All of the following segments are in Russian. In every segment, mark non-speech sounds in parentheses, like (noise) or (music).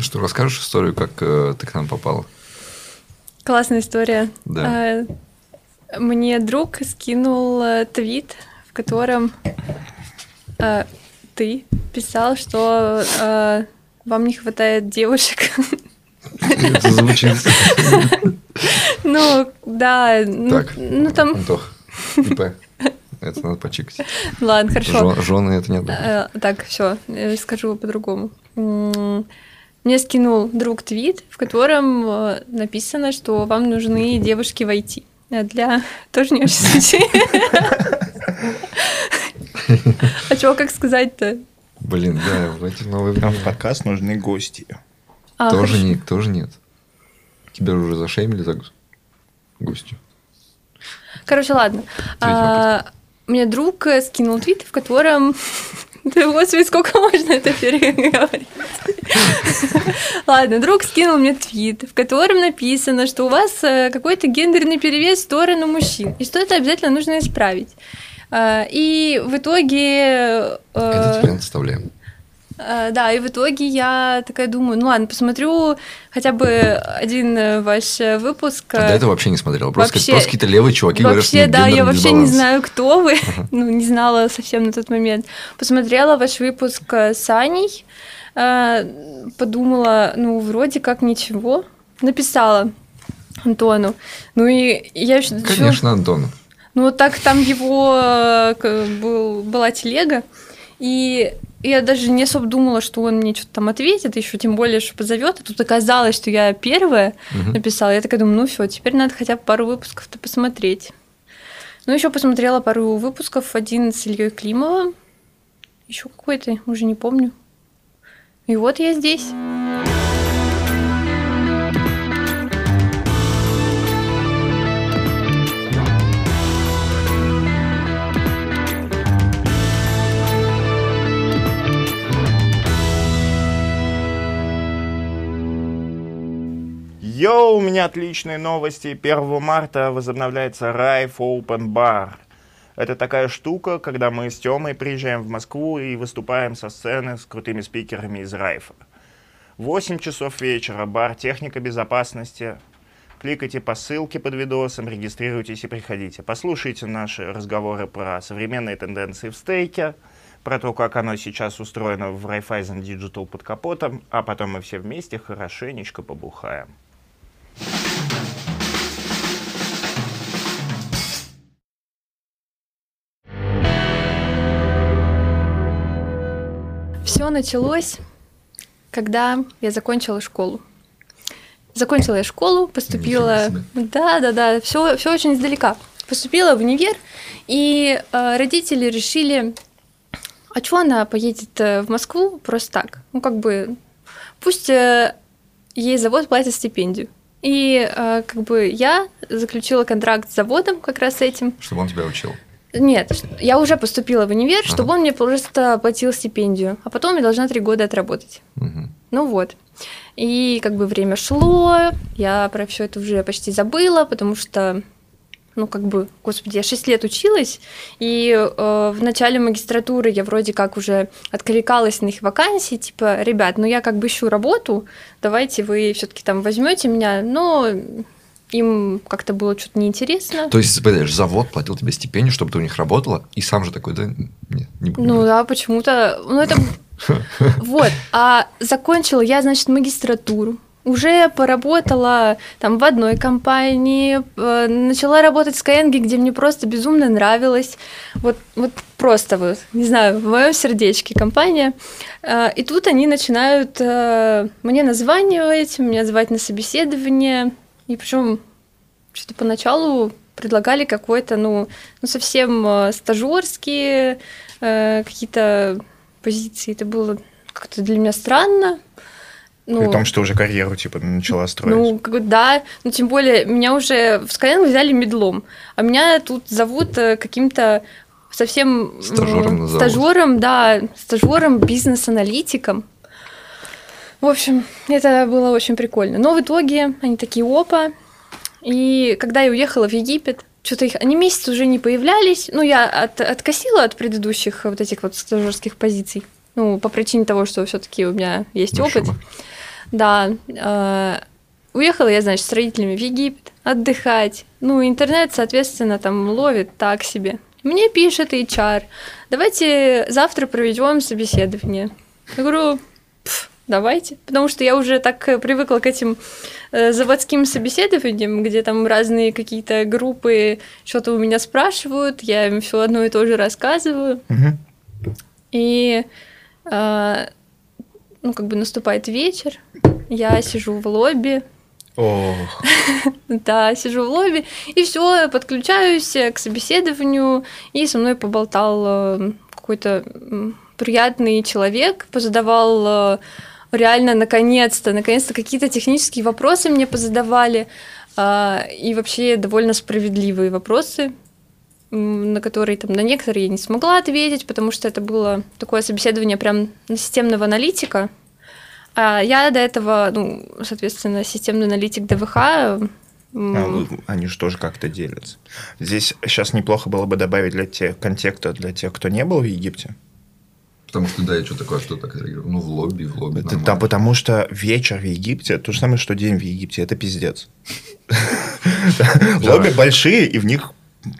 Что, расскажешь историю, как э, ты к нам попала? Классная история. Да. Э, Мне друг скинул э, твит, в котором э, ты писал, что э, вам не хватает девушек. Это звучит. Ну, да, ну, Так, ну там, Антох, ИП. Это надо почикать. ладно, хорошо. Жен- Жены это нет. Э, Так, все, скажу по-другому. Мне скинул друг твит, в котором э, написано, что вам нужны девушки в IT. Для... (laughs) Тоже не очень звучит. А чего, как сказать-то? Блин, да, в эти новые Нам в подкаст нужны гости. А, Тоже нет, тоже нет. Тебя уже зашеймили за г- гостью. Короче, ладно. А, Мне друг э, скинул твит, в котором... (laughs) (laughs) Да, господи, сколько можно это переговорить? (laughs) Ладно, друг скинул мне твит, в котором написано, что у вас э, какой-то гендерный перевес в сторону мужчин, и что это обязательно нужно исправить. А, И в итоге... э, Это тебе оставляем. Э, Да, и в итоге я такая думаю, ну ладно, посмотрю хотя бы один э, ваш э, выпуск. А до этого вообще не смотрела. Просто, вообще- просто какие-то левые чуваки говорят, что Вообще, да, я вообще не знаю, кто вы. (laughs) Ну, не знала совсем на тот момент. Посмотрела ваш выпуск с Аней, подумала, ну, вроде как ничего. Написала Антону. Ну и я еще... Конечно, Антон. Ну, вот так там его был, была телега, и я даже не особо думала, что он мне что-то там ответит, еще тем более, что позовет. И тут оказалось, что я первая Мгм. написала. Я такая думаю, ну все, теперь надо хотя бы пару выпусков-то посмотреть. Ну, еще посмотрела пару выпусков, один с Ильей Климовым, еще какой-то, уже не помню. И вот я здесь. Йоу, у меня отличные новости. 1 марта возобновляется Райф Open Bar. Это такая штука, когда мы с Тёмой приезжаем в Москву и выступаем со сцены с крутыми спикерами из Райфа. 8 часов вечера, бар «Техника безопасности». Кликайте по ссылке под видосом, регистрируйтесь и приходите. Послушайте наши разговоры про современные тенденции в стейке, про то, как оно сейчас устроено в Raiffeisen Digital под капотом, а потом мы все вместе хорошенечко побухаем. Все началось, когда я закончила школу. Закончила я школу, поступила. Да, да, да, все, все очень издалека. Поступила в универ, и э, родители решили, а чего она поедет э, в Москву просто так? Ну, как бы, пусть э, ей завод платит стипендию. И э, как бы я заключила контракт с заводом как раз с этим. Чтобы он тебя учил. Нет, я уже поступила в универ, чтобы Ага. он мне просто платил стипендию, а потом я должна три года отработать. Мгм. Ну вот. И как бы время шло, я про все это уже почти забыла, потому что, ну как бы, господи, я 6 лет училась, и э, в начале магистратуры я вроде как уже откликалась на их вакансии, типа, ребят, ну я как бы ищу работу, давайте вы все-таки там возьмете меня, но им как-то было что-то неинтересно. То есть, понимаешь, завод платил тебе стипендию, чтобы ты у них работала, и сам же такой, да, нет, не буду. Ну да, почему-то. Ну это. (laughs) Вот. А закончила я, значит, магистратуру. Уже поработала там в одной компании, э, начала работать в Skyeng, где мне просто безумно нравилось. Вот, вот просто вот, не знаю, в моем сердечке компания. Э, И тут они начинают э, мне названивать, меня звать на собеседование. И причем что-то поначалу предлагали какой-то, ну, ну совсем стажерские какие-то позиции. Это было как-то для меня странно. Ну, При том, что уже карьеру типа начала строить. ну, как бы, да, ну, тем более, меня уже в Skyeng взяли медлом, а меня тут зовут э, каким-то совсем... Стажером назовут. Стажером, да, стажером, бизнес-аналитиком. В общем, это было очень прикольно. Но в итоге они такие, опа. И когда я уехала в Египет, что-то их, они месяц уже не появлялись. Ну, я от, откосила от предыдущих вот этих вот стажерских позиций. Ну, по причине того, что все-таки у меня есть Ну, опыт. Да. э, Уехала я, значит, с родителями в Египет отдыхать. Ну, интернет, соответственно, там ловит так себе. Мне пишет HR, давайте завтра проведем собеседование. Я говорю, «Пф, давайте, потому что я уже так э, привыкла к этим э, заводским собеседованиям, где там разные какие-то группы что-то у меня спрашивают, я им все одно и то же рассказываю. Мгм. И э, ну, как бы наступает вечер, я сижу в лобби, Ох, (laughs) да, сижу в лобби, и все, подключаюсь э, к собеседованию, и со мной поболтал э, какой-то приятный человек, позадавал э, реально наконец-то, наконец-то какие-то технические вопросы мне позадавали, а, и вообще довольно справедливые вопросы, на которые там на некоторые я не смогла ответить, потому что это было такое собеседование прям на системного аналитика. А я до этого, ну, соответственно, системный аналитик ДВХ. а, ну, они же тоже как-то делятся. Здесь сейчас неплохо было бы добавить для тех контекста для тех, кто не был в Египте. Потому что, да, я что такое, что так реагирую? Ну, в лобби, в лобби. Это- да, потому что вечер в Египте то же самое, что день в Египте. Это пиздец. (laughs) Лобби большие, и в них,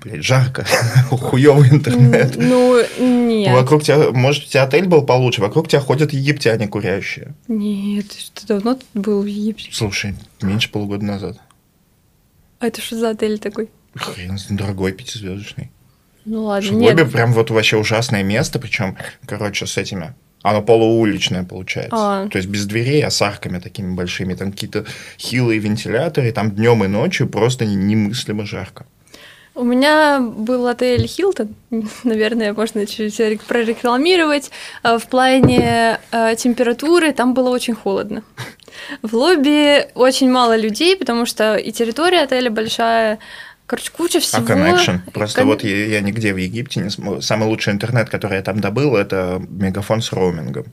блядь, жарко. (laughs) Хуёвый интернет. Ну, нет. Вокруг тебя, может, у тебя отель был получше, вокруг тебя ходят египтяне курящие. Нет, ты что давно тут был в Египте? Слушай, меньше полугода назад. А это что за отель такой? Хрен, дорогой пятизвездочный. Ну ладно, В нет. прям вот вообще ужасное место, причем, короче, с этими. Оно полууличное получается. А. То есть без дверей, а с арками такими большими. Там какие-то хилые вентиляторы, там днем и ночью просто не- немыслимо жарко. У меня был отель Хилтон, (laughs) наверное, можно чуть-чуть прорекламировать. А, В плане э, температуры там было очень холодно. В лобби очень мало людей, потому что и территория отеля большая, короче, куча всего. А connection? Просто Кон- вот я, я нигде в Египте не см- Самый лучший интернет, который я там добыл, это мегафон с роумингом.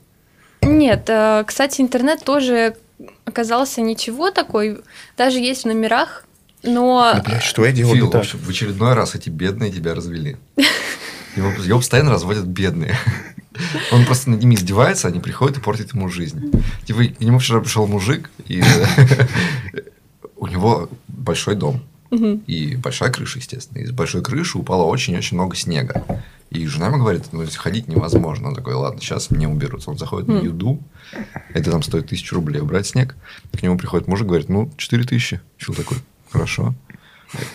Нет, кстати, интернет тоже оказался ничего такой, даже есть в номерах, но Да, блядь, что я делал Фил, не в так? в очередной раз эти бедные тебя развели. Его, его постоянно разводят бедные. Он просто над ними издевается, они приходят и портят ему жизнь. Типа, к нему вчера пришел мужик, и у него большой дом. И большая крыша, естественно. И с большой крыши упало очень-очень много снега. И жена ему говорит, ну, ходить невозможно. Он такой, ладно, сейчас мне уберут. Он заходит на юду, это там стоит тысячу рублей убрать снег. К нему приходит мужик, говорит, ну, четыре тысячи. Чел такой, хорошо.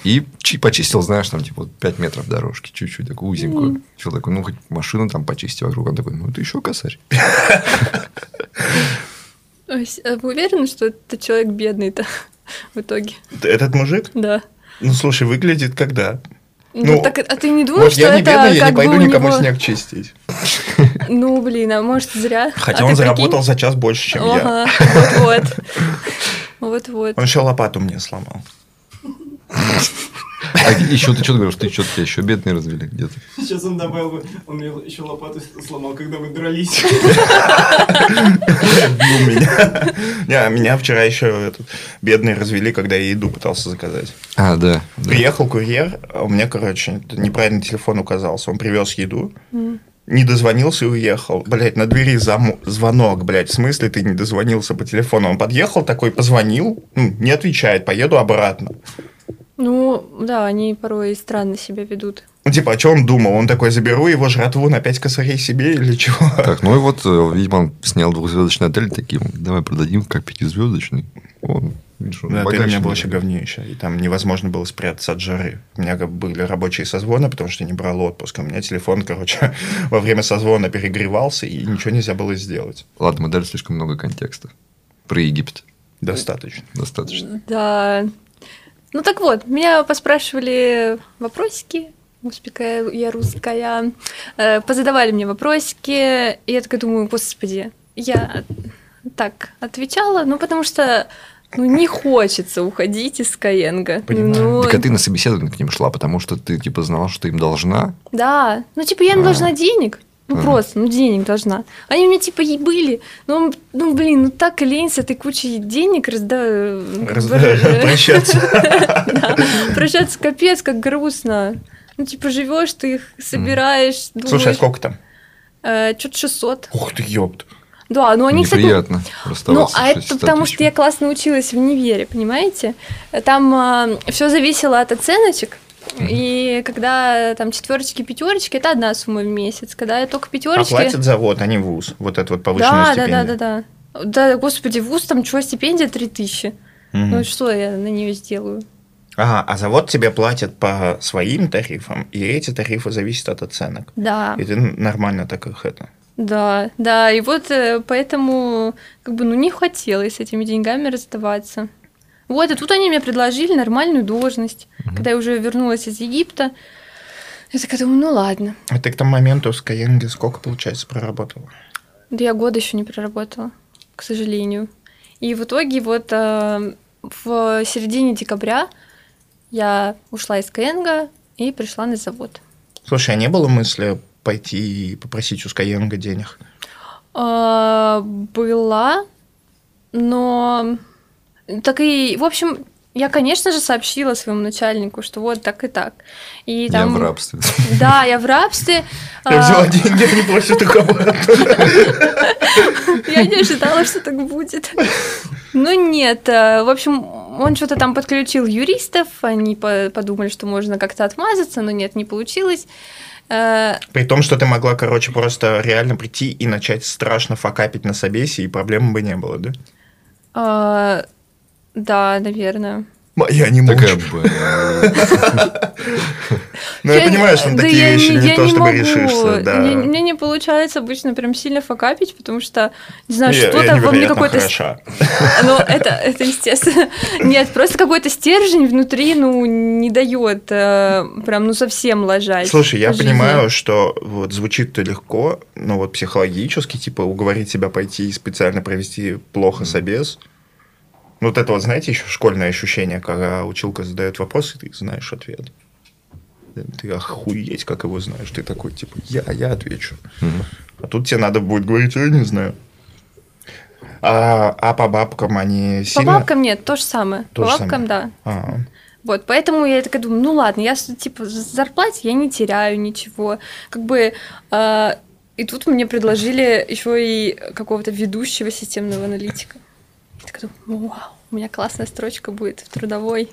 И чи- почистил, знаешь, там, типа, 5 метров дорожки, чуть-чуть, такую узенькую. Чел такой, ну, хоть машину там почисти вокруг. Он такой, ну, это еще косарь. С- а вы уверены, что это человек бедный-то в итоге? Этот мужик? Да. Ну, слушай, выглядит когда? Ну, Ну, так, а ты не думаешь, Вот что я не это бедный, я как не пойду никому него- снег чистить. Ну, блин, а может зря? Хотя А он ты заработал прикинь? за час больше, чем я. Вот-вот. (laughs) Вот-вот. Он еще лопату мне сломал. А еще ты что говорил, что ты что-то тебя еще бедные развели где-то? Сейчас он добавил бы, он мне еще лопату сломал, когда мы дрались. Бил меня. Не, а меня вчера еще этот, бедные развели, когда я еду пытался заказать. А, да. Приехал курьер, а у меня, короче, неправильный телефон указался. Он привез еду, не дозвонился и уехал. Блять, на двери зам- звонок, блядь. В смысле ты не дозвонился по телефону? Он подъехал такой, позвонил, ну, не отвечает, поеду обратно. Ну, да, они порой странно себя ведут. Ну, типа, а что он думал? Он такой, заберу его жратву на 5 косарей себе или чего? Так, ну и вот, э, видимо, он снял двухзвездочный отель таким, давай продадим как пятизвездочный. Он, видишь, он Да, отель у богаче меня был вообще говнище, и там невозможно было спрятаться от жары. У меня как были рабочие созвоны, потому что я не брал отпуск. У меня телефон, (laughs) короче, во время созвона перегревался, и ничего нельзя было сделать. Ладно, мы дали слишком много контекста. Про Египет. Достаточно. Достаточно. Да. Ну так вот, меня поспрашивали вопросики, господи, какая я русская, Э, позадавали мне вопросики, и я такая думаю, господи, я так отвечала, ну потому что ну, не хочется уходить из Skyeng. Понимаю. Ну, Так а ты на собеседование к ним шла, потому что ты, типа, знала, что им должна. Да, ну типа я им А. должна денег. Ну Ага. просто, ну денег должна. Они мне типа и были. Ну, ну блин, ну так лень с этой кучей денег разда... Раз- бр- (laughs) Прощаться. (laughs) Прощаться капец, как грустно. Ну, типа, живешь, ты их собираешь, Слушай, а сколько там? Что-то 600. Ух ты, ёпт. Да, ну они, кстати, Неприятно ну, расставаться а это 600 потому что я классно училась в универе, понимаете? Там все зависело от оценочек. И когда там четверочки, пятерочки, это одна сумма в месяц. Когда я только А пятерочки. платят за вот, а не вуз. Вот это вот повышенная Да, да, стипендия. да, да, да. Да, господи, вуз там что, стипендия 3000. Мгм. Ну что я на нее сделаю? Ага, а завод тебе платит по своим тарифам, и эти тарифы зависят от оценок. Да, И ты нормально так их это. да, да. И вот э, поэтому как бы ну не хотелось с этими деньгами расставаться. Вот, и тут они мне предложили нормальную должность. Когда я уже вернулась из Египта, я такая думаю, ну ладно. А ты к тому моменту с Каенги сколько, получается, проработала? Да я года еще не проработала, к сожалению. И в итоге вот э, в середине декабря я ушла из КНГ и пришла на завод. Слушай, а не было мысли пойти и попросить у Скаенга денег? А, Была, но так и, в общем, я, конечно же, сообщила своему начальнику, что вот так и так. И Я там, в рабстве. Да, я в рабстве. (laughs) Я А, взяла деньги, они просят их обратно. Я не ожидала, что так будет. Ну нет, э, в общем, он что-то там подключил юристов, они по- подумали, что можно как-то отмазаться, но нет, не получилось. Э, При том, что ты могла, короче, просто реально прийти и начать страшно факапить на собесе, и проблем бы не было, да? Да, наверное. Моя не Такая. Ну, я понимаю, что на такие вещи не я то, чтобы могу. решишься, да. Мне, не получается обычно прям сильно факапить, потому что, не знаю, что-то во мне какой-то... (laughs) Ну, это, это естественно. Нет, просто какой-то стержень внутри, ну, не дает э, прям, ну, совсем ложать. Слушай, я понимаю, что вот звучит-то легко, но вот психологически, типа, уговорить себя пойти и специально провести плохо собес. Ну, вот это вот, знаете, еще школьное ощущение, когда училка задает вопрос, и ты знаешь ответ. Ты охуеть, как его знаешь. Ты такой, типа, я, я отвечу. Мгм. А тут тебе надо будет говорить, я не знаю. А, а по бабкам они По сильно... бабкам нет, то же самое. То По же бабкам, да. А, Вот, поэтому я такая думаю, ну ладно, я, типа, зарплате я не теряю ничего. Как бы... э, и тут мне предложили еще и какого-то ведущего системного аналитика. Я такая думаю, вау, у меня классная строчка будет в трудовой,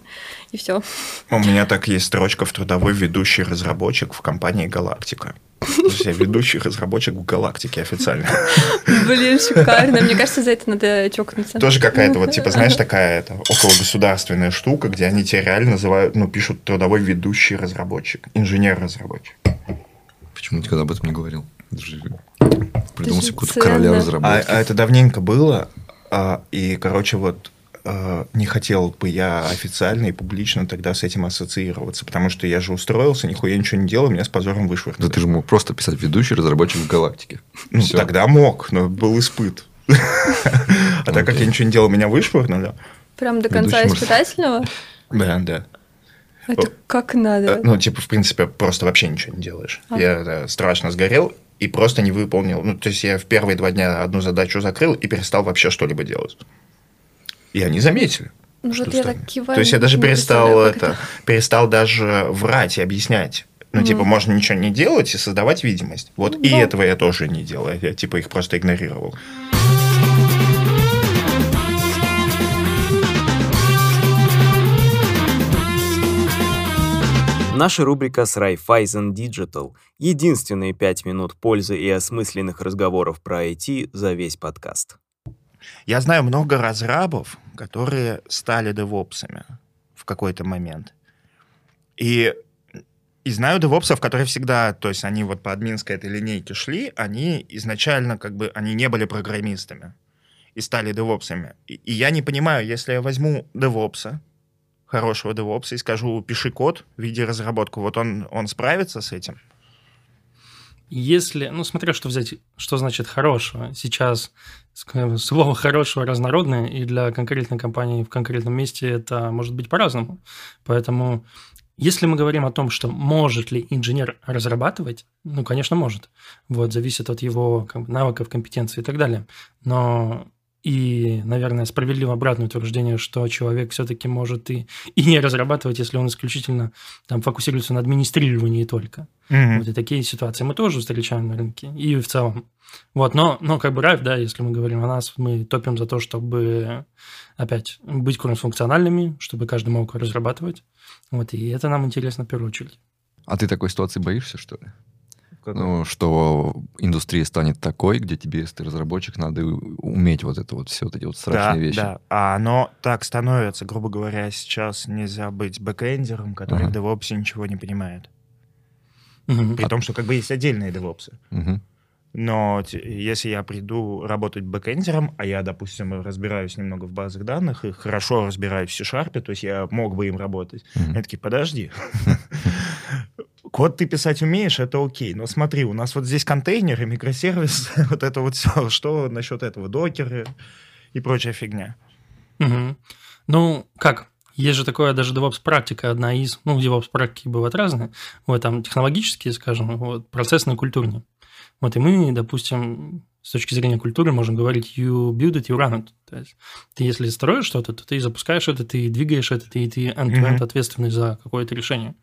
и все. У меня так есть строчка в трудовой ведущий разработчик в компании «Галактика». То есть я ведущий разработчик в «Галактике» официально. Блин, шикарно. Мне кажется, за это надо чокнуться. Тоже какая-то вот, типа, знаешь, такая это окологосударственная штука, где они тебя реально называют, ну, пишут трудовой ведущий разработчик, инженер-разработчик. Почему никогда об этом не говорил? Это же Придумал же себе какого-то ценно. короля А, разработки. а это давненько было, а, и, короче, вот а, не хотел бы я официально и публично тогда с этим ассоциироваться, потому что я же устроился, нихуя ничего не делал, меня с позором Да вышвырнули. ты же мог просто писать ведущий разработчик в галактике. Ну, Всё. тогда мог, но был испыт. (laughs) А так как я ничего не делал, меня вышвырнули. Прям до конца испытательного? Да, да. Это как надо. Э, Ну, типа, в принципе, просто вообще ничего не делаешь. А. Я да, страшно сгорел и просто не выполнил. Ну, то есть я в первые два дня одну задачу закрыл и перестал вообще что-либо делать. И они заметили. Ну, вот я так киваю. То есть я даже перестал как это, перестал даже врать и объяснять. Ну, типа, можно ничего не делать и создавать видимость. Вот и Да. этого я тоже не делал. Я, типа, их просто игнорировал. Наша рубрика с Raiffeisen Digital – единственные пять минут пользы и осмысленных разговоров про IT за весь подкаст. Я знаю много разрабов, которые стали девопсами в какой-то момент. И, и знаю девопсов, которые всегда, то есть они вот по админской этой линейке шли, они изначально как бы, они не были программистами и стали девопсами. И, и я не понимаю, если я возьму девопса, хорошего девопса, и скажу, пиши код, веди разработку, вот он, он справится с этим? Если, ну, смотря что взять, что значит хорошего. Сейчас слово хорошего разнородное, и для конкретной компании в конкретном месте это может быть по-разному. Поэтому, если мы говорим о том, что может ли инженер разрабатывать, ну, конечно, может. Вот, зависит от его как бы, навыков, компетенции и так далее. Но И, наверное, справедливо обратное утверждение, что человек все-таки может и, и не разрабатывать, если он исключительно там фокусируется на администрировании только. Мгм. Вот и такие ситуации мы тоже встречаем на рынке, и в целом. Вот, но, но как бы Райф, да, если мы говорим о нас, мы топим за то, чтобы, опять, быть кроссфункциональными, чтобы каждый мог разрабатывать. Вот, и это нам интересно в первую очередь. А ты такой ситуации боишься, что ли? Как- Ну, что индустрия станет такой, где тебе, если ты разработчик, надо уметь вот это вот все, вот эти вот страшные да, вещи. Да, а оно так становится, грубо говоря, сейчас нельзя быть бэкэндером, который Ага. в DevOps ничего не понимает. Мгм. При том, что как бы есть отдельные DevOps. Мгм. Но т- если я приду работать бэкэндером, а я, допустим, разбираюсь немного в базах данных и хорошо разбираюсь в C-Sharp, то есть я мог бы им работать, Мгм. они такие, подожди. (laughs) Код ты писать умеешь, это окей. Но смотри, у нас вот здесь контейнеры, микросервис, (laughs) вот это вот все. Что насчет этого? Docker ы и прочая фигня. Мгм. Ну, как? Есть же такое даже DevOps практика, одна из, ну, DevOps практики бывают разные, вот там технологические, скажем, вот, процессные, культурные. Вот и мы, допустим, с точки зрения культуры можем говорить you build it, you run it. То есть ты если строишь что-то, то ты запускаешь это, ты двигаешь это, ты, ты end-to-end Мгм. ответственный за какое-то решение.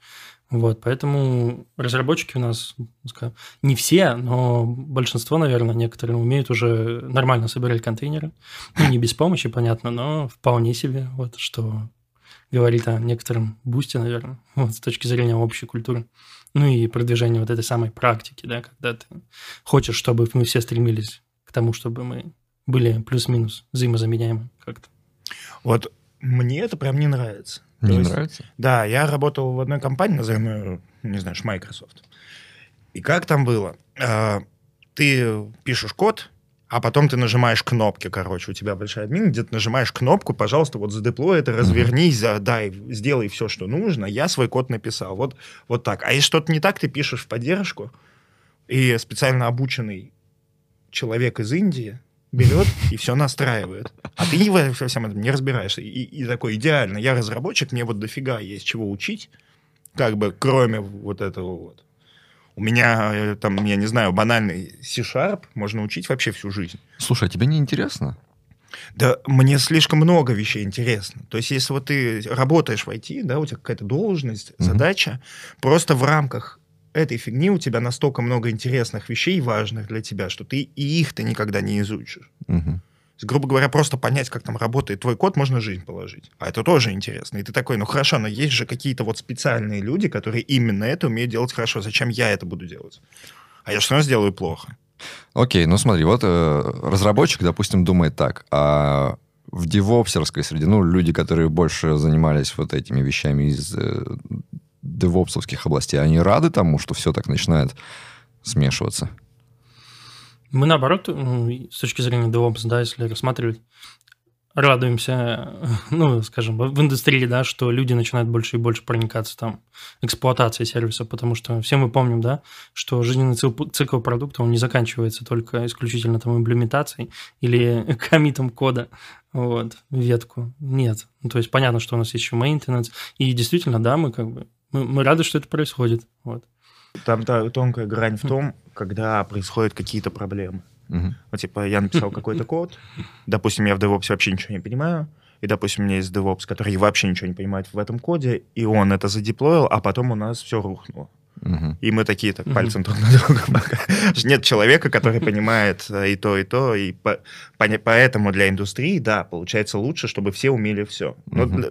Вот, поэтому разработчики у нас, скажем, не все, но большинство, наверное, некоторые умеют уже нормально собирать контейнеры. Ну, не без помощи, понятно, но вполне себе, вот, что говорит о некотором бусте, наверное, вот, с точки зрения общей культуры. Ну и продвижения вот этой самой практики, да, когда ты хочешь, чтобы мы все стремились к тому, чтобы мы были плюс-минус взаимозаменяемы как-то. Вот мне это прям не нравится. То Не есть- нравится? Да, я работал в одной компании, назовем ее, не знаю, Microsoft. И как там было? А, Ты пишешь код, а потом ты нажимаешь кнопки, короче, у тебя большая админ, где ты нажимаешь кнопку, пожалуйста, вот задеплой это, развернись, дай, сделай все, что нужно, я свой код написал. Вот, вот так. А если что-то не так, ты пишешь в поддержку, и специально обученный человек из Индии берет и все настраивает. А ты во всем этом не разбираешься. И, и такой, идеально, я разработчик, мне вот дофига есть чего учить, как бы кроме вот этого вот. У меня э, там, я не знаю, банальный C-Sharp можно учить вообще всю жизнь. Слушай, а тебе не интересно? Да мне слишком много вещей интересно. То есть, если вот ты работаешь в IT, да, у тебя какая-то должность, Мгм. задача, просто в рамках этой фигни у тебя настолько много интересных вещей важных для тебя, что ты и их ты никогда не изучишь. То есть, грубо говоря, просто понять, как там работает твой код, можно жизнь положить. А это тоже интересно. И ты такой, ну хорошо, но есть же какие-то вот специальные люди, которые именно это умеют делать хорошо. Зачем я это буду делать? А я все равно сделаю плохо. Окей, ну смотри, вот э, разработчик, допустим, думает так, а в девопсерской среде, ну, люди, которые больше занимались вот этими вещами из э, девопсовских областей, они рады тому, что все так начинает смешиваться? Мы наоборот, с точки зрения DevOps, да, если рассматривать, радуемся, (laughs) ну, скажем, в индустрии, да, что люди начинают больше и больше проникаться там эксплуатацией сервиса, потому что все мы помним, да, что жизненный цикл, продукта, он не заканчивается только исключительно там имплементацией или (laughs) комитом кода, вот, ветку. Нет. Ну, то есть понятно, что у нас еще maintenance, и действительно, да, мы как бы, мы, мы рады, что это происходит, вот. Там та тонкая грань в том, когда происходят какие-то проблемы. Мгм. Вот, типа, я написал какой-то (laughs) код, допустим, я в DevOps вообще ничего не понимаю, и, допустим, у меня есть DevOps, который вообще ничего не понимает в этом коде, и он это задеплоил, а потом у нас все рухнуло. Мгм. И мы такие так пальцем друг на друга. (laughs) Нет человека, который (laughs) понимает э, и то, и то, и по- поня- поэтому для индустрии, да, получается лучше, чтобы все умели все. Мгм.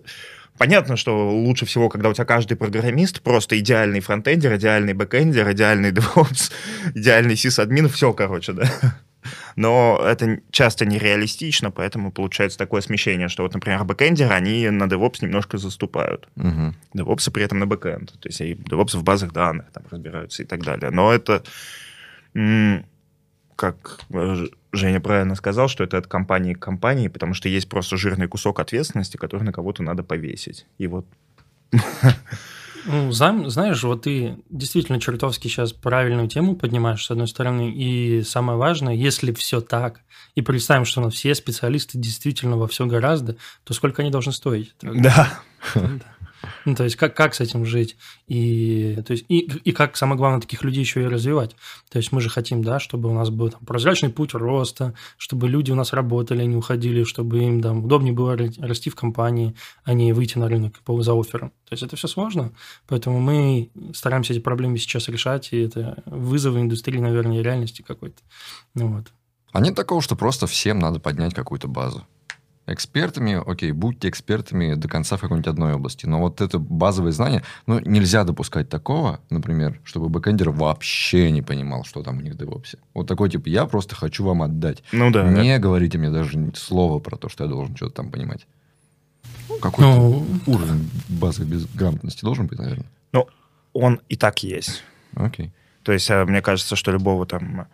Понятно, что лучше всего, когда у тебя каждый программист просто идеальный фронтендер, идеальный бэкендер, идеальный (laughs) DevOps, идеальный сисадмин, все, короче, да. Но это часто нереалистично, поэтому получается такое смещение, что вот, например, бэкендеры, они на DevOps немножко заступают. Мгм. DevOps при этом на бэкэнд. То есть и DevOps в базах данных там разбираются и так далее. Но это, как э, Женя правильно сказал, что это от компании к компании, потому что есть просто жирный кусок ответственности, который на кого-то надо повесить. И вот Ну, знаешь, вот ты действительно чертовски сейчас правильную тему поднимаешь, с одной стороны, и самое важное, если все так, и представим, что у нас все специалисты действительно во все гораздо, то сколько они должны стоить? да. Да. Ну, то есть, как, как с этим жить? И, то есть, и, и как, самое главное, таких людей еще и развивать. То есть, мы же хотим, да, чтобы у нас был там, прозрачный путь роста, чтобы люди у нас работали, не уходили, чтобы им там, удобнее было расти в компании, а не выйти на рынок за оффером. То есть, это все сложно, поэтому мы стараемся эти проблемы сейчас решать, и это вызовы индустрии, наверное, реальности какой-то. Ну, вот. А нет такого, что просто всем надо поднять какую-то базу? Экспертами, окей, будьте экспертами до конца в какой-нибудь одной области. Но вот это базовые знания, ну, нельзя допускать такого, например, чтобы бэкэндер вообще не понимал, что там у них в DevOps е. Вот такой тип, я просто хочу вам отдать. Ну да. Не это... говорите мне даже слова про то, что я должен что-то там понимать. Какой-то ну... уровень базовой грамотности должен быть, наверное. Ну, он и так есть. Окей. То есть, э, мне кажется, что любого там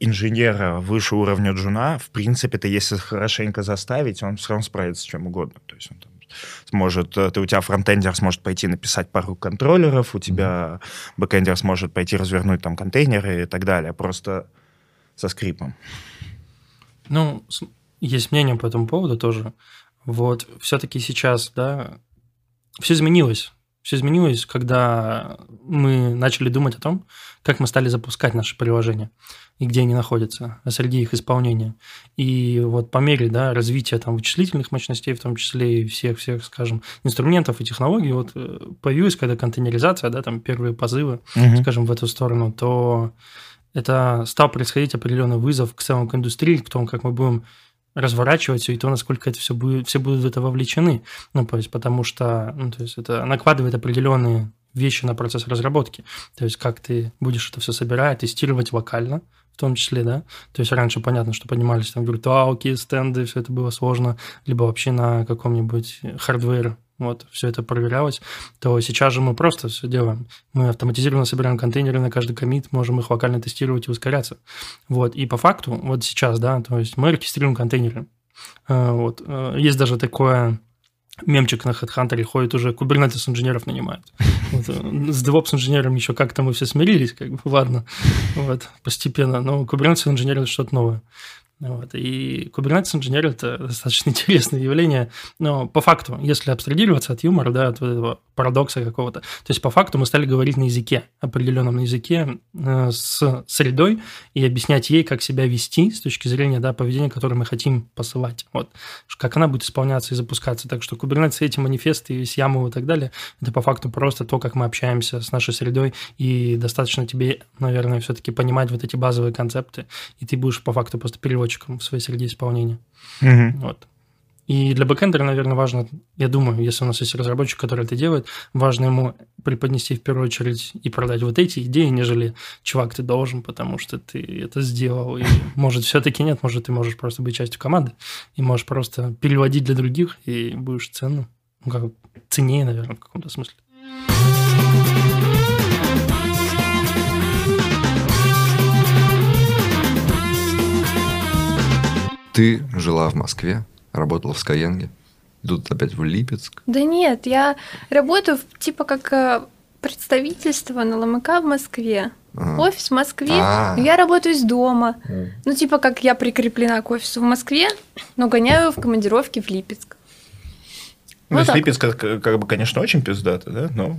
инженера выше уровня джуна, в принципе, ты если хорошенько заставить, он все равно справится с чем угодно. То есть он там сможет, э, ты у тебя фронтендер сможет пойти написать пару контроллеров, у тебя бэкендер сможет пойти развернуть там контейнеры и так далее, просто со скрипом. Ну, есть мнение по этому поводу тоже. Вот, все-таки сейчас, да, все изменилось. Все изменилось, когда мы начали думать о том, как мы стали запускать наши приложения и где они находятся, а среди их исполнения. И вот по мере да, развития там, вычислительных мощностей, в том числе и всех-всех, скажем, инструментов и технологий, вот э, появилась когда контейнеризация, да, там первые позывы, угу. скажем, в эту сторону, то это стал происходить определенный вызов к целому к индустрии, к тому, как мы будем разворачивать все, и то, насколько это все будет, все будут в это вовлечены. Ну, то есть, потому что, ну, то есть, это накладывает определенные вещи на процесс разработки. То есть, как ты будешь это все собирать, тестировать локально, в том числе, да. То есть раньше понятно, что поднимались там виртуалки, стенды, все это было сложно, либо вообще на каком-нибудь hardware вот, все это проверялось, то сейчас же мы просто все делаем. Мы автоматизированно собираем контейнеры на каждый коммит, можем их локально тестировать и ускоряться. Вот, и по факту, вот сейчас, да, то есть мы регистрируем контейнеры. Э, вот, э, есть даже такое мемчик на HeadHunter ходит уже, Kubernetes инженеров нанимают. (laughs) Вот. Э, с DevOps инженером еще как-то мы все смирились, как бы, ладно, вот, постепенно, но Kubernetes инженер – это что-то новое. Вот. И Kubernetes инженер – это достаточно (laughs) интересное явление, но по факту, если абстрагироваться от юмора, да, от этого парадокса какого-то, то есть по факту мы стали говорить на языке, определенном языке э, с средой и объяснять ей, как себя вести с точки зрения да, поведения, которое мы хотим посылать. Вот. Как она будет исполняться и запускаться. Так что Kubernetes, эти манифесты, весь YAML и так далее, это по факту просто то, как мы общаемся с нашей средой, и достаточно тебе, наверное, все-таки понимать вот эти базовые концепты, и ты будешь по факту просто переводчиком в своей среде исполнения. Угу. Вот. И для бэкэндера, наверное, важно, я думаю, если у нас есть разработчик, который это делает, важно ему преподнести в первую очередь и продать вот эти идеи, нежели чувак, ты должен, потому что ты это сделал. И (laughs) может, все-таки нет, может, ты можешь просто быть частью команды и можешь просто переводить для других, и будешь ценным. Ну, как ценнее, наверное, в каком-то смысле. Ты жила в Москве, работала в Skyeng, идут опять в Липецк. Да нет, я работаю типа как э, представительство на ЛМК в Москве. Ага. Офис в Москве. А-а-а. Я работаю из дома. Mm. Ну, типа, как я прикреплена к офису в Москве, но гоняю в командировке в Липецк. Ну, вот Липецк, как, как бы, конечно, очень пиздато, да, но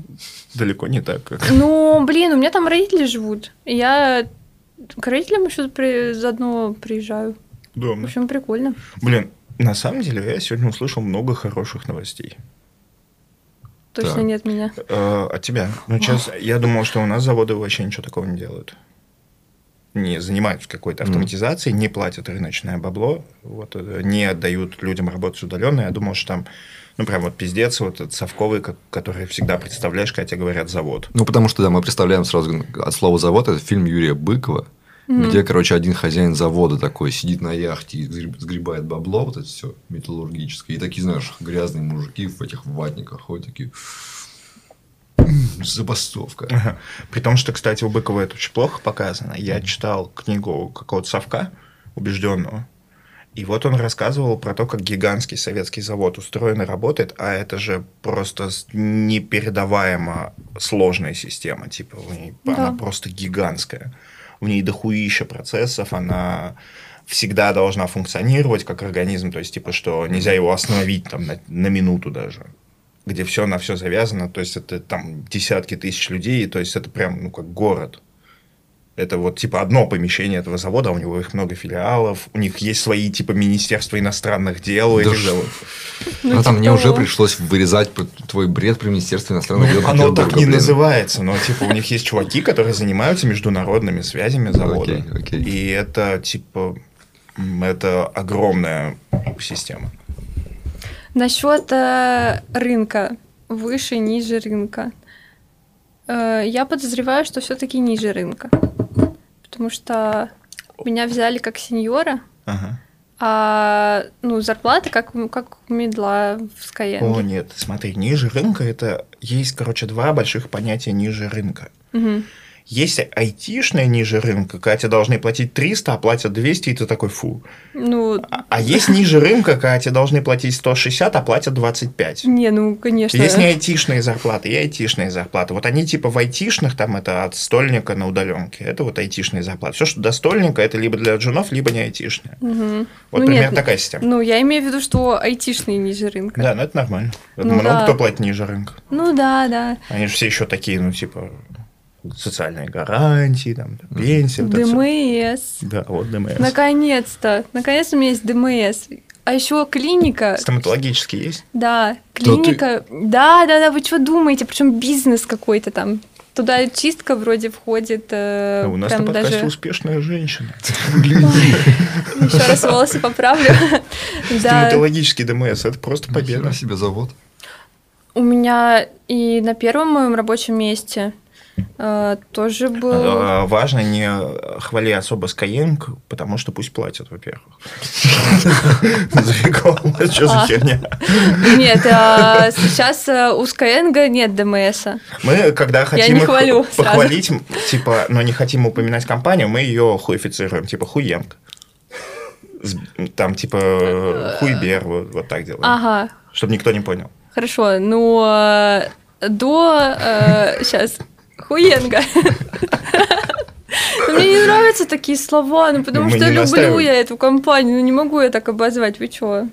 далеко не так. Как... Ну, блин, у меня там родители живут. Я к родителям еще при... заодно приезжаю. Удобно. В общем, прикольно. Блин, на самом деле, я сегодня услышал много хороших новостей. Точно да. нет меня. Э, от тебя. Ну, сейчас я думал, что у нас заводы вообще ничего такого не делают. Не занимаются какой-то автоматизацией, mm. не платят рыночное бабло, вот, э, не отдают людям работать удаленно. Я думал, что там ну, прям вот пиздец, вот этот совковый, который всегда представляешь, когда тебе говорят завод. Ну, потому что, да, мы представляем сразу от слова завод, это фильм Юрия Быкова, mm-hmm. где, короче, один хозяин завода такой сидит на яхте и сгребает бабло, вот это все металлургическое. И такие, знаешь, грязные мужики в этих ватниках ходят такие забастовка. Ага. При том, что, кстати, у Быкова это очень плохо показано. Я читал книгу какого-то совка убежденного. И вот он рассказывал про то, как гигантский советский завод устроен и работает, а это же просто непередаваемо сложная система. Типа, да. она просто гигантская в ней дохуища процессов, она всегда должна функционировать как организм, то есть, типа, что нельзя его остановить там на, на минуту даже. где все на все завязано, то есть это там десятки тысяч людей, то есть это прям, ну, как город. Это вот типа одно помещение этого завода, а у него их много филиалов, у них есть свои типа министерства иностранных дел. у Да этих заводов. Ну, Ну, там типа мне уже пришлось вырезать твой бред при Министерстве иностранных дел. Оно так не называется, но типа у них есть чуваки, которые занимаются международными связями завода. И это типа это огромная система. Насчет э, рынка, выше, ниже рынка. Э, я подозреваю, что все-таки ниже рынка. Потому что меня взяли как сеньора, Ага. а ну, зарплата как, как медла в Skyeng. О, нет, смотри, ниже рынка это есть, короче, два больших понятия ниже рынка. Мгм. Есть айтишная ниже рынка, когда тебе должны платить 300, а платят 200, и ты такой, фу. Ну, А, а есть ниже рынка, когда тебе должны платить 160, а платят 25. не, ну, конечно. Есть не айтишные зарплаты, и айтишные зарплаты. Вот они типа в айтишных, там это от стольника на удаленке. Это вот айтишные зарплаты. Все, что до стольника, это либо для джунов, либо не айтишные. Мгм. Вот Ну, примерно нет, такая система. Ну, я имею в виду, что айтишные ниже рынка. Да, ну это нормально. Ну много да. кто платит ниже рынка. Ну да, да. Они же все еще такие, ну, типа, социальные гарантии, там, пенсия. вот. ДМС. Да, вот ДМС. Наконец-то. Наконец-то у меня есть ДМС. А еще клиника. Стоматологический есть? Да, ты- клиника. Да, да, да, вы что думаете? Причем бизнес какой-то там. Туда чистка вроде входит. э, Ну, у нас на подкасте даже... успешная женщина. (laughs) Еще раз волосы поправлю. (laughs) Стоматологический ДМС, это просто победа. Себе завод. У меня и на первом моем рабочем месте тоже был... А, Важно не хвали особо Skyeng, потому что пусть платят, во-первых. (laughs) За рекламу, что за А. херня? Нет, а сейчас э, у Skyeng нет ДМСа. Мы, когда хотим их похвалить, типа, но не хотим упоминать компанию, мы ее хуифицируем, типа хуенг. Там, типа, хуйбер, вот, так делаем. Ага, Чтобы никто не понял. хорошо. Ну, э, до... Сейчас. Хуенга. Мне не нравятся такие слова, ну потому Мы что не люблю я эту компанию, ну не могу я так обозвать, вы чё?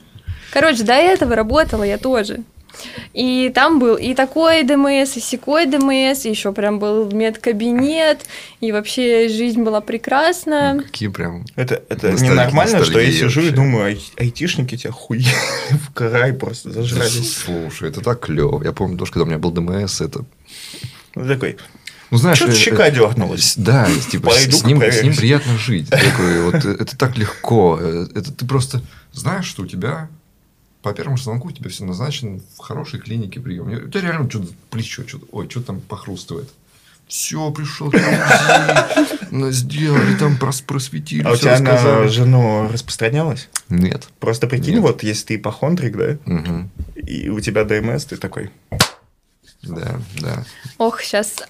Короче, до этого работала я тоже. И там был и такой ДМС, и секой ДМС, и еще прям был медкабинет, и вообще жизнь была прекрасна. Какие прям... Это, это Ностальгия, ненормально, что я сижу и вообще. думаю, ай- айтишники тебя хуй (laughs) в край просто зажрались. Слушай, это так клево. Я помню тоже, когда у меня был ДМС, это... Ну, такой, Ну, знаешь... что-то э, щека э, дернулась. Да, типа, с- Пойду с, ним, с ним приятно жить. Такой, (laughs) вот, э, это так легко. Это ты просто знаешь, что у тебя по первому звонку у тебя все назначено в хорошей клинике прием. У тебя реально что-то плечо, что-то, ой, что там похрустывает. Все, пришел, сделали, там прос- просветили, А у тебя на жену распространялось? Нет. Просто прикинь, Нет. вот если ты ипохондрик, да, и у тебя ДМС, ты такой, Да, да. Ох, сейчас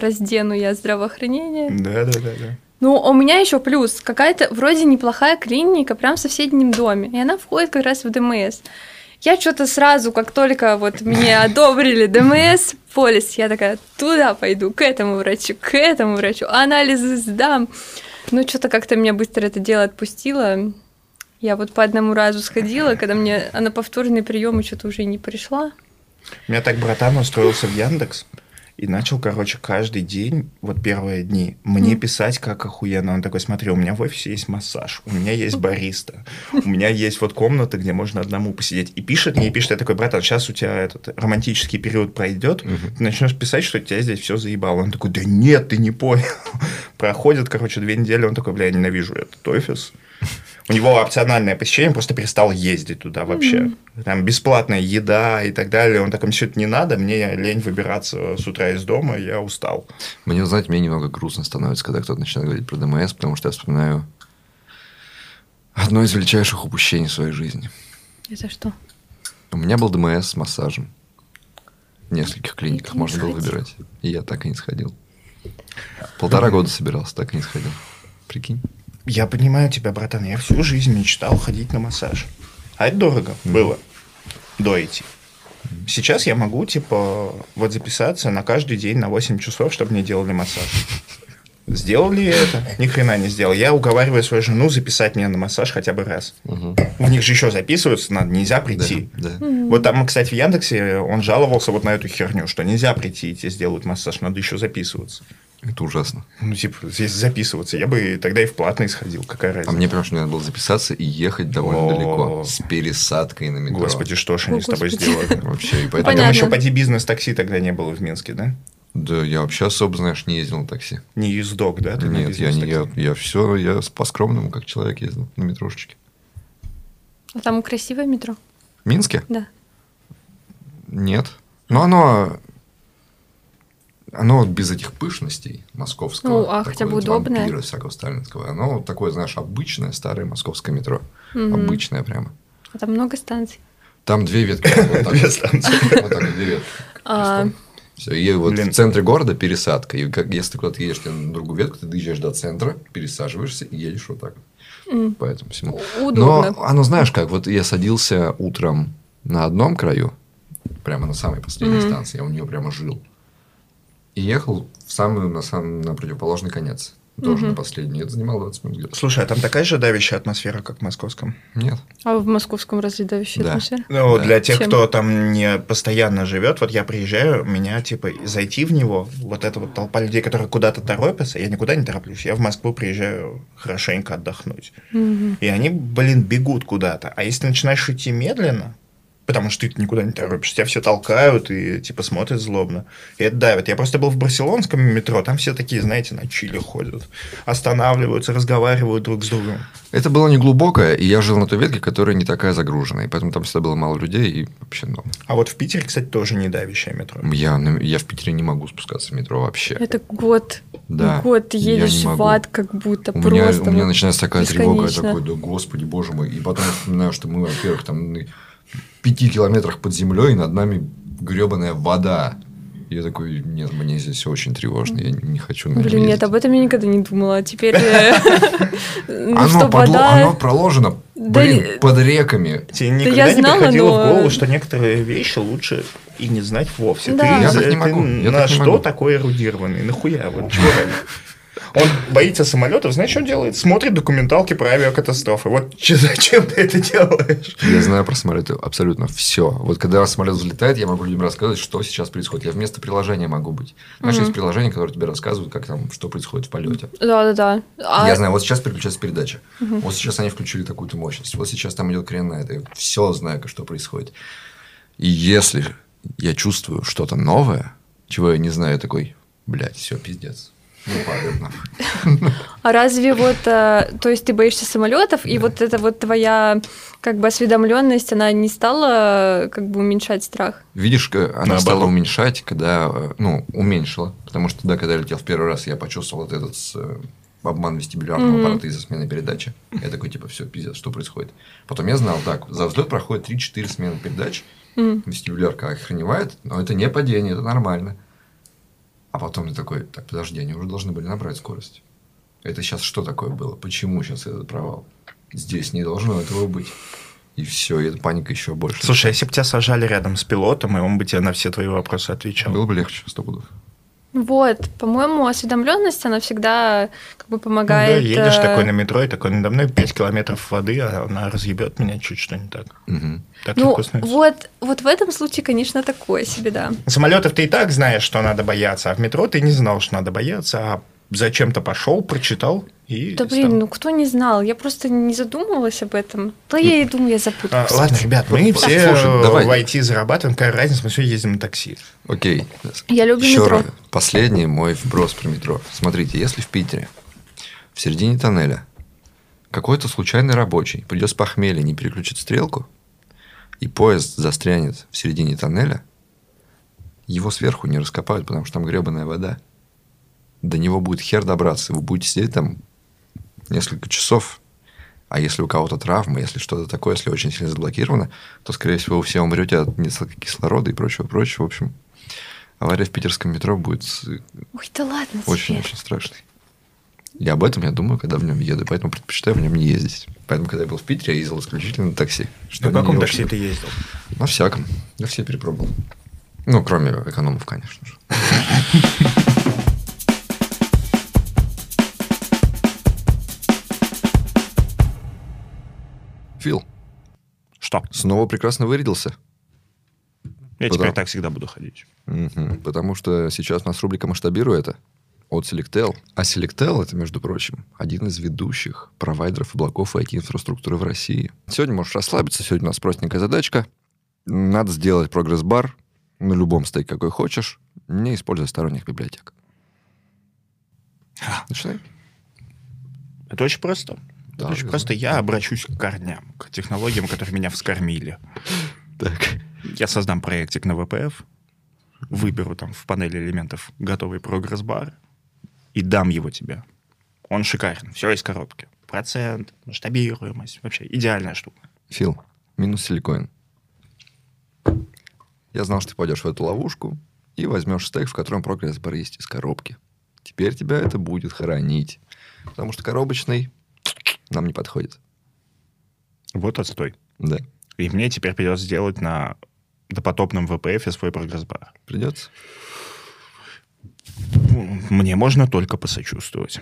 раздену я здравоохранение. да-да-да. Ну, у меня еще плюс. Какая-то вроде неплохая клиника прям в соседнем доме. И она входит как раз в ДМС. Я что-то сразу, как только вот мне (laughs) одобрили ДМС, полис, я такая, туда пойду, к этому врачу, к этому врачу, анализы сдам. Ну, что-то как-то меня быстро это дело отпустило. Я вот по одному разу сходила, когда мне а на повторные приемы что-то уже не пришла. У меня так братан устроился в Яндекс и начал, короче, каждый день, вот первые дни, мне писать, как охуенно. Он такой, смотри, у меня в офисе есть массаж, у меня есть бариста, у меня есть вот комната, где можно одному посидеть. И пишет мне, и пишет, я такой, братан, сейчас у тебя этот романтический период пройдет, Мгм. ты начнешь писать, что тебя здесь все заебало. Он такой, да нет, ты не понял. (laughs) Проходит, короче, две недели, он такой, бля, я ненавижу этот офис. У него опциональное посещение, просто перестал ездить туда вообще. Там бесплатная еда и так далее. Он такой, мне все это не надо, мне лень выбираться с утра из дома, я устал. Мне, знаете, мне немного грустно становится, когда кто-то начинает говорить про ДМС, потому что я вспоминаю одно из величайших упущений в своей жизни. Это что? У меня был ДМС с массажем. В нескольких клиниках можно было сходил? выбирать. И я так и не сходил. Полтора года собирался, так и не сходил. Прикинь. Я понимаю тебя, братан, я всю жизнь мечтал ходить на массаж. А это дорого было до идти. Сейчас я могу, типа, вот записаться на каждый день на 8 часов, чтобы мне делали массаж. Сделали это? Ни хрена не сделал. Я уговариваю свою жену записать меня на массаж хотя бы раз. Мгм. В них же еще записываться надо, нельзя прийти. Да, да. Вот там, кстати, в Яндексе он жаловался вот на эту херню, что нельзя прийти и тебе сделают массаж, надо еще записываться. Это ужасно. Ну, типа, здесь записываться. Я бы тогда и в платный сходил. Какая А разница? мне прям что надо было записаться и ехать довольно О. далеко. С пересадкой на метро. Господи, что ж они О, с тобой Господи. сделали? (laughs) Вообще, и А поэтому... там Понятно. еще поди бизнес-такси тогда не было в Минске, да? Да, я вообще особо, знаешь, не ездил на такси. Не ездок, да? ты Нет, я не, я, я все, я с- по-скромному, как человек ездил на метрошечке. А там красивое метро? В Минске? Да. Нет. Но оно... Оно вот без этих пышностей московского. Ну, а такое хотя бы вот удобное. вампира всякого сталинского. Оно вот такое, знаешь, обычное старое московское метро. Мгм. Обычное прямо. А там много станций. Там две ветки. (laughs) Две станции. Вот так две ветки. (laughs) А, Все, и вот Блин. в центре города пересадка. И как, если ты куда-то едешь на другую ветку, ты доезжаешь до центра, пересаживаешься и едешь вот так. м, По этому всему. удобно. Но оно, знаешь как, вот я садился утром на одном краю, прямо на самой последней станции, я у нее прямо жил. И ехал в самую, на, самый, на противоположный конец. Тоже Мгм. на последний. Это занимало 20 минут где-то. Слушай, а там такая же давящая атмосфера, как в московском? Нет. А в московском разве давящая Да. атмосфера? Ну, Да. для тех, Чем? кто там не постоянно живет, вот я приезжаю, меня, типа, зайти в него, вот эта вот толпа людей, которые куда-то торопятся, я никуда не тороплюсь, я в Москву приезжаю хорошенько отдохнуть. Мгм. И они, блин, бегут куда-то. А если начинаешь идти медленно, потому что ты никуда не торопишься, тебя все толкают и, типа, смотрят злобно. И это давит. Я просто был в барселонском метро, там все такие, знаете, на чили ходят. Останавливаются, разговаривают друг с другом. Это было не глубокое, и я жил на той ветке, которая не такая загруженная. И поэтому там всегда было мало людей, и вообще ну, А вот в Питере, кстати, тоже не давящее метро. я, на- я в Питере не могу спускаться в метро вообще. Это год. Да, Год ты едешь в ад, как будто У меня, просто. у меня начинается такая тревога, я бесконечно. такой, да господи, боже мой. И потом я вспоминаю, что мы, во-первых, там пяти километрах под землей, и над нами гребаная вода. Я такой, нет, мне здесь очень тревожно, я не хочу на Блин, нет, ездить». об этом я никогда не думала. А теперь... э, (laughs) ну, оно, проложено, блин, под реками. Тебе я никогда не приходило в голову, что некоторые вещи лучше и не знать вовсе. Ты, Я за- так не ты могу, я на что такой эрудированный? Нахуя? Вот чего? (laughs) Он боится самолетов, знаешь, что он делает? Смотрит документалки про авиакатастрофы. Вот (laughs) че- зачем ты это делаешь? Я знаю про самолеты абсолютно все. Вот когда самолет взлетает, я могу людям рассказывать, что сейчас происходит. Я вместо приложения могу быть. Знаешь, Мгм. есть приложения, которые тебе рассказывают, как там, что происходит в полете. Да-да-да. А- Я знаю, вот сейчас переключается передача. Вот сейчас они включили такую-то мощность. Вот сейчас там идет крен на это. Я все знаю, как- что происходит. И если я чувствую что-то новое, чего я не знаю, я такой, блядь, все, пиздец. Ну, падает нахуй. А разве вот, э, то есть ты боишься самолетов, и вот эта вот твоя как бы осведомленность, она не стала как бы уменьшать страх? Видишь, она Наоборот. стала уменьшать, когда, э, ну, уменьшила. Потому что, да, когда я летел в первый раз, я почувствовал вот этот э, обман вестибулярного Мгм. аппарата из-за смены передачи. Я такой, типа, все, пиздец, что происходит? Потом я знал, так, за взлет проходит 3-4 смены передач, М. вестибулярка охреневает, но это не падение, это нормально. А потом я такой, так, подожди, они уже должны были набрать скорость. Это сейчас что такое было? Почему сейчас этот провал? Здесь не должно этого быть. И все, и эта паника еще больше. Слушай, а если бы тебя сажали рядом с пилотом, и он бы тебе на все твои вопросы отвечал. Было бы легче, сто пудов. Вот, по-моему, осведомленность, она всегда как бы Ну да, помогает... едешь э, такой на метро, и такой надо мной 5 километров воды, а она разъебет меня чуть что не так. Мгм. Так Ну, легко становится. вот, вот в этом случае, конечно, такое себе, да. Самолетов ты и так знаешь, что надо бояться, а в метро ты не знал, что надо бояться, а зачем-то пошел, прочитал и... Да стал. блин, ну кто не знал? Я просто не задумывалась об этом. Да я и думаю, я А, запуталась. ладно, ребят, мы все слушай, давай. в IT зарабатываем, какая разница, мы все ездим на такси. Окей. Я люблю Еще метро. раз. Последний мой вброс про метро. Смотрите, если в Питере в середине тоннеля какой-то случайный рабочий придет с похмелья, не переключит стрелку, и поезд застрянет в середине тоннеля, его сверху не раскопают, потому что там гребаная вода. До него будет хер добраться. Вы будете сидеть там несколько часов. А если у кого-то травма, если что-то такое, если очень сильно заблокировано, то, скорее всего, вы все умрете от недостатка кислорода и прочего-прочего. В общем, авария в питерском метро будет Ой, да ладно тебе. очень-очень страшной. И об этом я думаю, когда в нем еду, поэтому предпочитаю в нем не ездить. Поэтому, когда я был в Питере, я ездил исключительно на такси. Что На каком такси очень- ты ездил? На всяком. Я все перепробовал. Ну, кроме экономов, конечно же. (laughs) Фил, Что? снова прекрасно вырядился. Я Потому- теперь так всегда буду ходить. Мгм. Потому что сейчас у нас рубрика «Масштабируй это» от Selectel. А Selectel — это, между прочим, один из ведущих провайдеров облаков и IT-инфраструктуры в России. Сегодня можешь расслабиться. Сегодня у нас простенькая задачка. Надо сделать прогресс-бар на любом стейке, какой хочешь, не используя сторонних библиотек. Начинай. Это очень просто. Да, очень я просто. Я обращусь к корням, к технологиям, которые меня вскормили. Так. Я создам проектик на VPF, выберу там в панели элементов готовый прогресс-бар и дам его тебе. Он шикарен. Все из коробки. Процент, масштабируемость. Вообще идеальная штука. Фил, минус силикоин. Я знал, что ты пойдешь в эту ловушку и возьмешь стейк, в котором прогресс-бар есть из коробки. Теперь тебя это будет хоронить. Потому что коробочный нам не подходит. Вот отстой. Да. И мне теперь придется сделать на допотопном VPF свой прогресс-бар. Придется. Мне можно только посочувствовать.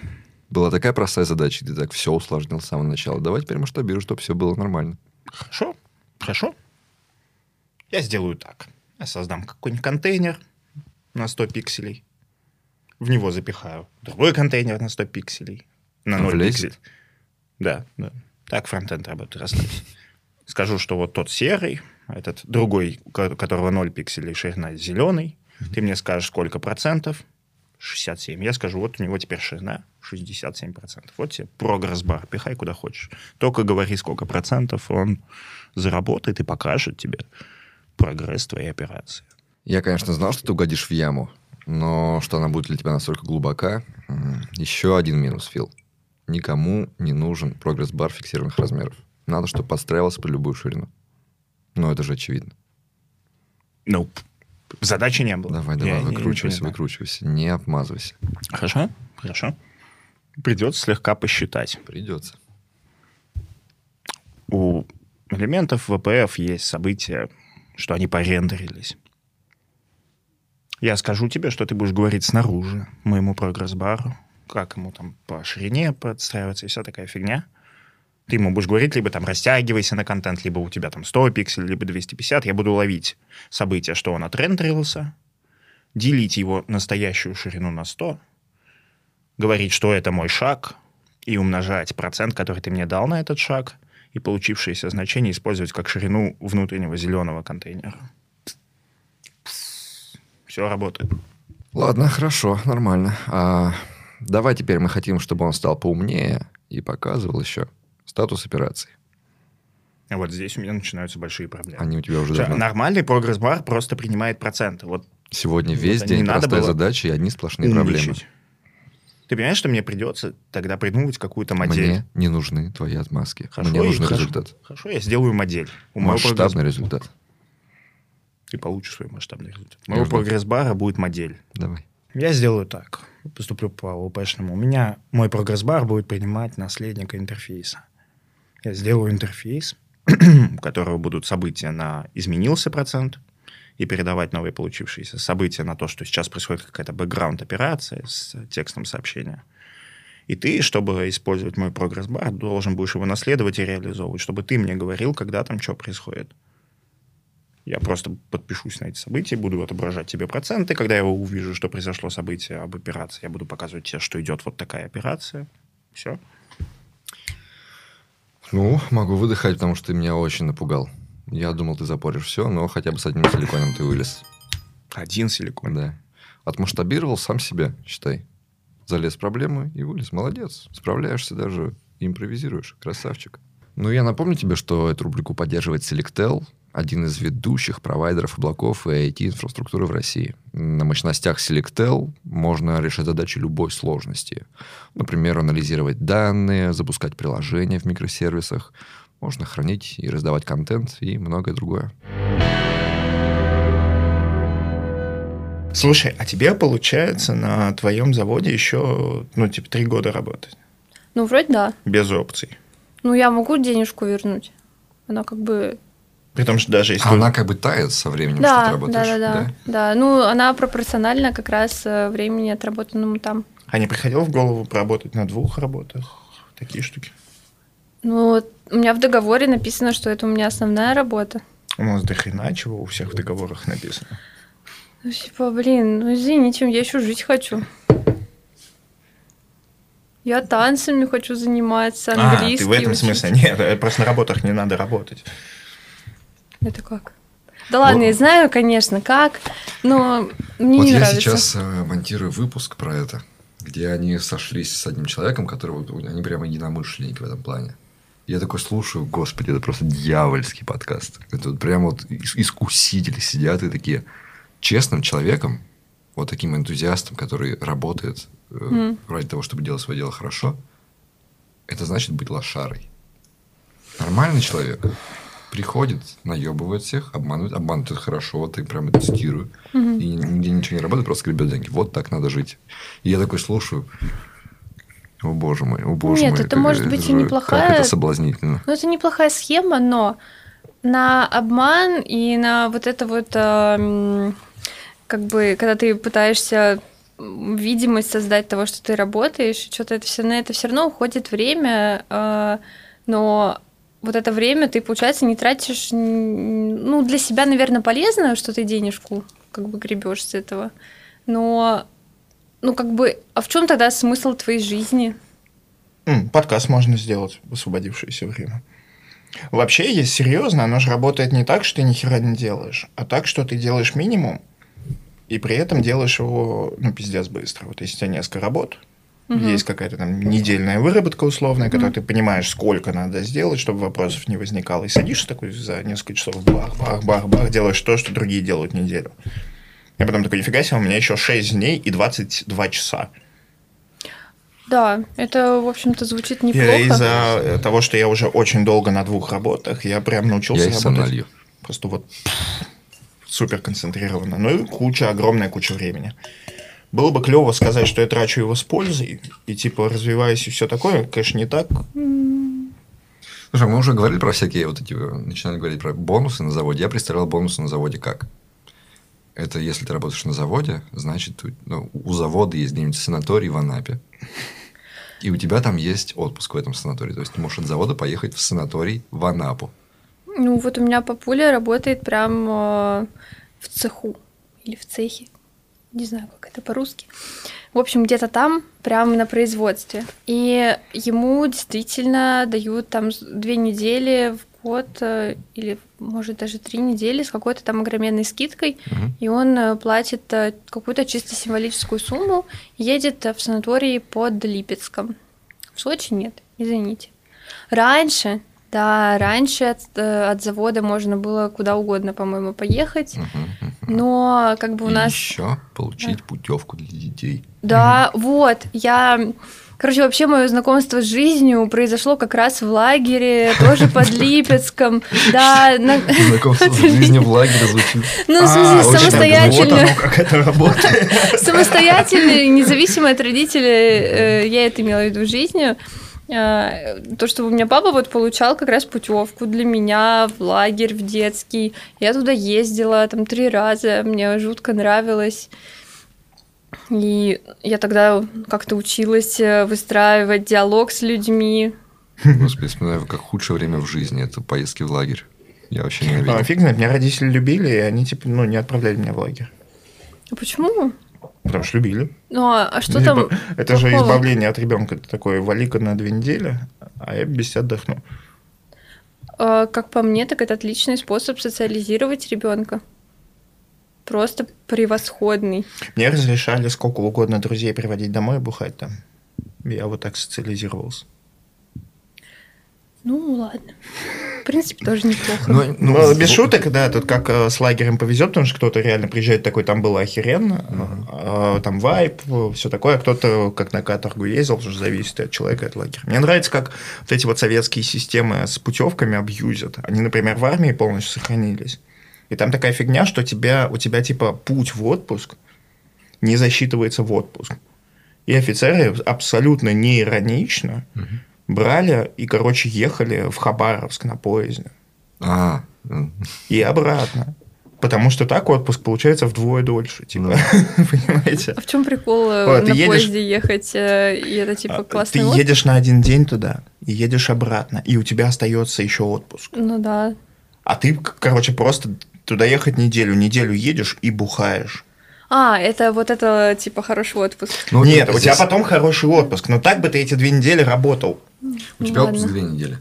Была такая простая задача, ты так все усложнил с самого начала. Давай теперь масштабируй, чтобы все было нормально. Хорошо, хорошо. Я сделаю так. Я создам какой-нибудь контейнер на 100 пикселей. В него запихаю другой контейнер на 100 пикселей. На 0 Влезет? пикселей. Да, да. Так фронтенд работает, расслабься. Скажу, что вот тот серый, этот другой, у ко- которого 0 пикселей, ширина зеленый. Ты мне скажешь, сколько процентов? 67. Я скажу, вот у него теперь ширина 67 процентов. Вот тебе прогресс-бар, пихай куда хочешь. Только говори, сколько процентов он заработает и покажет тебе прогресс твоей операции. Я, конечно, знал, что ты угодишь в яму, но что она будет для тебя настолько глубока... Еще один минус, Фил. Никому не нужен прогресс-бар фиксированных размеров. Надо, чтобы подстраивался под любую ширину. Ну, это же очевидно. Ну, задачи не было. Давай, Я давай, ничего выкручивайся, знаю. выкручивайся. Не обмазывайся. Хорошо, хорошо. Придется слегка посчитать. Придется. У элементов VPF есть события, что они порендерились. Я скажу тебе, что ты будешь говорить снаружи моему прогресс-бару, как ему там по ширине подстраиваться и вся такая фигня. Ты ему будешь говорить, либо там растягивайся на контент, либо у тебя там 100 пикселей, либо 250. Я буду ловить события, что он отрендерился, делить его настоящую ширину на 100, говорить, что это мой шаг, и умножать процент, который ты мне дал на этот шаг, и получившееся значение использовать как ширину внутреннего зеленого контейнера. Все работает. Ладно, хорошо, нормально. А давай теперь мы хотим, чтобы он стал поумнее и показывал еще статус операций. А вот здесь у меня начинаются большие проблемы. Они у тебя уже Слушай, давно. Нормальный прогресс-бар просто принимает проценты. Вот Сегодня весь день простая задача и одни сплошные проблемы. умничать. Ты понимаешь, что мне придется тогда придумать какую-то модель? Мне не нужны твои отмазки. Хорошо, Мне нужен хорошо. результат. Хорошо, я сделаю модель. У Масштабный результат. Ты получишь свой масштабный результат. У моего прогресс-бара будет модель. Давай. Я сделаю так. Поступлю по ОПшному. У меня мой прогресс-бар будет принимать наследника интерфейса. Я сделаю интерфейс, (clears throat) у которого будут события на изменился процент, и передавать новые получившиеся события на то, что сейчас происходит какая-то бэкграунд-операция с текстом сообщения. И ты, чтобы использовать мой прогресс-бар, должен будешь его наследовать и реализовывать, чтобы ты мне говорил, когда там что происходит. Я просто подпишусь на эти события, буду отображать тебе проценты. Когда я увижу, что произошло событие об операции, я буду показывать тебе, что идет вот такая операция. Все. Ну, могу выдыхать, потому что ты меня очень напугал. Я думал, ты запоришь все, но хотя бы с одним силиконом ты вылез. Один силикон. Да. Отмасштабировал сам себя, считай. Залез в проблемы и вылез. Молодец. Справляешься даже, импровизируешь. Красавчик. Ну, я напомню тебе, что эту рубрику поддерживает Selectel, один из ведущих провайдеров облаков и IT-инфраструктуры в России. На мощностях Selectel можно решать задачи любой сложности. Например, анализировать данные, запускать приложения в микросервисах, можно хранить и раздавать контент и многое другое. Слушай, а тебе, получается, на твоем заводе еще, ну, типа, три года работать? Ну, вроде да. Без опций. Ну, я могу денежку вернуть. Она как бы... При том, что даже если... А она как бы тает со временем, что ты Да, да, работаешь. да, да, да. Ну, она пропорциональна как раз э, времени отработанному там. А не приходило в голову поработать на двух работах? Такие штуки. Ну, у меня в договоре написано, что это у меня основная работа. У нас до хрена чего у всех в договорах написано. Ну, типа, блин, ну извините, я еще жить хочу. Я танцами хочу заниматься, А, английский ты в этом учить. смысле? Нет, э, просто на работах не надо работать. Это как? Да ладно, я знаю, конечно, как, но мне вот не я нравится. сейчас э, монтирую выпуск про это, где они сошлись с одним человеком, который вот, они прямо единомышленники в этом плане. Я такой слушаю, господи, это просто дьявольский подкаст. Это вот прям вот ис- искусители сидят и такие честным человеком, вот таким энтузиастом, который работает Мгм. ради того, чтобы делать свое дело хорошо, это значит быть лошарой. Нормальный человек приходит, наебывает всех, обманывает, обманывает это хорошо, вот и прямо тестирую. Мгм. И нигде ничего не работает, просто гребет деньги. Вот так надо жить. И я такой слушаю. О боже мой, о боже Нет, мой. это как может быть и же- неплохая- Как это соблазнительно. Ну, это неплохая схема, но на обман и на вот это вот, м, как бы, когда ты пытаешься видимость создать того, что ты работаешь, что-то это все на это все равно уходит время, а, но вот это время ты, получается, не тратишь, ну, для себя, наверное, полезно, что ты денежку как бы гребешь с этого, но, ну, как бы, а в чем тогда смысл твоей жизни? Подкаст можно сделать в освободившееся время. Вообще, есть серьезно, оно же работает не так, что ты ни хера не делаешь, а так, что ты делаешь минимум, и при этом делаешь его, ну, пиздец быстро. Вот если у тебя несколько работ, Мгм. есть какая-то там недельная выработка условная, которую ты понимаешь, сколько надо сделать, чтобы вопросов не возникало, и садишься такой за несколько часов, бах-бах-бах-бах, делаешь то, что другие делают неделю. Я потом такой, нифига себе, у меня еще 6 дней и 22 часа. Да, это, в общем-то, звучит Я неплохо. из-за э, того, что я уже очень долго на двух работах, я прям научился Я работать налью. просто вот супер концентрированно. Ну и куча, огромная куча времени. Было бы клево сказать, что я трачу его с пользой, и типа развиваюсь и все такое, конечно, не так. Слушай, мы уже говорили про всякие вот эти, начинали говорить про бонусы на заводе. Я представлял бонусы на заводе как? Это если ты работаешь на заводе, значит, у- ну, у завода есть где-нибудь санаторий в Анапе. И у тебя там есть отпуск в этом санатории. То есть ты можешь от завода поехать в санаторий в Анапу. Ну, вот у меня папуля работает прям э, в цеху или в цехе. Не знаю, как это по-русски. В общем, где-то там, прямо на производстве. И ему действительно дают там две недели в год э, или, может, даже три недели с какой-то там огроменной скидкой. Мгм. И он э, платит э, какую-то чисто символическую сумму, едет в санаторий под Липецком. В Сочи нет, извините. Раньше, да, раньше от, от завода можно было куда угодно, по-моему, поехать, Мгм, мгм. Но как бы у И нас... еще получить путевку для детей. Да, вот, я... Короче, вообще мое знакомство с жизнью произошло как раз в лагере, тоже под (laughs) Lipецком. Да, на- Знакомство с (laughs) жизнью в лагере звучит. ну, в А, смысле, так, самостоятельно. Как это работает. (laughs) самостоятельно, независимо от родителей, э, я это имела в виду жизнью. Э, То, что у меня папа вот получал как раз путевку для меня в лагерь, в детский. Я туда ездила там три раза, мне жутко нравилось. И я тогда как-то училась э, выстраивать диалог с людьми. Господи, вспоминаю, как худшее время в жизни. Это поездки в лагерь. Я вообще А, ненавидел. Фиг знает, меня родители любили, и они типа, ну, не отправляли меня в лагерь. А почему? Потому что любили. Ну, а а что там? Это же избавление от ребенка. Это такое валика на две недели, а я без тебя отдохну. Э, Как по мне, так это отличный способ социализировать ребенка. Просто превосходный. Мне разрешали сколько угодно друзей приводить домой и бухать там. Я вот так социализировался. Ну, ладно. В принципе, тоже неплохо. Ну, Ну, без шуток, да, тут как э, с лагерем повезет, потому что кто-то реально приезжает такой, там было охеренно, э, там вайп, все такое, а кто-то как на каторгу ездил, потому что зависит от человека, от лагеря. Мне нравится, как вот эти вот советские системы с путевками абьюзят. Они, например, в армии полностью сохранились. И там такая фигня, что тебя, у тебя типа путь в отпуск не засчитывается в отпуск. И офицеры абсолютно не иронично брали и, короче, ехали в Хабаровск на поезде. А, И обратно. Потому что так отпуск получается вдвое дольше, типа, (laughs) понимаете? А в чем прикол э, Вот, на ты едешь- поезде ехать? э, И это типа А, классный Ты отдых? едешь на один день туда, и едешь обратно, и у тебя остается еще отпуск. Ну да. А ты, короче, просто туда ехать неделю, неделю едешь и бухаешь. А, это вот это, типа, хороший отпуск. Ну, Нет, у тебя потом хороший отпуск, но так бы ты эти две недели работал. У тебя Ладно. отпуск две недели.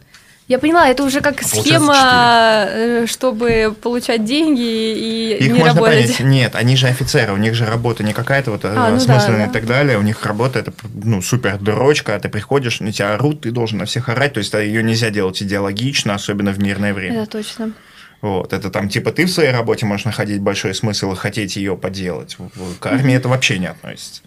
Я поняла, это уже как получается схема, э, чтобы получать деньги и Их не можно работать. понять. Нет, они же офицеры, у них же работа не какая-то вот э, А, ну да, осмысленная да. и так далее. У них работа это ну супер дрочка, а ты приходишь, на тебя орут, ты должен на всех орать. То есть ее нельзя делать идеологично, особенно в мирное время. Это точно. Вот, это там типа ты в своей работе можешь находить большой смысл и хотеть ее поделать. К армии это вообще не относится.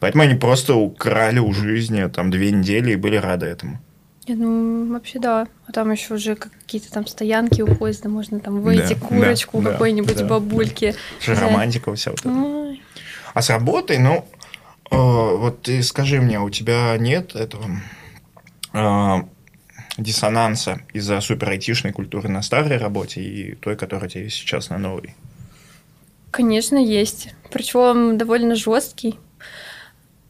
Поэтому они просто украли у жизни там две недели и были рады этому. Я ну, вообще да. А там еще уже какие-то там стоянки у поезда, можно там выйти, Да, курочку да, какой-нибудь да. бабульки. Взять. романтика вся вот эта. А с работой, ну, э, вот ты скажи мне, у тебя нет этого э, диссонанса из-за супер айтишной культуры на старой работе и той, которая у тебя есть сейчас на новой? Конечно, есть. Причем довольно жесткий.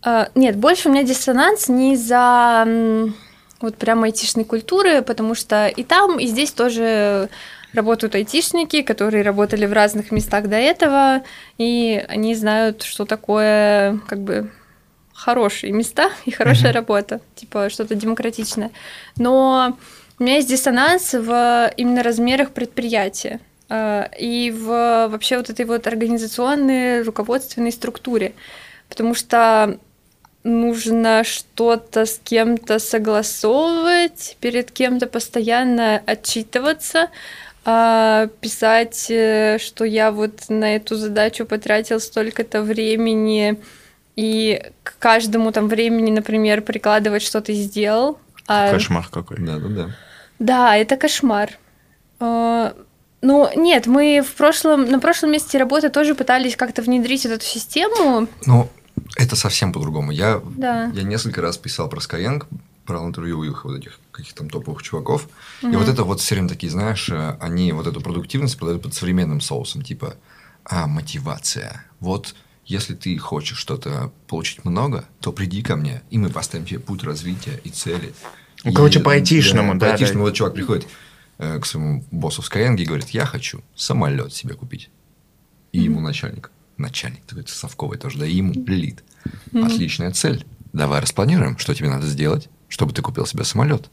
А, Нет, больше у меня диссонанс не из-за вот прям айтишной культуры, потому что и там, и здесь тоже работают айтишники, которые работали в разных местах до этого, и они знают, что такое как бы хорошие места (laughs) и хорошая работа, типа что-то демократичное. Но у меня есть диссонанс в именно размерах предприятия э, и в вообще вот этой вот организационной руководственной структуре, потому что нужно что-то с кем-то согласовывать, перед кем-то постоянно отчитываться, а, писать, э, что я вот на эту задачу потратил столько-то времени, и к каждому там времени, например, прикладывать, что ты сделал. А- Кошмар какой. Да, да, да. да, это кошмар. А, Ну, нет, мы в прошлом, на прошлом месте работы тоже пытались как-то внедрить вот эту систему. Ну, это совсем по-другому. Я, Да. я несколько раз писал про Skyeng, брал интервью у их вот этих каких-то там топовых чуваков. И вот это вот все время такие, знаешь, э, они вот эту продуктивность подают под современным соусом. Типа, а, мотивация. Вот если ты хочешь что-то получить много, то приди ко мне, и мы поставим тебе путь развития и цели. Ну, И, короче, по-айтишному, да, По-айтишному. да. Вот чувак приходит э, к своему боссу в Skyeng и говорит, я хочу самолет себе купить. И ему начальник, начальник такой совковый тоже, да, и ему лид. Отличная цель. Давай распланируем, что тебе надо сделать, чтобы ты купил себе самолет.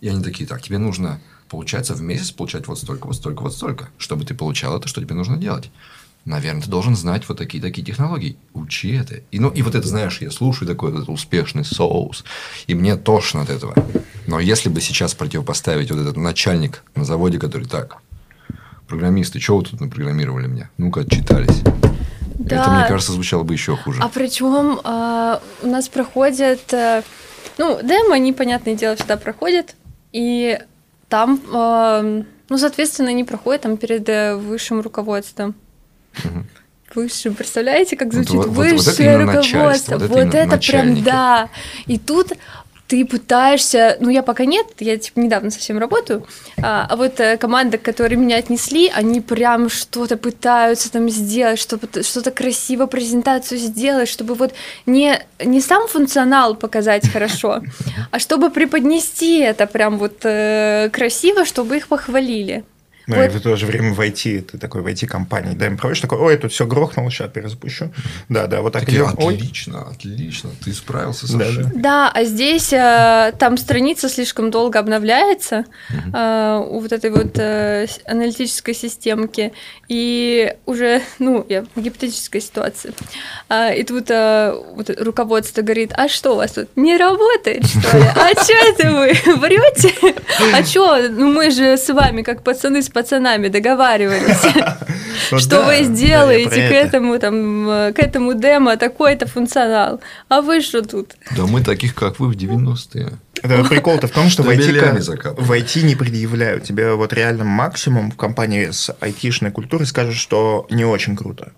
И они такие, так, тебе нужно, получается, в месяц получать вот столько, вот столько, вот столько. Чтобы ты получал это, что тебе нужно делать? Наверное, ты должен знать вот такие-такие технологии. Учи это. И, ну, и вот это, знаешь, я слушаю такой этот успешный соус, и мне тошно от этого. Но если бы сейчас противопоставить вот этот начальник на заводе, который так, программисты, что вы тут напрограммировали мне? Ну-ка, отчитались. Это, Да. мне кажется, звучало бы еще хуже. А причем у нас проходят, э, ну, демо, они, понятное дело, всегда проходят, и там, э, ну, соответственно, они проходят там перед э, высшим руководством. Высшим, представляете, как Вот- звучит вот- вот- вот высшее именно начальство, руководство. вот это Вот это прям да. И тут ты пытаешься, ну я пока нет, я типа недавно совсем работаю, а, а вот э, команда, которые меня отнесли, они прям что-то пытаются там сделать, чтобы что-то красиво презентацию сделать, чтобы вот не не сам функционал показать хорошо, (laughs) а чтобы преподнести это прям вот э, красиво, чтобы их похвалили. Ну, Вот. и в то же время в IT, ты такой в IT-компании, да, им проводишь, такой, ой, тут все грохнуло, сейчас перезапущу. Да, да, вот так Такие, идем. Ой, отлично, отлично, ты справился с Да, да. ошибкой. Да, а здесь э, там страница слишком долго обновляется э, у вот этой вот э, аналитической системки, и уже, ну, я в гипотетической ситуации. А, и тут э, вот руководство говорит, а что у вас тут не работает, что ли? А что это вы (laughs) врете? А что? Ну мы же с вами, как пацаны с пацанами, договаривались. (laughs) (laughs) Что вы сделаете к это. этому там э, к этому демо такой-то функционал, а вы что тут? Да мы таких, как вы в 90-е. Да, прикол-то в том, что IT, в IT не предъявляют. Тебе вот реально максимум в компании с айтишной культурой скажут, что не очень круто.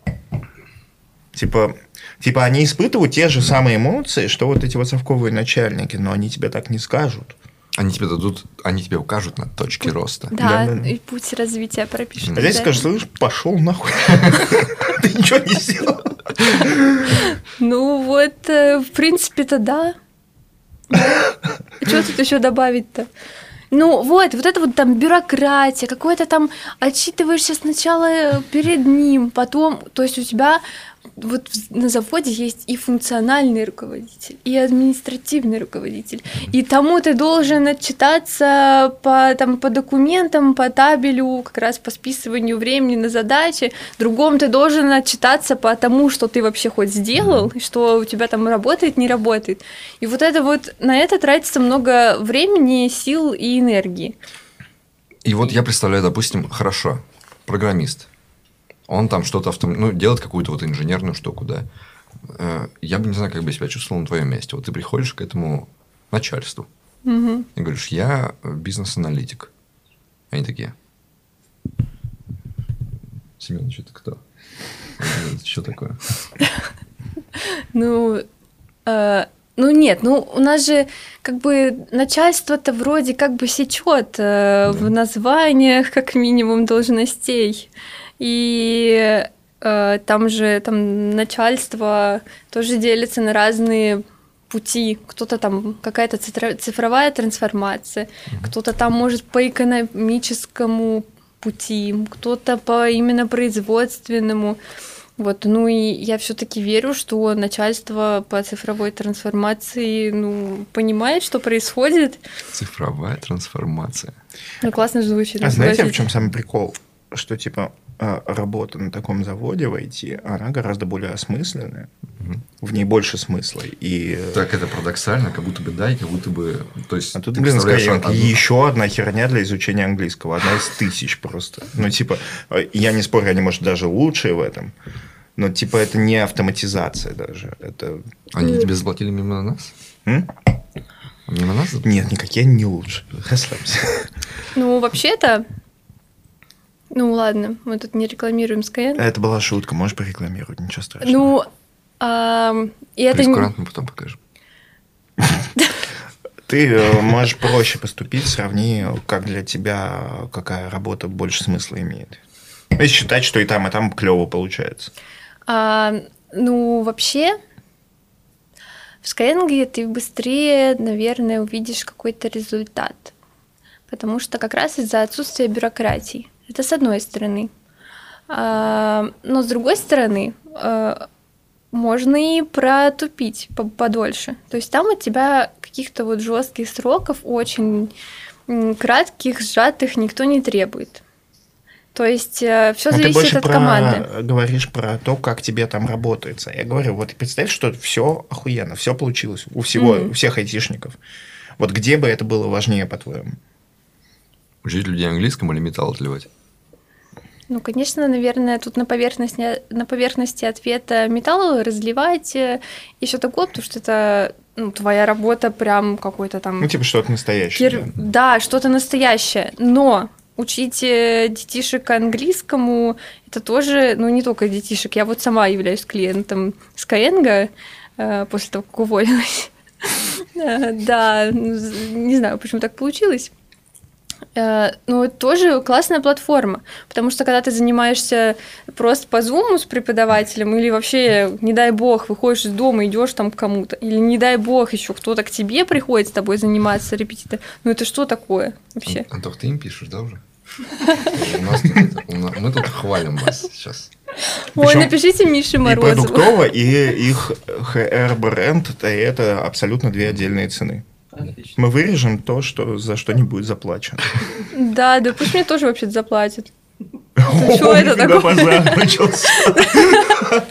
Типа, типа они испытывают те же самые эмоции, что вот эти вот совковые начальники, но они тебе так не скажут. Они тебе дадут, они тебе укажут на точки роста. Да, Да, да. и путь развития пропишет. А здесь да. скажут, слышь, пошел нахуй. (laughs) Ты ничего не сделал. Ну вот, э, в принципе-то да. Что тут еще добавить-то? Ну вот, вот это вот там бюрократия, какой-то там отчитываешься сначала перед ним, потом, то есть у тебя вот на заводе есть и функциональный руководитель, и административный руководитель. И тому ты должен отчитаться по, там, по документам, по табелю, как раз по списыванию времени на задачи. Другому ты должен отчитаться по тому, что ты вообще хоть сделал, что у тебя там работает, не работает. И вот это вот, на это тратится много времени, сил и энергии. И вот я представляю, допустим, хорошо, программист. Он там что-то автом... ну, делает какую-то вот инженерную штуку, да. Э, Я бы не знаю, как бы себя чувствовал на твоем месте. Вот ты приходишь к этому начальству Мгм. и говоришь, я бизнес-аналитик. Они такие. Семен, что ты кто? Что такое? Ну, э, ну нет, ну у нас же как бы начальство-то вроде как бы сечет э, в названиях как минимум должностей. И э, там же там начальство тоже делится на разные пути. Кто-то там какая-то цифровая трансформация, кто-то там может по экономическому пути, кто-то по именно производственному. Вот, ну и я все-таки верю, что начальство по цифровой трансформации, ну, понимает, что происходит. Цифровая трансформация. Ну, классно звучит. А знаете, в чем самый прикол? Что, типа, работа на таком заводе в IT, она гораздо более осмысленная. Мгм. В ней больше смысла. И... Так это парадоксально, как будто бы да, и как будто бы... То есть, А тут, блин, Skyeng. одну- еще одна херня для изучения английского. Одна из тысяч просто. Ну, типа, э, я не спорю, они, может, даже лучшие в этом. Но, типа, это не автоматизация даже. Это... Они тебе заплатили мимо нас? М? Мимо нас? Нет, никакие они не лучше. Расслабься. Ну, вообще-то, ну ладно, мы тут не рекламируем Skyeng. Это была шутка, можешь порекламировать, ничего страшного. Ну, ам, и это... Прескурант мы потом покажем. Ты э, можешь проще поступить, сравни, как для тебя какая работа больше смысла имеет. Если считать, что и там, и там клево получается. А, ну, вообще, в Skyeng ты быстрее, наверное, увидишь какой-то результат. Потому что как раз из-за отсутствия бюрократии. Это с одной стороны. А, но с другой стороны, а, можно и протупить по- подольше. То есть там от тебя каких-то вот жестких сроков, очень кратких, сжатых никто не требует. То есть все Но ты зависит больше от про, команды. говоришь про то, как тебе там работается. Я говорю, вот представь, что все охуенно, все получилось у всего, Мгм. у всех айтишников. Вот где бы это было важнее, по-твоему? Учить людей английскому или металл отливать? Ну, конечно, наверное, тут на поверхности, на поверхности ответа металл разливать и все такое, потому что это ну, твоя работа прям какой-то там... Ну, типа что-то настоящее. пер- да. Да, что-то настоящее. Но учить э, детишек английскому, это тоже, ну, не только детишек. Я вот сама являюсь клиентом Skyeng э, после того, как уволилась. Э, (laughs) Да, ну, не знаю, почему так получилось. Э, Ну, это тоже классная платформа, потому что когда ты занимаешься просто по зуму с преподавателем, или вообще, не дай бог, выходишь из дома, идешь там к кому-то, или не дай бог, еще кто-то к тебе приходит с тобой заниматься, репетитор, ну это что такое вообще? Ан- Антох, ты им пишешь, да, уже? (laughs) Мы тут хвалим вас сейчас. Ой, Причём напишите Мише И Морозову. продуктово, и их HR-бренд, это абсолютно две отдельные цены. Отлично. Мы вырежем то, что, за что не будет заплачено. (laughs) Да, да пусть мне тоже вообще-то заплатят. (laughs) О, чё это такое? (laughs)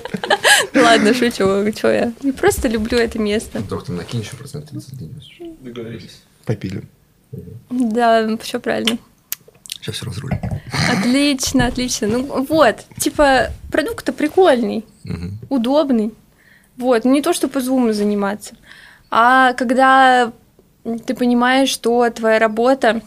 Ладно, шучу, что я. Я просто люблю это место. Антох, ты накинь еще процент 30 денег. Договорились. Попили. Да, все правильно. Сейчас все разрулим. Отлично, отлично. Ну вот, типа, продукт-то прикольный. Удобный. Вот, ну не то, что по зуму заниматься, а когда ты понимаешь, что твоя работа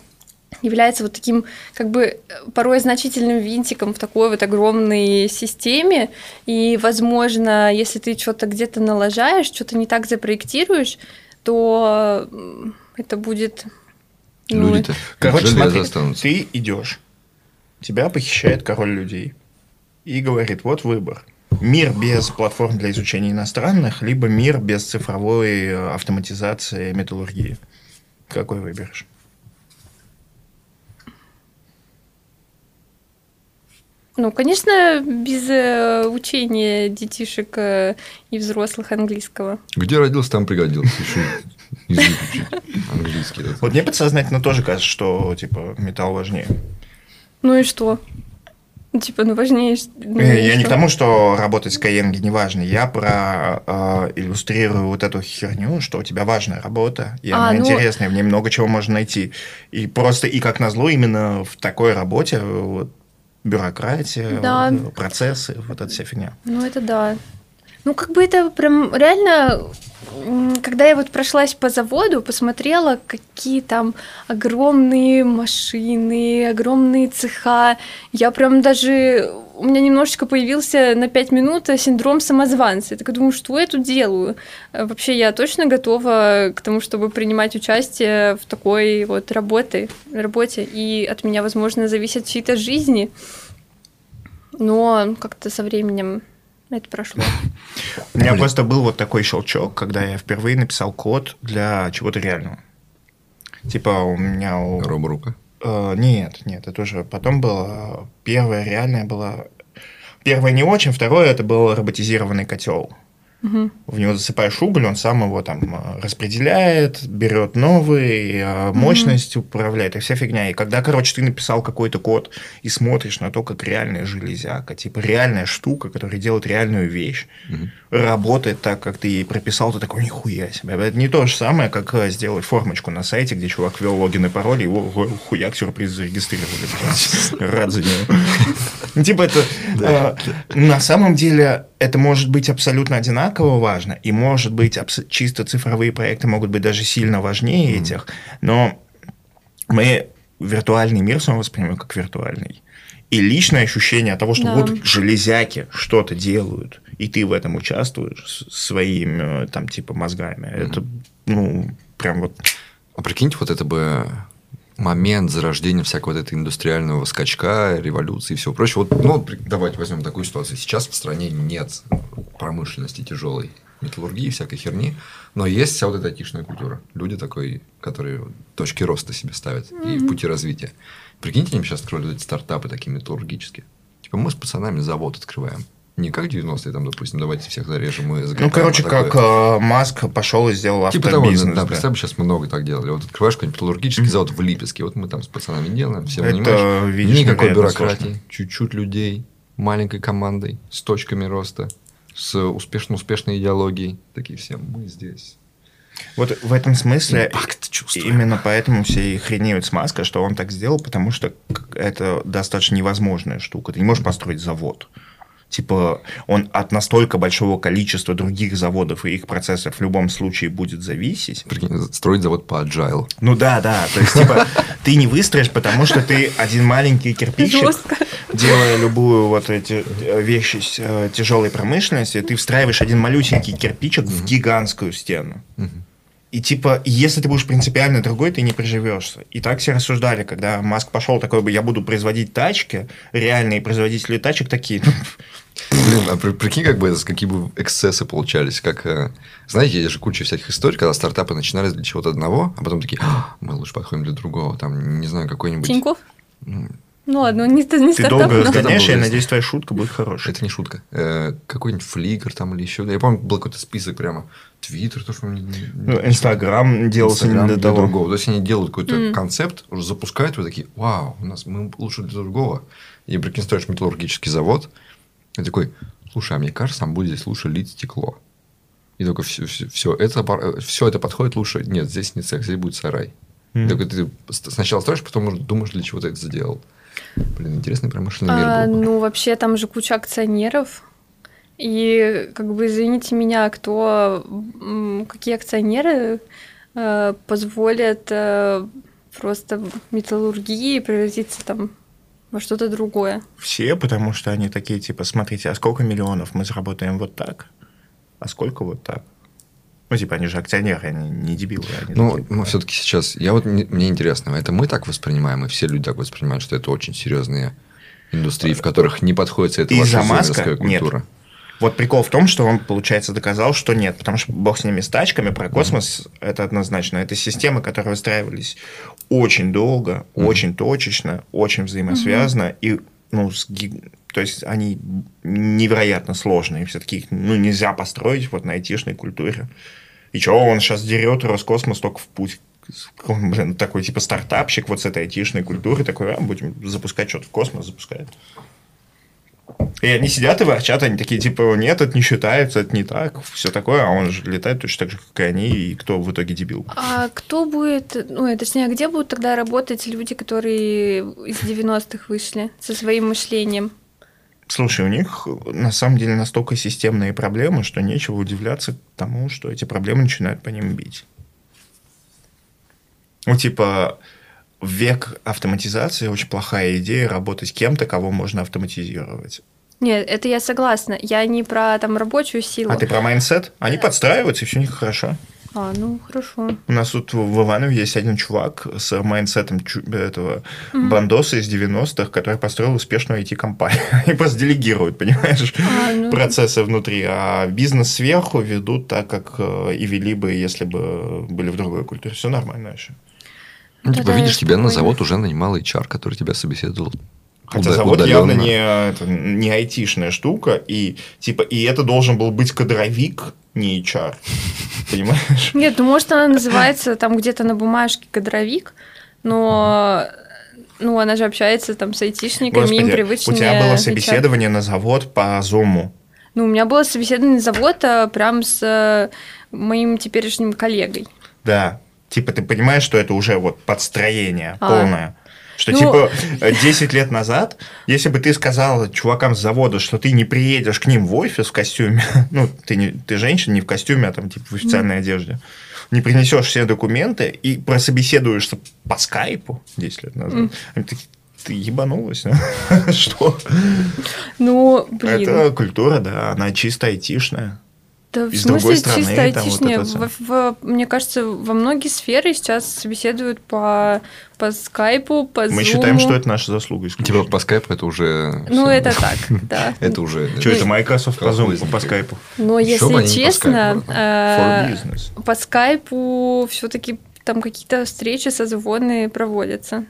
является вот таким, как бы, порой значительным винтиком в такой вот огромной системе, и, возможно, если ты что-то где-то налажаешь, что-то не так запроектируешь, то это будет... ну, Люди-то Короче, смотри, останутся. ты идешь, тебя похищает король людей и говорит, вот выбор. Мир без платформ для изучения иностранных, либо мир без цифровой э, автоматизации металлургии. Какой выберешь? Ну, конечно, без э, учения детишек э, и взрослых английского. Где родился, там пригодился. Еще язык учить. Английский. Вот мне подсознательно тоже кажется, что типа металл важнее. Ну и что? Ну, Типа, ну важнее... ну, Э, я не что? к тому, что работать с Skyeng не важно. Я про э, иллюстрирую вот эту херню, что у тебя важная работа, и А, она ну- интересная, в ней много чего можно найти. И просто, и как назло, именно в такой работе вот, бюрократия, Да. процессы, вот эта вся фигня. Ну, это да. Ну, как бы это прям реально, когда я вот прошлась по заводу, посмотрела, какие там огромные машины, огромные цеха, я прям даже... У меня немножечко появился на пять минут синдром самозванца. Я так думаю, что я тут делаю? Э, Вообще, я точно готова к тому, чтобы принимать участие в такой вот работе, работе. И от меня, возможно, зависит чьи-то жизни. Но как-то со временем это прошло. У меня просто был вот такой щелчок, когда я впервые написал код для чего-то реального. Типа у меня... у- Роборука. Э, нет, нет, это уже потом было. Первое реальное было... Первое не очень, второе это был роботизированный котел. Мгм. В него засыпаешь уголь, он сам его там э, распределяет, берет новый, э, мощность управляет, и вся фигня. И когда, короче, ты написал какой-то код и смотришь на то, как реальная железяка, типа реальная штука, которая делает реальную вещь, работает так, как ты ей прописал, ты такой, нихуя себе. Это не то же самое, как э, сделать формочку на сайте, где чувак ввел логин и пароль, и его ху- хуяк сюрприз зарегистрировали. (laughs) Рад за него. (laughs) Типа это... На самом деле это может быть абсолютно одинаково важно, и может быть абс- чисто цифровые проекты могут быть даже сильно важнее этих, но мы виртуальный мир снова воспринимаем как виртуальный. И личное ощущение того, что Да. вот железяки что-то делают, и ты в этом участвуешь своими, э, там, типа, мозгами, это, ну, прям вот... А прикиньте, вот это бы момент зарождения всякого вот этого индустриального скачка, революции и всего прочего. Вот, ну, давайте возьмем такую ситуацию. Сейчас в стране нет промышленности тяжелой, металлургии, всякой херни, но есть вся вот эта айтишная культура. Люди такой, которые точки роста себе ставят и в пути развития. Прикиньте, они сейчас вот эти стартапы такие металлургические. Типа мы с пацанами завод открываем. Не как 90-е, там, допустим, давайте всех зарежем и Ну, короче, а как такое. э, Маск пошел и сделал Типа того, автобизнес. да, да. представь, сейчас много так делали. Вот открываешь какой-нибудь металлургический завод в Липецке, вот мы там с пацанами делаем, все Это, понимаешь, видишь, никакой бюрократии, сложно. чуть-чуть людей, маленькой командой, с точками роста, с успешно-успешной идеологией. Такие все, мы здесь. Вот в этом смысле именно поэтому все и хренеют с Маска, что он так сделал, потому что это достаточно невозможная штука. Ты не можешь построить завод. Типа, он от настолько большого количества других заводов и их процессов в любом случае будет зависеть. Прикинь, строить завод по agile. Ну да, да. То есть, типа, ты не выстроишь, потому что ты один маленький кирпичик, Жестко. делая любую вот эти э, вещи с э, тяжелой промышленности, ты встраиваешь один малюсенький кирпичик в гигантскую стену. И типа, если ты будешь принципиально другой, ты не приживешься. И так все рассуждали, когда Маск пошел такой бы, я буду производить тачки, реальные производители тачек такие, «Ну, Блин, а при- прикинь, как бы это, какие бы эксцессы получались. Как, э, знаете, есть же куча всяких историй, когда стартапы начинались для чего-то одного, а потом такие, «А, мы лучше подходим для другого. Там, не знаю, какой-нибудь... Тиньков? Ну, ладно, не, не ты стартап, долго разгоняешь, я надеюсь, твоя шутка будет хорошей. Это не шутка. Э, какой-нибудь фликр там или еще. Я помню, был какой-то список прямо. Твиттер, то, что мне... Ну, Инстаграм делался не для для того. другого. То есть они делают какой-то концепт, уже запускают, вы такие, вау, у нас мы лучше для другого. И прикинь, строишь металлургический завод, и такой, слушай, а мне кажется, нам будет здесь лучше лить стекло. И только все, все, это, пор- все это подходит лучше. Нет, здесь не цех, здесь будет сарай. И такой ты сначала строишь, потом думаешь, для чего ты это сделал. Блин, интересный промышленный мир А, ну, вообще, там же куча акционеров. И, как бы, извините меня, кто, м, какие акционеры э, позволят э, просто металлургии превратиться там во что-то другое. Все, потому что они такие, типа, смотрите, а сколько миллионов мы заработаем вот так, а сколько вот так. Ну, типа, они же акционеры, они не дебилы. Они Ну, такие, ну, все-таки сейчас, я вот не- мне интересно, это мы так воспринимаем, и все люди так воспринимают, что это очень серьезные индустрии, в которых не подходит эта ваша Маска? зумерская Нет. культура. Вот прикол в том, что он, получается, доказал, что нет, потому что бог с ними с тачками, про космос это однозначно. Это системы, которые выстраивались очень долго, Мгм. очень точечно, очень взаимосвязано и ну, с ги- то есть они невероятно сложные. Все-таки их ну, нельзя построить вот на айтишной культуре. И чего он сейчас дерет Роскосмос только в путь? Блин, такой типа стартапщик вот с этой айтишной культуры, такой, а, будем запускать что-то в космос, запускает. И они сидят и ворчат, они такие, типа, нет, это не считается, это не так, все такое, а он же летает точно так же, как и они, и кто в итоге дебил. А кто будет, ну, э, точнее, где будут тогда работать люди, которые из 90-х вышли со своим мышлением? Слушай, у них на самом деле настолько системные проблемы, что нечего удивляться тому, что эти проблемы начинают по ним бить. Ну, типа, в век автоматизации очень плохая идея работать кем-то, кого можно автоматизировать. Нет, это я согласна. Я не про там рабочую силу. А ты про mindset? Они подстраиваются, и все у них хорошо. А, ну хорошо. У нас тут в Иванове есть один чувак с mindset ом чу- этого бандоса из 90-х, который построил успешную IT-компанию. (laughs) И просто делегируют, понимаешь, А, ну, процессы внутри. А бизнес сверху ведут так, как э, и вели бы, если бы были в другой культуре. Все нормально еще. Ну, типа, видишь, тебя на завод уже нанимал HR, который тебя собеседовал. Хотя Уда- завод явно удаленно. не, это, не айтишная штука, и типа и это должен был быть кадровик, не HR. (laughs) Понимаешь? Нет, ну может она называется там где-то на бумажке кадровик, но ну она же общается там с айтишниками, им Господи, привычнее. у тебя было HR. собеседование на завод по Зуму. Ну, у меня было собеседование на завод а, прям с э, моим теперешним коллегой. Да. Типа, ты понимаешь, что это уже вот подстроение А. полное. Что, Ну- типа, э, 10 лет назад, если бы ты сказал чувакам с завода, что ты не приедешь к ним в офис в костюме, (laughs) ну, ты, не, ты женщина, не в костюме, а там, типа, в официальной одежде, не принесешь все документы и прособеседуешься по скайпу 10 лет назад, они такие, ты ебанулась, а? (laughs) что? Ну, блин. Это культура, да, она чисто айтишная. Да, в из смысле другой страны, чисто вот айтишнее. это всё. В- в- мне кажется, во многие сферы сейчас собеседуют по, по скайпу, по Мы Zoom. считаем, что это наша заслуга. Типа по скайпу это уже... Ну, это так, да. (laughs) Это уже... Что это, Microsoft по Zoom, по скайпу? Но если по честно, скайпу, э, по скайпу все-таки там какие-то встречи, созвоны проводятся.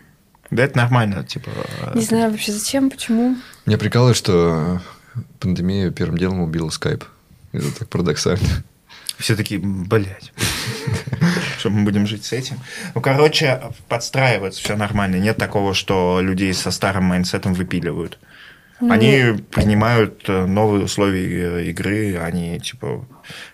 Да это нормально, типа... э, Не знаю вообще зачем, почему. Меня прикалывает, что пандемия первым делом убила скайп. Это так парадоксально. Все такие, блядь. Что мы будем жить с этим? Ну, короче, подстраивается все нормально. Нет такого, что людей со старым mindset ом выпиливают. Ну, Они принимают э, новые условия э, игры, они, типа,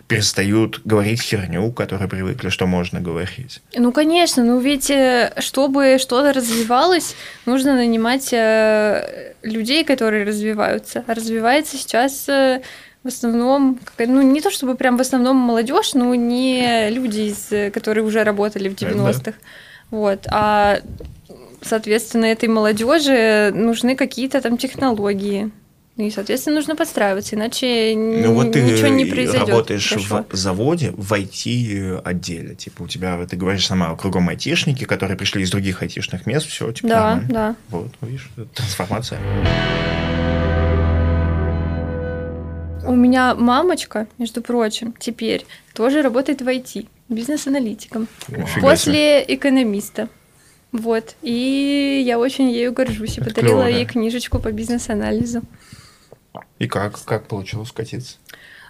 перестают говорить херню, которую привыкли, что можно говорить. Ну, конечно, ну ведь э, чтобы что-то развивалось, нужно нанимать э, людей, которые развиваются. А развивается сейчас э, в основном, ну не то чтобы прям в основном молодежь, но не люди, из, которые уже работали в Да. 90-х. Вот. А соответственно, этой молодежи нужны какие-то там технологии. И, соответственно, нужно подстраиваться, иначе Ну вот ты ничего не произойдет. работаешь хорошо. в заводе, в IT-отделе. Типа у тебя, ты говоришь сама, кругом айтишники, которые пришли из других айтишных мест, все, типа Да, нормально. да. Вот, видишь, трансформация. У меня мамочка, между прочим, теперь тоже работает в IT, бизнес-аналитиком. После экономиста. Вот. И я очень ею горжусь. И Это подарила клёво, да. ей книжечку по бизнес-анализу. И как? Как получилось катиться?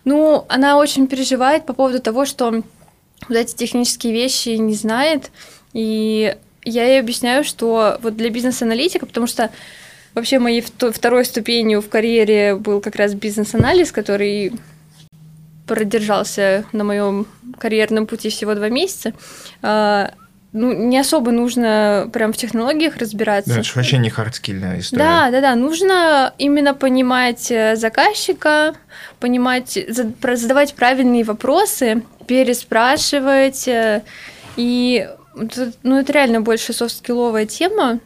Ну, она очень переживает по поводу того, что вот эти технические вещи не знает. И я ей объясняю, что вот для бизнес-аналитика, потому что вообще моей вто- второй ступенью в карьере был как раз бизнес-анализ, который продержался на моем карьерном пути всего два месяца. А, Ну, не особо нужно прям в технологиях разбираться. Да, это вообще не хардскильная история. Да, да, да. Нужно именно понимать э, заказчика, понимать, задавать правильные вопросы, переспрашивать. э, И ну, это реально больше софт-скилловая тема.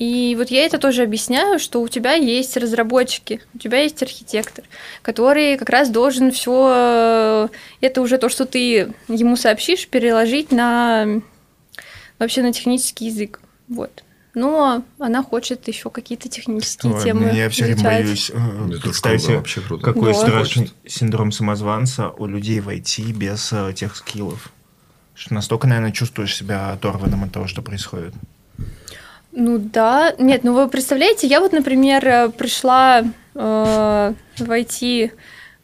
И вот я это тоже объясняю, что у тебя есть разработчики, у тебя есть архитектор, который как раз должен все это уже то, что ты ему сообщишь, переложить на вообще на технический язык. Вот. но она хочет еще какие-то технические Ой, темы Я все время боюсь. э, Это круто, Представьте, вообще круто. какой Да. страшный синдром самозванца у людей в IT без э, тех скиллов. Что настолько, наверное, чувствуешь себя оторванным от того, что происходит. Ну да, нет, ну вы представляете, я вот, например, э, пришла э, в IT,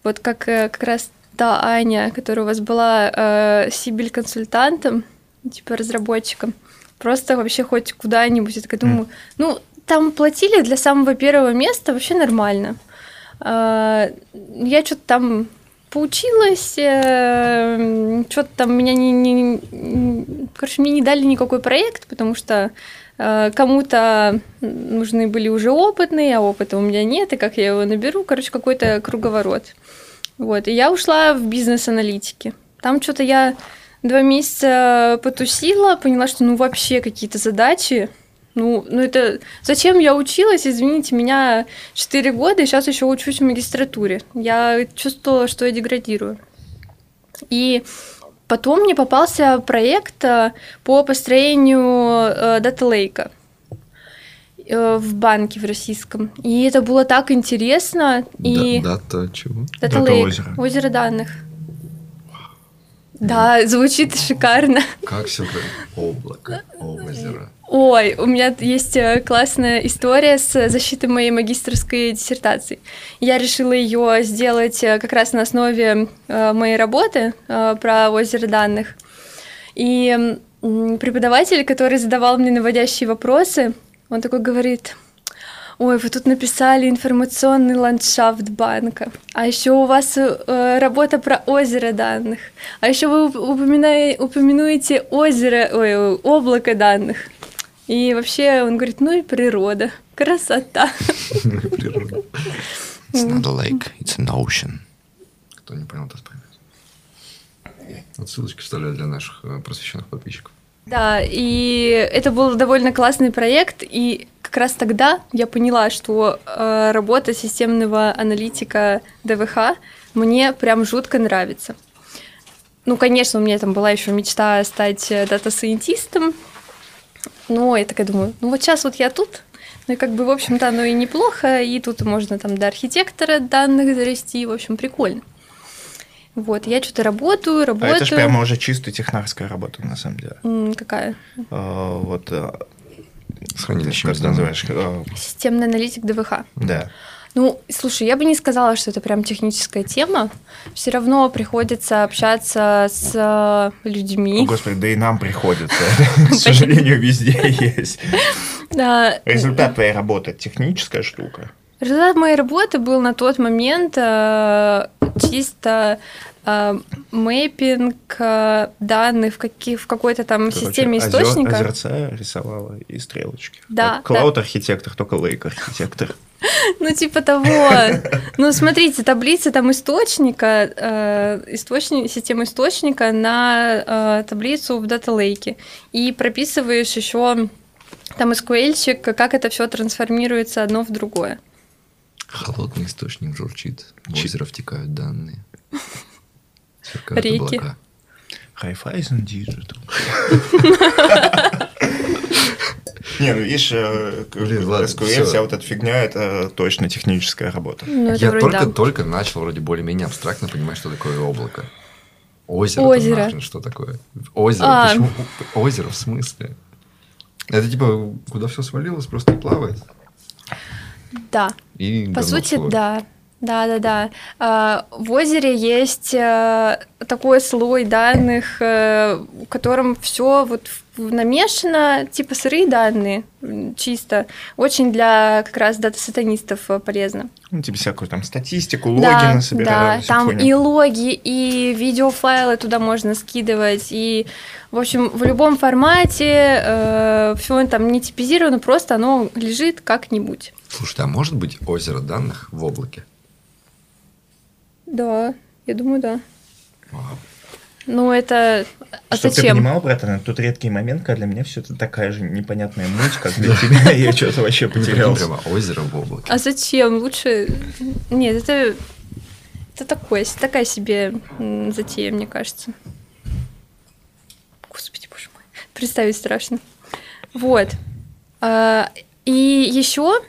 вот как э, как раз та Аня, которая у вас была э, Сибиль-консультантом, типа разработчиком, просто вообще хоть куда-нибудь, я такая думаю, ну там платили для самого первого места вообще нормально. Э, я что-то там поучилась, что-то там меня не, не- короче, мне не дали никакой проект, потому что э, кому-то нужны были уже опытные, а опыта у меня нет, и как я его наберу, короче, какой-то круговорот. Вот, и я ушла в бизнес-аналитики. Там что-то я два месяца потусила, поняла, что ну вообще какие-то задачи, ну, ну это... Зачем я училась, извините, меня 4 года, и сейчас еще учусь в магистратуре. Я чувствовала, что я деградирую. И потом мне попался проект э, по построению э, дата-лейка э, в банке в российском. И это было так интересно. И... Да- Дата чего? Дата Дата Лейк, озера. озеро данных. Да, звучит шикарно. Как все облако, озеро. Ой, у меня есть э, классная история с защитой моей магистрской диссертации. Я решила ее сделать э, как раз на основе э, моей работы про озеро данных. И преподаватель, который задавал мне наводящие вопросы, он такой говорит, ой, вы тут написали информационный ландшафт банка, а еще у вас э, работа про озеро данных, а еще вы уп- упомина- упомянуете озеро, ой, облако данных. И вообще он говорит, ну и природа, красота. (laughs) Природа. It's not a lake, it's an ocean. Кто не понял, тот поймет. Вот ссылочки вставляю для наших э, просвещенных подписчиков. Да, и это был довольно классный проект, и как раз тогда я поняла, что э, работа системного аналитика ДВХ мне прям жутко нравится. Ну, конечно, у меня там была еще мечта стать э, дата-сайентистом, но я такая думаю, ну вот сейчас вот я тут, ну и как бы, в общем-то, оно и неплохо, и тут можно там до архитектора данных зарасти, в общем, прикольно. Вот, я что-то работаю, А работаю. это же прямо уже чисто технарская работа, на самом деле. Какая? Э, Вот, э, С хранилищем как называешь? Системный аналитик ДВХ. Да. Ну, слушай, я бы не сказала, что это прям техническая тема. Все равно приходится общаться с э, О, людьми. Господи, да и нам приходится. (laughs) К сожалению, везде есть. Результат твоей работы – техническая штука. Результат моей работы был на тот момент э, чисто э, мэппинг э, данных в, каких, в какой-то там Короче, системе озер- источника. Озерца рисовала и стрелочки. Да, Клауд-архитектор, только лейк-архитектор. (laughs) Ну, типа того. Ну, смотрите, таблица там источника, э, источник, система источника на э, таблицу в Data Lake. И прописываешь еще там SQL-щик, как это все трансформируется одно в другое. Холодный источник журчит, в Чи- озеро втекают данные. Сверкают Реки. облака. Raiffeisen Digital. (laughs) Не, ну видишь, э, Блин, ладно, SQL, всё. вся вот эта фигня, это точно техническая работа. Ну, Я да. только-только начал вроде более-менее абстрактно понимать, что такое облако. Озеро. Озеро. нахрен что такое? Озеро. А. Почему озеро в смысле? Это типа куда все свалилось, просто плавает. Да. И По сути, да. Да, да, да. В озере есть э, такой слой данных, э, в котором все вот намешано, типа сырые данные, чисто. Очень для как раз дата-сатанистов э, полезно. Ну, типа всякую там статистику, логины да, собирают. да, там и логи, и видеофайлы туда можно скидывать, и, в общем, в любом формате все там не типизировано, просто оно лежит как-нибудь. Слушай, а может быть озеро данных в облаке? Да, я думаю, да. Ну, это... А Чтобы ты зачем? понимал, братан, тут редкий момент, когда для меня все это такая же непонятная муть, как для тебя. (laughs) Я что-то вообще потерялся. Прямо озеро в облаке. А зачем? Лучше... Нет, это... Это такое, такая себе затея, мне кажется. Господи, боже мой. Представить страшно. Вот. А, И еще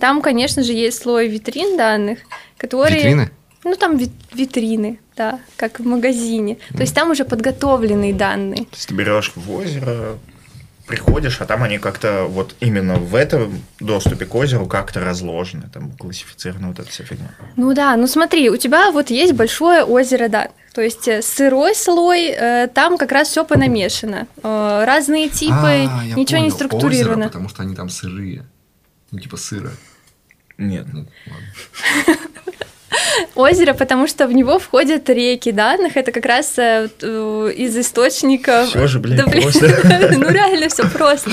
там, конечно же, есть слой витрин данных, которые... Витрины? Ну, там вит- витрины, да, как в магазине. То есть там уже подготовленные данные. То есть ты берешь в озеро, приходишь, а там они как-то вот именно в этом доступе к озеру как-то разложены, там классифицирована вот эта вся фигня. Ну да, ну смотри, у тебя вот есть большое озеро данных. То есть э, сырой слой, э, там как раз все понамешано. Э, разные типы, А, ничего не понял. структурировано. Озеро, потому что они там сырые. Ну, типа сыра. Нет. Ну, ладно. (laughs) Озеро, потому что в него входят реки данных. Это как раз э, э, из источников. Всё же, блин, Да, просто. (laughs) Ну реально все просто.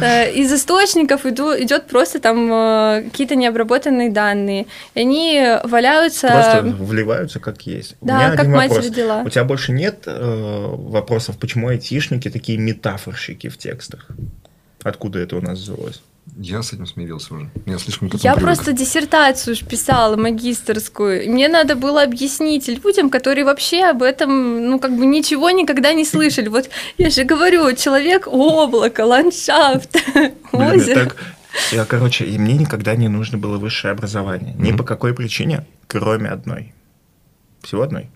Э, Из источников иду- идет просто там какие-то необработанные данные. И они валяются. Просто вливаются как есть. Да, как вопрос. родила. У тебя больше нет э, вопросов, почему айтишники такие метафорщики в текстах? Откуда это у нас взялось? Я с этим смирился уже. Я слишком к этому Я привык. просто диссертацию писала магистрскую. Мне надо было объяснить людям, которые вообще об этом, ну, как бы ничего никогда не слышали. Вот я же говорю, человек облако, ландшафт, (laughs) Блин, озеро. так- Я, короче, и мне никогда не нужно было высшее образование. Ни по какой причине, кроме одной. Всего одной.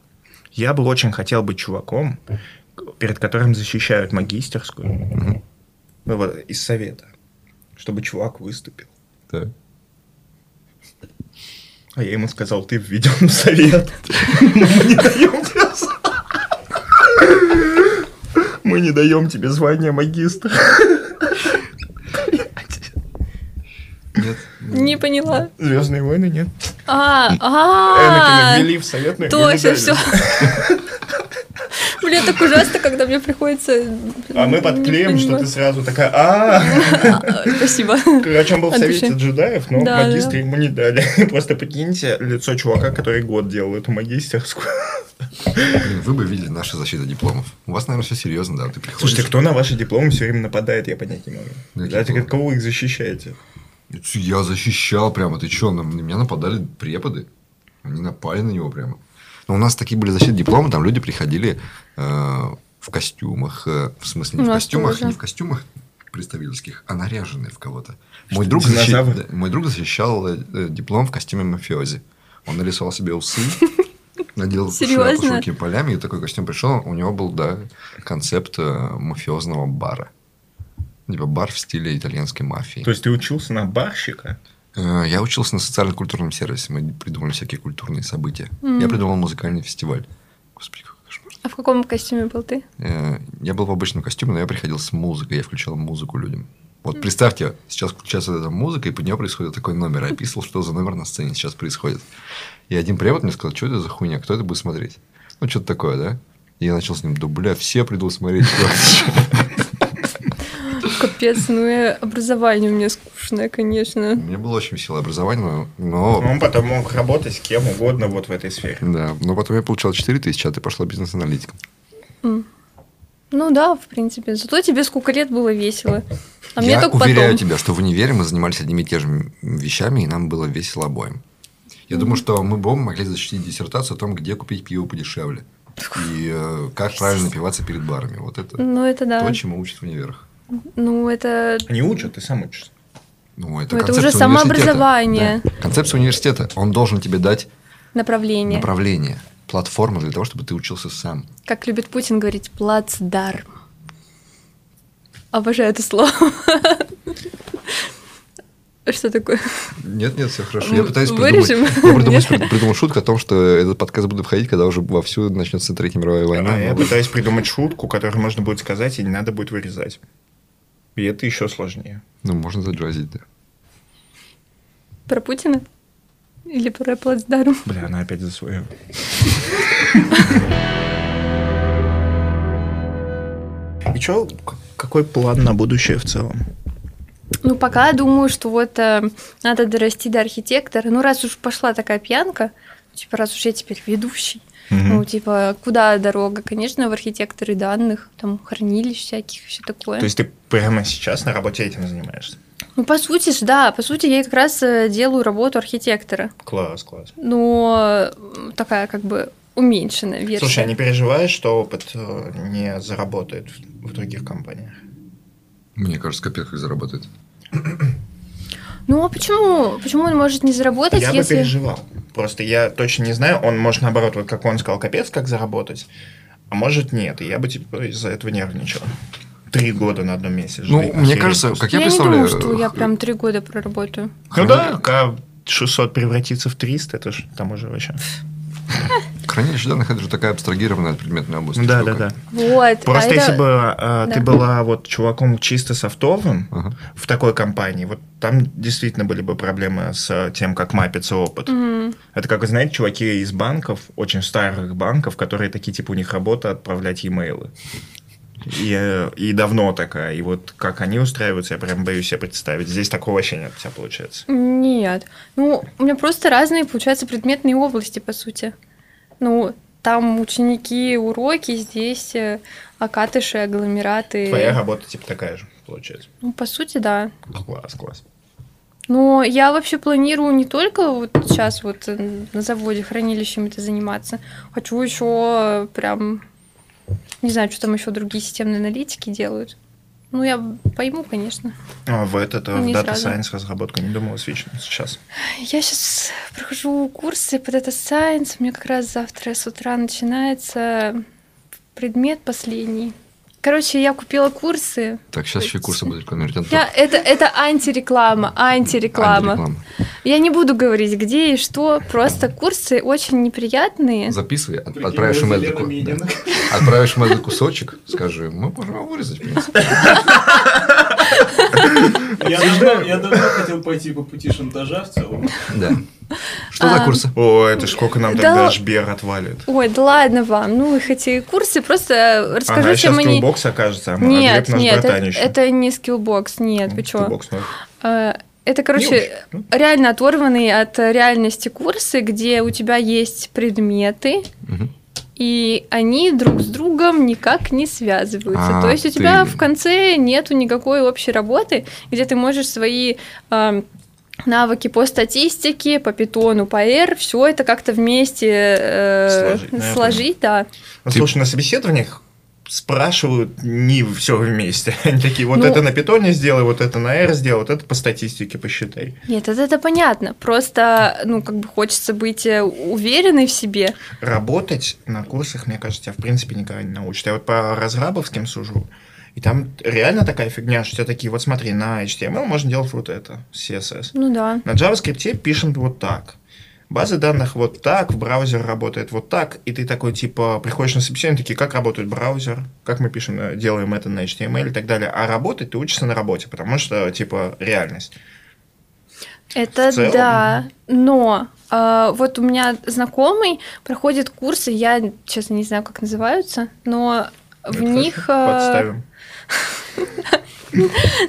Я бы очень хотел быть чуваком, перед которым защищают магистерскую. Ну, вот, из совета. Чтобы чувак выступил. Так. А я ему сказал, ты введен в (laughs) совет. Мы не даем тебе Мы не даем тебе звание магистра. Нет. Не поняла. Звездные войны нет. А, Энакина а, ввели в совет, но точно, все. Блин, так ужасно, когда мне приходится... А мы подклеим, что ты сразу такая, а (laughs) Спасибо. Короче, он был в От совете джедаев, но да. ему не дали. (laughs) Просто прикиньте лицо чувака, который год делал эту магистерскую. Блин, вы бы видели наши защиты дипломов. У вас, наверное, все серьезно, да? Ты приходишь... Слушайте, кто на ваши дипломы все время нападает, я понять не могу. Да, кого вы их защищаете? Я защищал прямо. Ты что, на меня нападали преподы? Они напали на него прямо. Но у нас такие были защиты диплома, там люди приходили э, в костюмах. э, в смысле, не в костюмах, тоже. не в костюмах представительских, а наряженные в кого-то. Мой друг, динозавр? защи- да, мой друг защищал э, диплом в костюме мафиози. Он нарисовал себе усы, (laughs) надел шляпу с Серьезно? широкими полями, и такой костюм пришел. У него был, да, концепт э, мафиозного бара. Типа бар в стиле итальянской мафии. То есть ты учился на барщика? Э, Я учился на социально-культурном сервисе. Мы придумали всякие культурные события. Я придумал музыкальный фестиваль. Господи, какой кошмар. А в каком костюме был ты? Э, Я был в обычном костюме, но я приходил с музыкой. Я включал музыку людям. Вот представьте, сейчас включается эта музыка, и под нее происходит такой номер. Я описывал, что за номер на сцене сейчас происходит. И один препод мне сказал, что это за хуйня, кто это будет смотреть? Ну, что-то такое, да? И я начал с ним, да, бля, все придут смотреть. (laughs) Капец, ну и образование у меня скучное, конечно. У меня было очень веселое образование, но- но Он потом мог работать с кем угодно вот в этой сфере. Да, но потом я получал 4 тысячи, а ты пошла бизнес-аналитиком. Ну да, в принципе. Зато тебе сколько лет было весело. А мне я только уверяю потом. тебя, что в универе мы занимались одними и теми же вещами, и нам было весело обоим. Я думаю, что мы бы оба могли защитить диссертацию о том, где купить пиво подешевле. И э, как правильно напиваться перед барами. Вот это Ну это да. то, чему учат в универах. Ну это Они учат, ты сам учишься. Ну, это, Ну, это концепция уже самообразование. университета. Да. Концепция университета. Он должен тебе дать направление. направление, платформу для того, чтобы ты учился сам. Как любит Путин говорить, плацдарм. Обожаю это слово. (laughs) Что такое? Нет, нет, все хорошо. Я пытаюсь вырежем? придумать, я (laughs) придумал, придумал шутку о том, что этот подкаст будет входить, когда уже вовсю начнется Третья мировая война. А я Ну, пытаюсь придумать шутку, которую можно будет сказать, и не надо будет вырезать. И это еще сложнее. Ну, можно заджазить, да. Про Путина? Или про плацдарм? Бля, она опять за свое. И что, какой план на будущее в целом? Ну, пока думаю, что вот э, надо дорасти до архитектора. Ну, раз уж пошла такая пьянка, типа, раз уж я теперь ведущий, ну, типа, куда дорога? Конечно, в архитекторы данных, там, хранилищ всяких, все такое. То есть ты прямо сейчас на работе этим занимаешься? Ну, по сути ж, да, по сути, я как раз э, делаю работу архитектора. Класс, класс. Но такая, как бы, уменьшенная версия. Слушай, а не переживаешь, что опыт э, не заработает в в других компаниях? Мне кажется, капец как заработает. Ну а почему? Почему он может не заработать, Я бы если... переживал. Просто я точно не знаю, он может наоборот, вот как он сказал, капец, как заработать, а может нет, и я бы типа из-за этого нервничал. Три года на одном месте. Ну, жить, мне охереть кажется, как я, я не представляю... думаю, что я прям три года проработаю. Ну да, когда 600 превратится в 300, это же там уже вообще... (laughs) Хранилище данных это же такая абстрагированная от предметной области. Да, штука. да, да. Вот. Просто а если это- бы э, ты Да. была вот чуваком чисто софтовым Ага. в такой компании, вот там действительно были бы проблемы с тем, как мапится опыт. Мгм. Это как вы знаете, чуваки из банков, очень старых банков, которые такие, типа, у них работа отправлять e-mail. И, и давно такая. И вот как они устраиваются, я прям боюсь себе представить. Здесь такого вообще нет у тебя получается. Нет. Ну, у меня просто разные, получается, предметные области, по сути. Ну, там ученики, уроки, здесь э, окатыши, агломераты. Твоя работа типа такая же, получается. Ну, по сути, да. Класс, класс. Но я вообще планирую не только вот сейчас вот э, на заводе хранилищем это заниматься. Хочу еще прям, не знаю, что там еще другие системные аналитики делают. Ну, я пойму, конечно. А в этот, э, в Data сразу. Science разработка не думала сейчас. Я сейчас прохожу курсы по Data Science. У меня как раз завтра с утра начинается предмет последний. Короче, я купила курсы. Так, сейчас еще и курсы будут рекламировать. Я, это, это антиреклама, антиреклама. Антиреклама. Я не буду говорить, где и что. Просто курсы очень неприятные. Записывай, от- отправишь Минина. да. Отправишь этот кусочек, скажи, мы можем его вырезать, в принципе. Я давно, я давно хотел пойти по пути шантажа в целом. Да. Что за А, курсы? О, это ж сколько нам Да. тогда Жбер отвалит. Ой, да ладно вам. Ну, их эти курсы, просто расскажу, Ага, чем сейчас они... скиллбокс окажется, а Нет, Глеб наш нет, это, братанище. это не скиллбокс, нет, вы чё? Skillbox, ну, Э, Это, короче, очень, реально оторванные от реальности курсы, где у тебя есть предметы, Мгм. И они друг с другом никак не связываются. А, То есть у тебя ты- в конце нету никакой общей работы, где ты можешь свои эм, навыки по статистике, по питону, по R, все это как-то вместе э, Сложить, сложить, да. Ну, Ты- слушай, на собеседованиях спрашивают не все вместе. (laughs) Они такие, вот Ну- это на питоне сделай, вот это на R сделай, вот это по статистике посчитай. Нет, это, это понятно. Просто, ну, как бы хочется быть э, уверенной в себе. Работать на курсах, мне кажется, тебя в принципе никогда не научат. Я вот по разрабовским сужу, и там реально такая фигня, что тебя такие, вот смотри, на HTML можно делать вот это, CSS. Ну да. На JavaScript пишем вот так. Базы данных вот так, в браузер работает вот так, и ты такой, типа, приходишь на собеседование, такие, как работает браузер, как мы пишем, э, делаем это на HTML и так далее. А работать ты учишься на работе, потому что, типа, реальность. Это В целом. да. Но а, вот у меня знакомый проходит курсы, я, честно, не знаю, как называются, но в Это них... хорошо, а, Подставим. (laughs)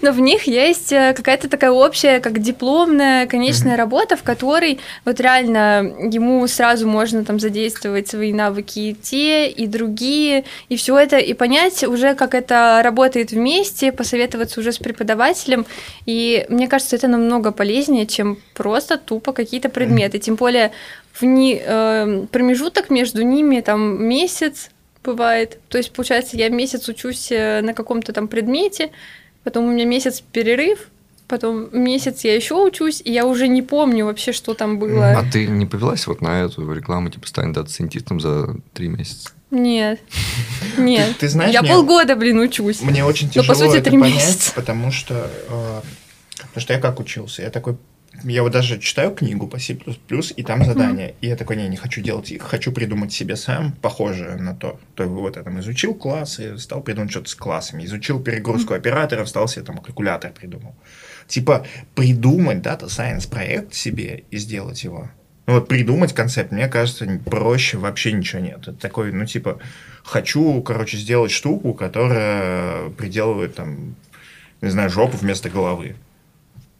Но в них есть э, какая-то такая общая, как дипломная конечная работа, в которой вот реально ему сразу можно там задействовать свои навыки и те, и другие, и все это, и понять уже, как это работает вместе, посоветоваться уже с преподавателем. И мне кажется, это намного полезнее, чем просто тупо какие-то предметы. Тем более в ни- э, промежуток между ними там месяц, бывает. То есть, получается, я месяц учусь э, на каком-то там предмете, потом у меня месяц перерыв, потом месяц я еще учусь, и я уже не помню вообще, что там было. А ты не повелась вот на эту рекламу, типа, стань дата-сайентистом за три месяца? Нет. (laughs) Нет. ты знаешь, я мне- полгода, блин, учусь. Мне очень Ну, тяжело по сути, это три понять, месяца. потому что, э, потому что я как учился, я такой, я вот даже читаю книгу по C++, и там задание, и я такой, не, не хочу делать их, хочу придумать себе сам, похожее на то. То вот я там изучил классы, стал придумывать что-то с классами, изучил перегрузку операторов, стал себе там калькулятор придумал. Типа придумать Data Science проект себе и сделать его. Ну вот придумать концепт, мне кажется, проще вообще ничего нет. Это такой, ну типа, хочу, короче, сделать штуку, которая приделывает там, не знаю, жопу вместо головы.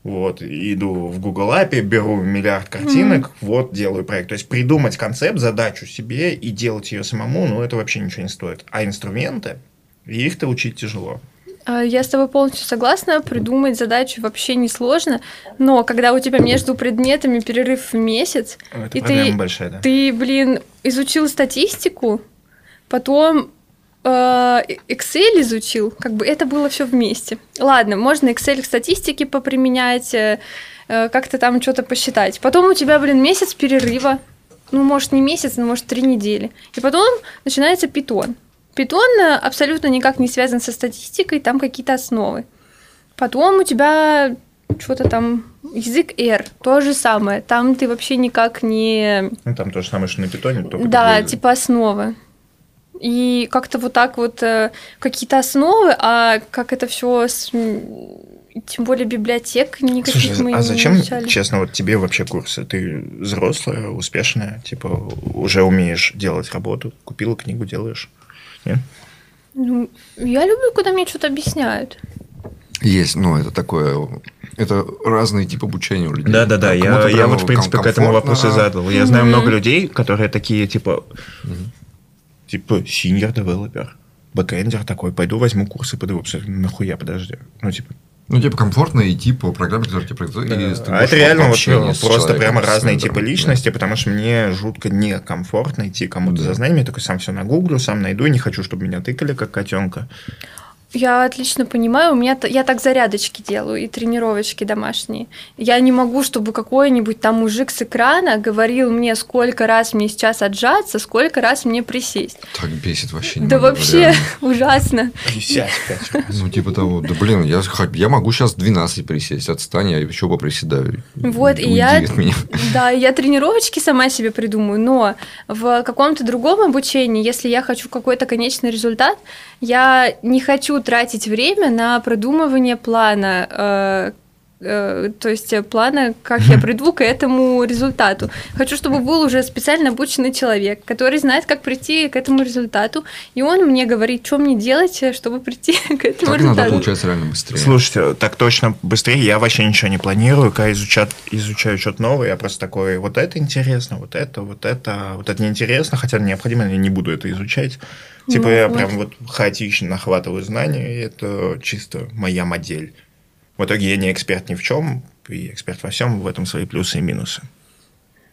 Вот, иду в Google API, беру миллиард картинок, вот, делаю проект. То есть придумать концепт, задачу себе и делать ее самому, ну, это вообще ничего не стоит. А инструменты, их-то учить тяжело. А, Я с тобой полностью согласна. Придумать задачу вообще несложно. Но когда у тебя между предметами перерыв в месяц, Это И ты- большая, да. ты, блин, изучил статистику, потом Excel изучил, как бы это было все вместе. Ладно, можно Excel к статистике поприменять, э, э, как-то там что-то посчитать. Потом у тебя, блин, месяц перерыва, ну, может, не месяц, но, может, три недели. И потом начинается питон. Питон э, абсолютно никак не связан со статистикой, там какие-то основы. Потом у тебя что-то там язык R, то же самое. Там ты вообще никак не... Ну, там то же самое, что на питоне, только Да, типа основы. И как-то вот так вот э, какие-то основы, а как это все, тем более библиотек никаких Слушай, мы а не зачем, изучали. честно, вот тебе вообще курсы? Ты взрослая, успешная, типа уже умеешь делать работу, купила книгу, делаешь. Нет? Ну, я люблю, когда мне что-то объясняют. Есть, ну, это такое... Это разные типы обучения у людей. Да, да, да. Я, я вот, в принципе, к этому вопросу и задал. Я знаю Мгм. много людей, которые такие, типа, типа, senior developer, бэкэндер такой, пойду возьму курсы по DevOps. Нахуя, подожди. Ну, типа, Ну, тебе комфортно идти по программе, которая тебе продает. Да. а это реально вот, ну, просто человеком, прямо разные типы да. личности, потому что мне жутко некомфортно идти кому-то за знаниями. Я такой сам все нагуглю, сам найду, и не хочу, чтобы меня тыкали, как котенка. Я отлично понимаю, у меня я так зарядочки делаю и тренировочки домашние. Я не могу, чтобы какой-нибудь там мужик с экрана говорил мне, сколько раз мне сейчас отжаться, сколько раз мне присесть. Так бесит вообще. не да могу, вообще реально. (laughs) ужасно. Присядь пять. Ну, типа того, да блин, я, я могу сейчас 12 присесть, отстань, я еще поприседаю. Вот, и я, (laughs) да, я тренировочки сама себе придумаю, но в каком-то другом обучении, если я хочу какой-то конечный результат, я не хочу тратить время на продумывание плана, э, то есть э, плана, как я (laughs) приду к этому результату. Хочу, чтобы был уже специально обученный человек, который знает, как прийти к этому результату, и он мне говорит, что мне делать, э, чтобы прийти (laughs) к этому Так результату. получается реально быстрее. Слушайте, так точно быстрее. Я вообще ничего не планирую. Когда изучаю, изучаю что-то новое, я просто такой, вот это интересно, вот это, вот это, вот это неинтересно, хотя необходимо, я не буду это изучать. Типа Ну я вот. прям вот хаотично нахватываю знания, и это чисто моя модель. В итоге я не эксперт ни в чем, и эксперт во всем, в этом свои плюсы и минусы.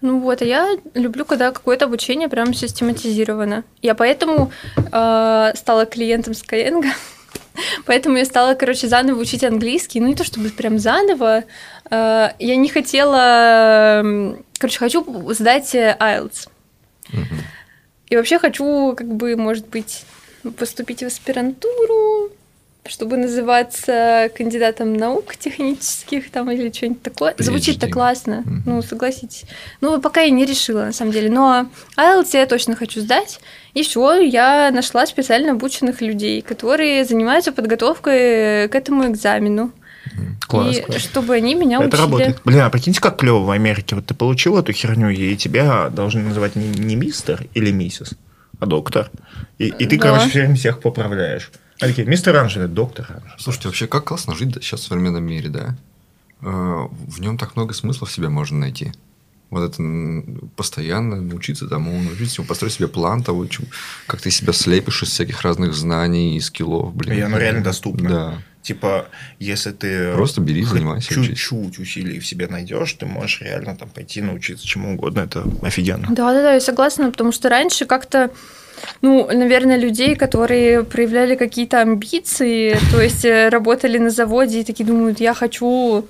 Ну вот, а я люблю, когда какое-то обучение прям систематизировано. Я поэтому э, стала клиентом Skyeng, (laughs) поэтому я стала, короче, заново учить английский. Ну не то чтобы прям заново. Э, я не хотела... Короче, хочу сдать IELTS. И вообще хочу, как бы, может быть, поступить в аспирантуру, чтобы называться кандидатом наук технических там или что-нибудь такое. Звучит-то классно, Мгм. ну, согласитесь. Ну, пока я не решила, на самом деле. Но IELTS я точно хочу сдать. Все, я нашла специально обученных людей, которые занимаются подготовкой к этому экзамену. Класс, и класс. чтобы они меня это учили. работает. Блин, а прикиньте, как клево в Америке. Вот ты получил эту херню, и тебя должны называть не, не мистер или миссис, а доктор. И, и ты, Да. короче, все время всех поправляешь. Такие, мистер Анжель, это доктор. Слушайте, вообще, как классно жить сейчас в современном мире, да? Э, В нем так много смыслов в себя можно найти. Вот это постоянно научиться тому, научиться всему, построить себе план того, чем- как ты себя слепишь из всяких разных знаний и скиллов, блин. И оно реально доступно. Да. Типа, если ты Просто бери, занимайся, учись. чуть-чуть усилий в себе найдешь, ты можешь реально там пойти научиться чему угодно. Это офигенно. Да, да, да, я согласна, потому что раньше как-то, ну, наверное, людей, которые проявляли какие-то амбиции, то есть э, работали на заводе и такие думают, я хочу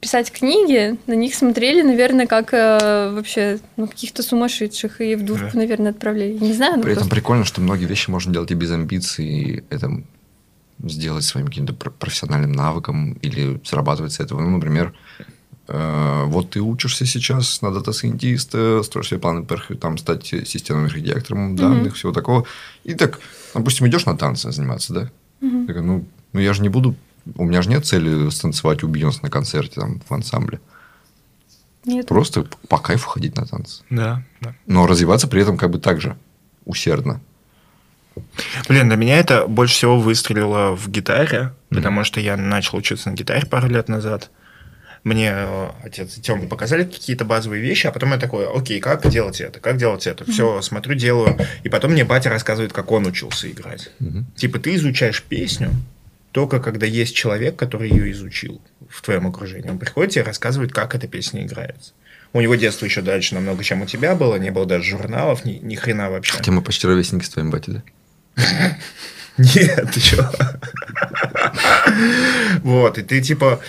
писать книги, на них смотрели, наверное, как э, вообще ну, каких-то сумасшедших и в дурку, Да. наверное, отправляли. Не знаю, ну При этом просто- прикольно, что многие вещи можно делать и без амбиций, и это сделать своим каким-то пр- профессиональным навыком или зарабатывать с этого. Ну, например, вот ты учишься сейчас на data scientist а, строишь себе планы там, стать системным архитектором данных, всего такого. И так, допустим, идешь на танцы заниматься, да? Мгм. Такой, ну, ну, я же не буду... У меня же нет цели станцевать у Бейонсе на концерте там, в ансамбле. Нет. Просто по кайфу ходить на танцы. Да, да. Но развиваться при этом как бы так же усердно. Блин, для меня это больше всего выстрелило в гитаре, потому что я начал учиться на гитаре пару лет назад. Мне э, отец и Тёма показали какие-то базовые вещи, а потом я такой, окей, как делать это, как делать это? Все, смотрю, делаю. И потом мне батя рассказывает, как он учился играть. Мгм. Типа ты изучаешь песню только когда есть человек, который ее изучил в твоем окружении. Он приходит и рассказывает, как эта песня играется. У него детство еще дальше намного, чем у тебя было, не было даже журналов, ни, ни хрена вообще. Хотя мы почти ровесники с твоим батей, да? (laughs) Нет, ты чё? (laughs) Вот, и ты типа,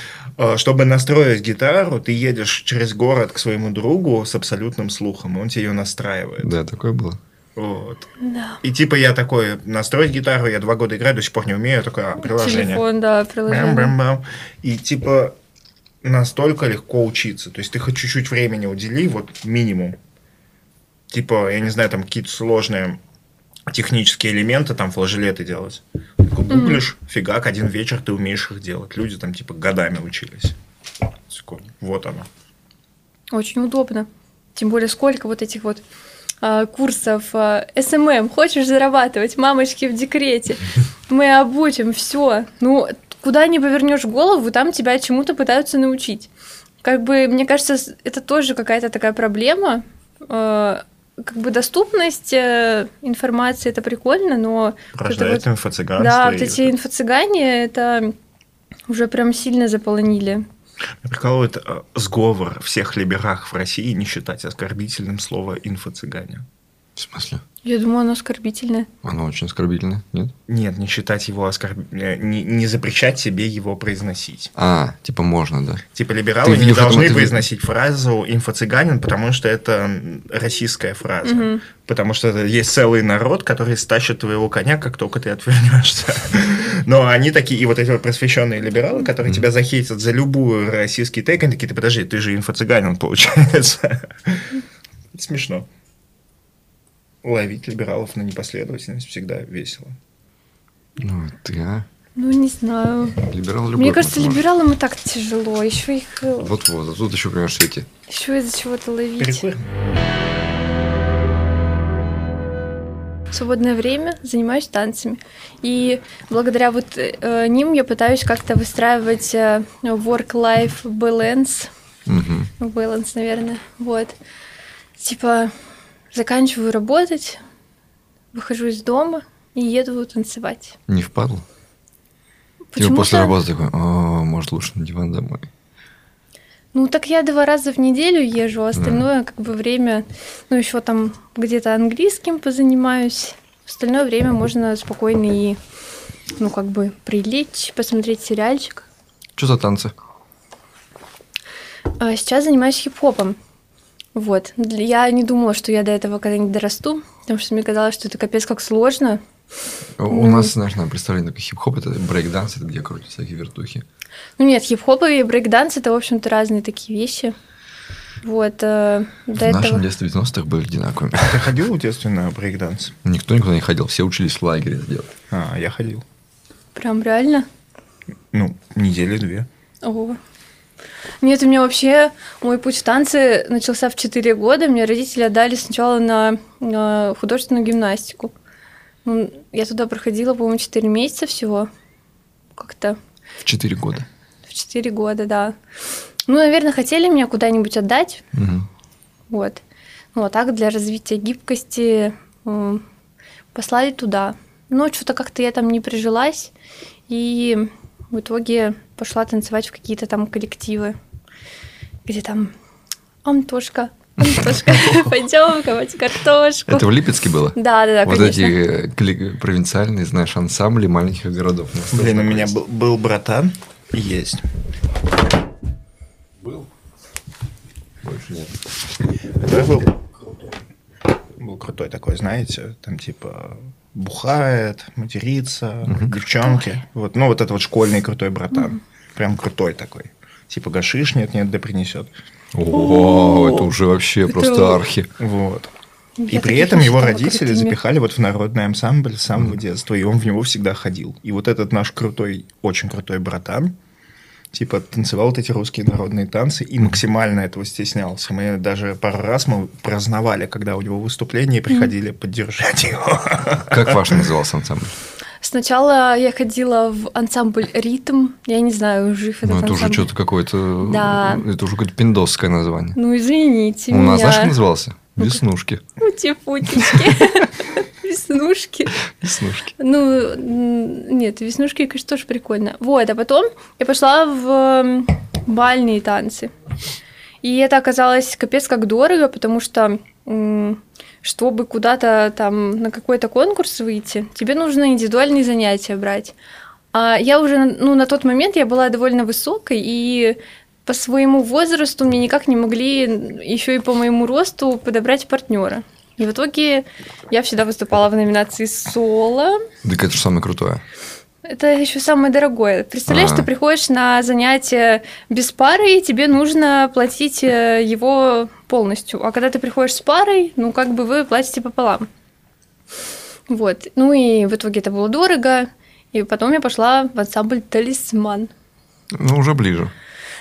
чтобы настроить гитару, ты едешь через город к своему другу с абсолютным слухом, он тебе ее настраивает. Да, такое было. Вот. Да. И типа я такой, настроить гитару, я два года играю, до сих пор не умею, только приложение. Телефон, да, приложение. Бэм-бэм-бэм. И типа настолько легко учиться. То есть ты хоть чуть-чуть времени удели, вот минимум. Типа, я не знаю, там какие-то сложные технические элементы, там флажолеты делать. Такой гуглишь, фигак, один вечер ты умеешь их делать. Люди там типа годами учились. Вот оно. Очень удобно. Тем более, сколько вот этих вот а, курсов а, SMM. Хочешь зарабатывать? Мамочки в декрете. (laughs) Мы обучим, все. Ну, куда не повернешь голову, там тебя чему-то пытаются научить. Как бы, мне кажется, это тоже какая-то такая проблема. Э, Как бы доступность э, информации это прикольно, но вот Рождает вот- инфо-цыганство. да, вот эти инфо-цыгане это уже прям сильно заполонили. Прикалывает э, сговор всех либерах в России не считать оскорбительным слово инфо-цыгане. В смысле? Я думаю, оно оскорбительное. Оно очень оскорбительное, нет? Нет, не считать его оскорб... не, не запрещать себе его произносить. А, типа можно, да. Типа либералы Ты не должны это- произносить фразу инфо-цыганин, потому что это российская фраза. Мгм. Потому что это есть целый народ, который стащит твоего коня, как только ты отвернешься. Но они такие, и вот эти вот просвещенные либералы, которые тебя захейтят за любую российский тейк, они такие, ты подожди, ты же инфо-цыганин, получается. Смешно. Ловить либералов на непоследовательность всегда весело. Ну, ты, а? Ну, не знаю. Либерал любой. Мне кажется, может. либералам и так тяжело. Еще их э, Вот-вот, а тут еще, понимаешь, эти. еще из-за чего-то ловить. Перекурим? В свободное время занимаюсь танцами. И благодаря вот э, ним я пытаюсь как-то выстраивать э, work-life balance. Мгм. Balance, наверное. Вот. Типа, заканчиваю работать, выхожу из дома и еду танцевать. Не впадло? Типа Почему-то- после работы такой, о, может, лучше на диван домой. Ну, так я два раза в неделю езжу, а остальное как бы время, ну, еще там где-то английским позанимаюсь. Остальное время можно спокойно и, ну, как бы прилечь, посмотреть сериальчик. Что за танцы? А сейчас занимаюсь хип-хопом. Вот. Я не думала, что я до этого когда-нибудь дорасту, потому что мне казалось, что это капец как сложно. У Ну. нас, знаешь, на представление такой хип-хоп, это брейк-данс, это где крутят всякие вертухи. Ну нет, хип-хоп и брейк-данс это, в общем-то, разные такие вещи. Вот. э, В до нашем этого... детстве 90-х были одинаковыми. Ты ходил в детстве на брейкданс? Никто никуда не ходил, все учились в лагере это делать. А, я ходил. Прям реально. Ну, недели две. Ого. Нет, у меня вообще мой путь в танцы начался в 4 года. Мне родители отдали сначала на, на художественную гимнастику. Ну, я туда проходила, по-моему, 4 месяца всего. Как-то В 4 года. в 4 года, да. Ну, наверное, хотели меня куда-нибудь отдать. Мгм. Вот. Ну, а так для развития гибкости м, послали туда. Но что-то как-то я там не прижилась. И в итоге пошла танцевать в какие-то там коллективы, где там Антошка, Антошка, (laughs) пойдем ковать картошку. Это в Липецке было? Да, да, да, вот конечно. эти провинциальные, знаешь, ансамбли маленьких городов. Блин, у меня был, был братан, есть. Был? Больше нет. Который был, был крутой такой, знаете, там типа бухает, матерится, девчонки. Вот, ну, вот это вот школьный крутой братан. Прям крутой такой. Типа гашиш нет-нет, да принесет. О, это уже вообще просто архи. Вот. Я И при этом его родители запихали вот в народный ансамбль с самого детства, и он в него всегда ходил. И вот этот наш крутой, очень крутой братан, типа танцевал вот эти русские народные танцы и максимально этого стеснялся. Мы даже пару раз мы праздновали, когда у него выступление, и приходили поддержать его. Как ваш назывался ансамбль? Сначала я ходила в ансамбль «Ритм». Я не знаю, жив этот Ну, это уже ансамбль. что-то какое-то... Да. Это уже какое-то пиндосское название. Ну, извините У меня. нас, знаешь, как назывался? Веснушки. Ути-путечки. (laughs) Веснушки. Веснушки. Ну, нет, веснушки, конечно, тоже прикольно. Вот, а потом я пошла в бальные танцы. И это оказалось капец как дорого, потому что чтобы куда-то там на какой-то конкурс выйти, тебе нужно индивидуальные занятия брать. А я уже, ну, на тот момент я была довольно высокой, и по своему возрасту мне никак не могли еще и по моему росту подобрать партнера. И в итоге я всегда выступала в номинации соло. Так это же самое крутое. Это еще самое дорогое. Представляешь, А. ты приходишь на занятие без пары, и тебе нужно платить э, его полностью. А когда ты приходишь с парой, ну, как бы вы платите пополам. Вот. Ну и в итоге это было дорого. И потом я пошла в ансамбль «Талисман». Ну, уже ближе.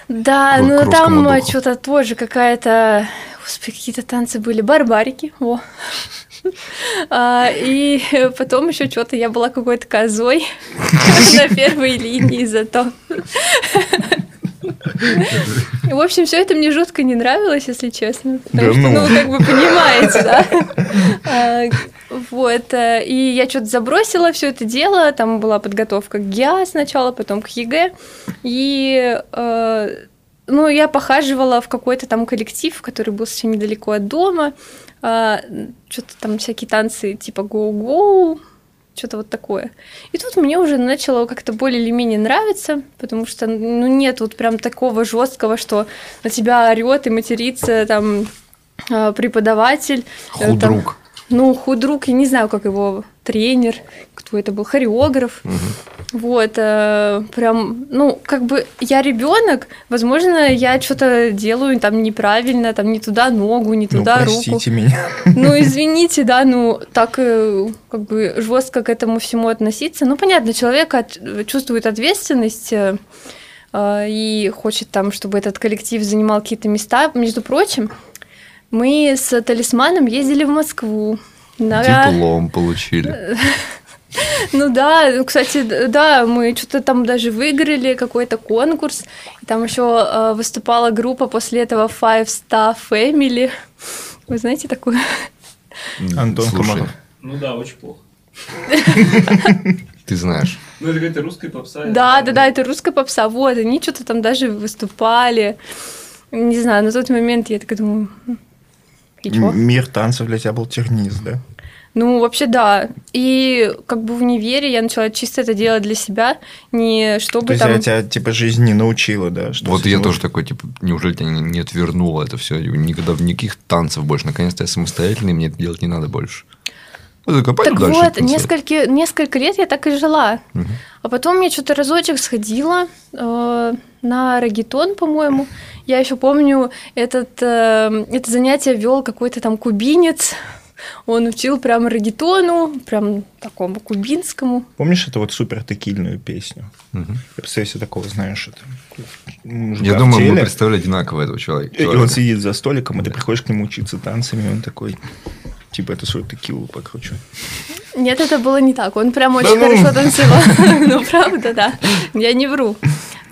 Да, К- к ну русскому там духу. что-то тоже какая-то... Господи, какие-то танцы были. Барбарики, во. (laughs) А, И (laughs) потом еще что-то я была какой-то козой (laughs) на первой линии зато. В общем, все это мне жутко не нравилось, если честно. Потому Да что, ну. ну, как бы понимаете, да? А, Вот. э, И я что-то забросила все это дело. Там была подготовка к ГИА сначала, потом к ЕГЭ. И э, ну, я похаживала в какой-то там коллектив, который был совсем недалеко от дома. Что-то там всякие танцы типа гоу-гоу, что-то вот такое. И тут мне уже начало как-то более или менее нравиться, потому что ну, нет вот прям такого жесткого, что на тебя орет и матерится там э, преподаватель. э, там, Худрук. Ну, худрук, я не знаю, как его тренер, кто это был, хореограф. Вот, э, прям, ну, как бы я ребенок, возможно, я что-то делаю там неправильно, там не туда ногу, не Ну, туда руку. простите меня. (laughs) Ну, извините, да, ну, так э, как бы жестко к этому всему относиться. Ну, понятно, человек от- чувствует ответственность э, э, и хочет там, чтобы этот коллектив занимал какие-то места. Между прочим, мы с талисманом ездили в Москву. на- Диплом получили. (laughs) ну да, ну, кстати, да, мы что-то там даже выиграли какой-то конкурс. Там еще э, выступала группа после этого Five Star Family. Вы знаете такую? Антон Слушай. Ну да, очень плохо. (laughs) ты знаешь. Ну это какая-то русская попса. Да, да, да, это русская попса. Вот, они что-то там даже выступали. Не знаю, на тот момент я такая думаю, «М, и чё? Мир танцев для тебя был тернист, да? Ну, вообще, да. И как бы в универе я начала чисто это делать для себя, не То чтобы есть там... я тебя, типа, жизнь не научила, да? что Вот я этим тоже такой, типа, неужели тебя не, не отвернуло это все? Никогда в никаких танцев больше. Наконец-то я самостоятельный, мне это делать не надо больше. Такой, пойду Так дальше вот, несколько, несколько лет я так и жила. Мгм. А потом я что-то разочек сходила э, на регетон, по-моему. Я еще помню, этот, э, это занятие вел какой-то там кубинец. Он учил прям регетону, прям такому кубинскому. Помнишь эту вот супер текильную песню? Мгм. Я представляю себе такого, знаешь, это... Я думаю, мы теле, представляли одинаково этого человека. И он сидит за столиком, и ты приходишь к нему учиться танцами, и он такой, типа, это свою текилу покручу. Нет, это было не так. Он прям очень ну. хорошо танцевал. (laughs) Ну, правда, да. Я не вру.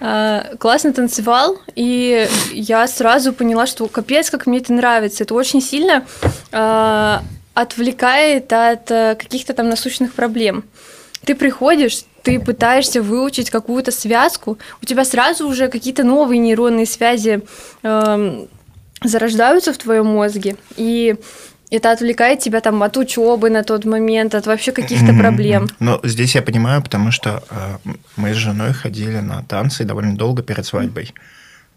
А, Классно танцевал, и я сразу поняла, что капец, как мне это нравится. Это очень сильно а, отвлекает от э, каких-то там насущных проблем. Ты приходишь, ты пытаешься выучить какую-то связку, у тебя сразу уже какие-то новые нейронные связи эм, зарождаются в твоем мозге, и это отвлекает тебя там от учебы на тот момент, от вообще каких-то проблем. Но здесь я понимаю, потому что э, мы с женой ходили на танцы довольно долго перед свадьбой.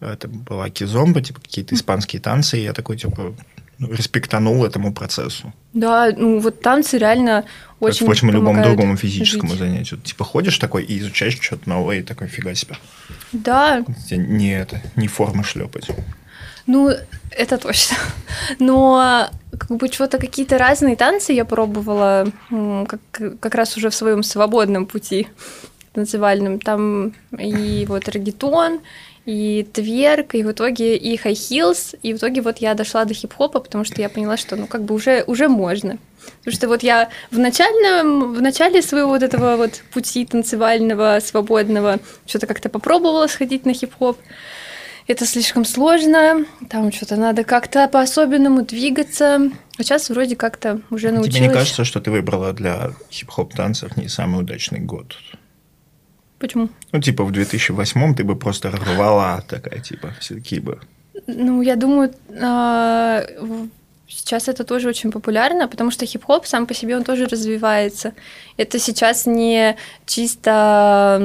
Это была кизомба, типа какие-то испанские танцы, и я такой, типа, ну, респектанул этому процессу. Да, ну вот танцы реально Как, очень впрочем, и любому другому физическому жить. занятию. Типа, ходишь такой и изучаешь что-то новое, и такой, фига себе. Да, Не это, не формы шлепать. Ну это точно. (laughs) Но как бы что-то какие-то разные танцы я пробовала как, как раз уже в своем свободном пути танцевальном. Там и вот регетон, и тверк, и в итоге и хай хилс, и в итоге вот я дошла до хип-хопа, потому что я поняла, что ну как бы уже, уже можно. Потому что вот я в начальном, в начале своего вот этого вот пути танцевального, свободного, что-то как-то попробовала сходить на хип-хоп. Это слишком сложно, там что-то надо как-то по-особенному двигаться. А сейчас вроде как-то уже научилась. Тебе не кажется, что ты выбрала для хип-хоп танцев не самый удачный год? Почему? Ну, типа, в 2008 ты бы просто рвала такая, типа, все такие бы. Ну, я думаю, а, Сейчас это тоже очень популярно, потому что хип-хоп сам по себе он тоже развивается. Это сейчас не чисто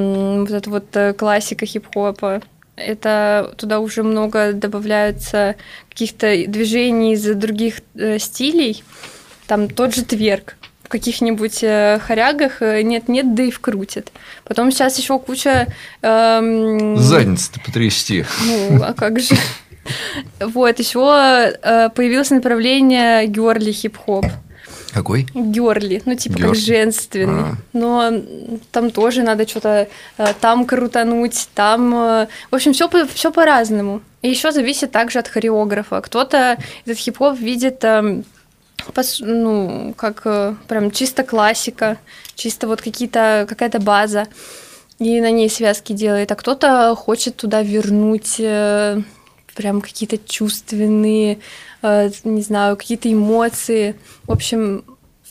вот эта вот э, классика хип-хопа. Это туда уже много добавляются каких-то движений из других э, стилей. Там тот же тверк в каких-нибудь э, хорягах э, нет-нет, да и вкрутит. Потом сейчас еще куча... эм, Задница-то потрясти. ну, а как же? (laughs) Вот, еще появилось направление герли хип-хоп. Какой? Герли, ну типа как Гёрли. женственный. А. Но там тоже надо что-то э, там крутануть, там... э, В общем, все, все по-разному. И еще зависит также от хореографа. Кто-то этот хип-хоп видит эм, ну, как э, прям чисто классика, чисто вот какие-то, какая-то база, и на ней связки делает, а кто-то хочет туда вернуть прям какие-то чувственные, э, не знаю, какие-то эмоции. В общем,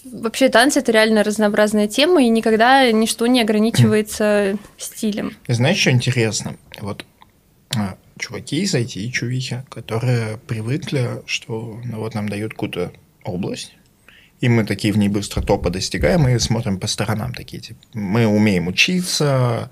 вообще танцы это реально разнообразная тема, и никогда ничто не ограничивается (clears throat) стилем. Знаешь, что интересно? Вот а, чуваки из IT и чувихи, которые привыкли, что ну, вот нам дают какую-то область, и мы такие в ней быстро топа достигаем и смотрим по сторонам такие, типа, мы умеем учиться,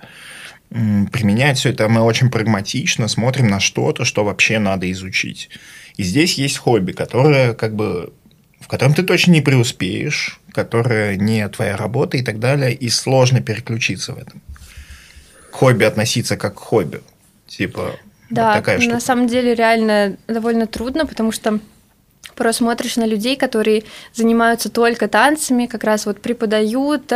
применять все это, мы очень прагматично смотрим на что-то, что вообще надо изучить. И здесь есть хобби, которое как бы в котором ты точно не преуспеешь, которое не твоя работа и так далее, и сложно переключиться в этом к хобби относиться как к хобби. Типа, вот Да, такая штука. на самом деле реально довольно трудно, потому что порой смотришь на людей, которые занимаются только танцами, как раз вот преподают,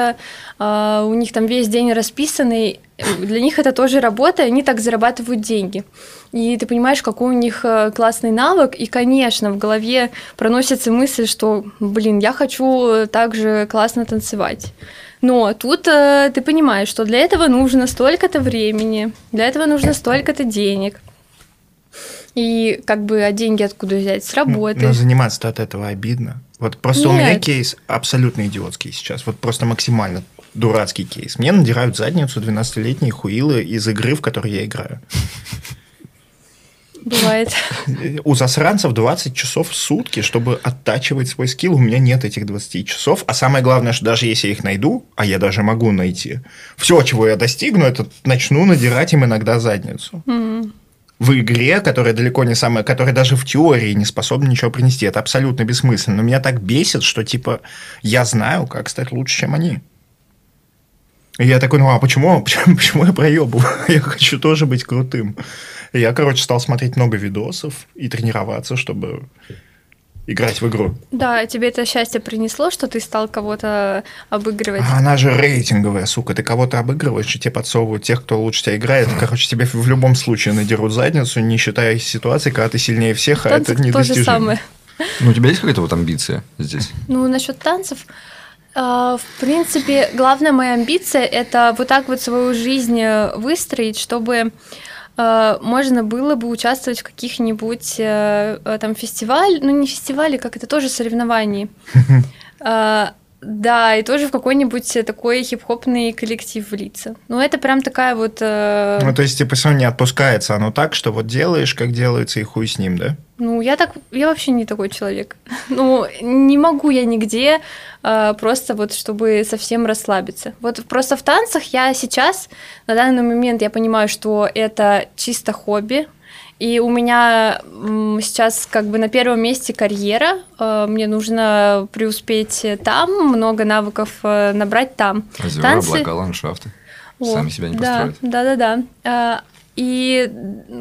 а, у них там весь день расписанный, для них это тоже работа, и они так зарабатывают деньги. И ты понимаешь, какой у них э, классный навык, и, конечно, в голове проносится мысль, что, блин, я хочу также классно танцевать. Но тут э, ты понимаешь, что для этого нужно столько-то времени, для этого нужно столько-то денег. И как бы, а деньги откуда взять? С работы. Но заниматься от этого обидно. Вот просто у меня Нет. кейс абсолютно идиотский сейчас. Вот просто максимально дурацкий кейс. Мне надирают задницу 12-летние хуилы из игры, в которой я играю. Бывает. У засранцев 20 часов в сутки, чтобы оттачивать свой скилл. У меня нет этих 20 часов. А самое главное, что даже если я их найду, а я даже могу найти, все, чего я достигну, это начну надирать им иногда задницу. М. в игре, которая далеко не самая, которая даже в теории не способна ничего принести. Это абсолютно бессмысленно. Но меня так бесит, что типа я знаю, как стать лучше, чем они. И я такой, ну а почему, (laughs) почему, почему я проебываю? (laughs) Я хочу тоже быть крутым. И я, короче, стал смотреть много видосов и тренироваться, чтобы играть в игру. Да, тебе это счастье принесло, что ты стал кого-то обыгрывать. А она же рейтинговая, сука. Ты кого-то обыгрываешь, и тебе подсовывают тех, кто лучше тебя играет. Короче, тебе в любом случае надерут задницу, не считая ситуации, когда ты сильнее всех, а это Танцев то же самое. Ну, у тебя есть какая-то вот амбиция здесь? Ну, насчет танцев, а, в принципе, главная моя амбиция это вот так вот свою жизнь э, выстроить, чтобы можно было бы участвовать в каких-нибудь э, э, там фестиваль, ну не фестивале, как это тоже соревнований. А, (laughs) Да, и тоже в какой-нибудь такой хип-хопный коллектив влиться. Ну, это прям такая вот... э, Ну, то есть, типа, все не отпускается оно так, что вот делаешь, как делается, и хуй с ним, да? Ну, я так, я вообще не такой человек. (laughs) Ну, не могу я нигде э, просто вот, чтобы совсем расслабиться. Вот просто в танцах я сейчас, на данный момент, я понимаю, что это чисто хобби, и у меня сейчас как бы на первом месте карьера, э, мне нужно преуспеть там, много навыков э, набрать там. Развивая Танцы- облака, ландшафты. О, Сами себя не да, построят. Да, да, да. И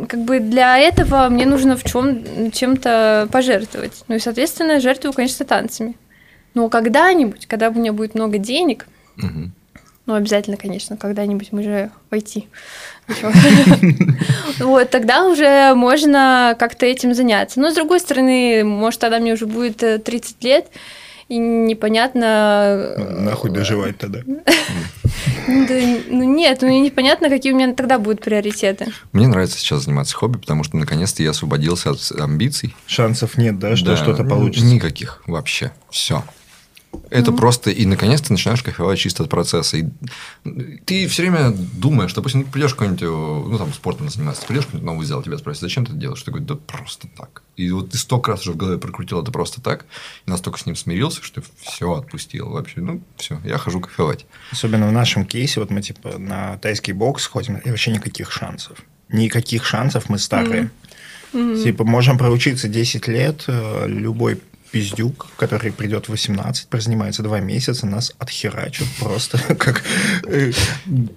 как бы для этого мне нужно в чем чем-то пожертвовать. Ну и, соответственно, жертвую, конечно, танцами. Но когда-нибудь, когда у меня будет много денег, Мгм. ну, обязательно, конечно, когда-нибудь мы же войти. (laughs) Вот, тогда уже можно как-то этим заняться. Но, с другой стороны, может, тогда мне уже будет э, 30 лет, и непонятно... э, Нахуй доживать тогда. Ну, (laughs) да, ну нет, ну непонятно, какие у меня тогда будут приоритеты. Мне нравится сейчас заниматься хобби, потому что наконец-то я освободился от амбиций. Шансов нет, да, что Да, что-то получится. Никаких вообще. Все. Это просто, и наконец-то начинаешь кайфовать чисто от процесса. И ты все время думаешь, допустим, ты придешь какой-нибудь, э, ну, там, спортом заниматься, придешь какой-нибудь новый зал, тебя спросят, зачем ты это делаешь? Ты говоришь, да просто так. И вот ты столько раз уже в голове прокрутил это просто так, и настолько с ним смирился, что все отпустил вообще. Ну, все, я хожу кайфовать. Особенно в нашем кейсе, вот мы типа на тайский бокс ходим, и вообще никаких шансов. Никаких шансов, мы старые. Мгм. Типа, можем проучиться 10 лет, э, любой пиздюк, который придет в 18, прозанимается два месяца, нас отхерачат просто (laughs) как э,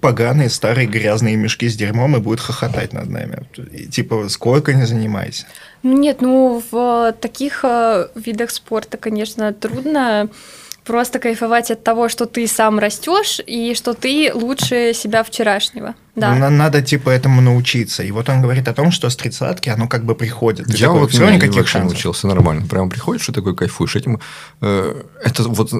поганые старые грязные мешки с дерьмом и будет хохотать над нами. И, типа, сколько не занимайся. Нет, ну в таких э, видах спорта, конечно, трудно просто кайфовать от того, что ты сам растешь и что ты лучше себя вчерашнего. Да. На- Надо, типа, этому научиться. И вот он говорит о том, что с тридцатки оно как бы приходит. Ты Я такой, вот не, никаких вообще шансов. научился нормально. Прям приходишь и такой кайфуешь этим. Э, Это вот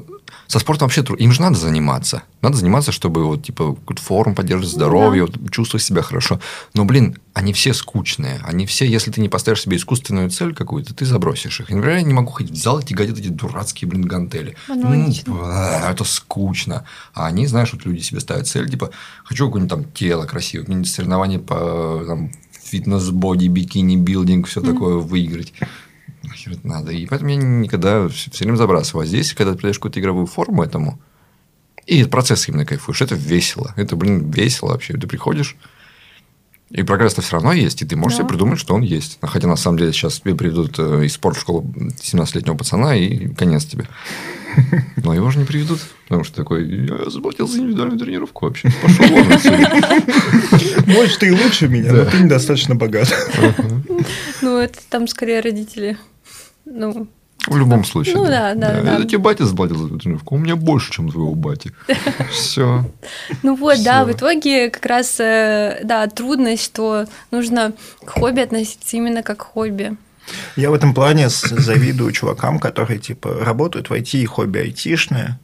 со спортом вообще трудно. Им же надо заниматься. Надо заниматься, чтобы вот типа форму поддерживать, здоровье, вот, чувствовать себя хорошо. Но, блин, они все скучные. Они все, если ты не поставишь себе искусственную цель какую-то, ты забросишь их. И, например, я не могу ходить в зал и тягать эти дурацкие, блин, гантели. Ну, Аналогично. это скучно. А они, знаешь, вот люди себе ставят цель, типа, хочу какое-нибудь там тело красивое, какие-нибудь соревнования по там, фитнес-боди, бикини-билдинг, все такое выиграть. Нахер это надо. И поэтому я никогда все, время забрасываю. А здесь, когда ты придаешь какую-то игровую форму этому, и от процесса именно кайфуешь, это весело. Это, блин, весело вообще. Ты приходишь, и прогресс-то все равно есть, и ты можешь Да. себе придумать, что он есть. А Хотя, на самом деле, сейчас тебе приведут э, из спортшколы 17-летнего пацана, и конец тебе. (laughs) Но его же не приведут, потому что такой, я заплатил за индивидуальную тренировку вообще. Пошел вон. (laughs) Может, ты и лучше меня, но ты недостаточно богат. Ну, это там скорее родители. Ну, В любом случае. Ну да, да, да. Это тебе батя заплатил за эту тренировку. У меня больше, чем твоего бати. (laughs) Все. Ну вот, да, в итоге как раз, э, да, трудность, что нужно к хобби относиться именно как к хобби. Я в этом плане завидую чувакам, которые типа работают в IT и хобби айтишное.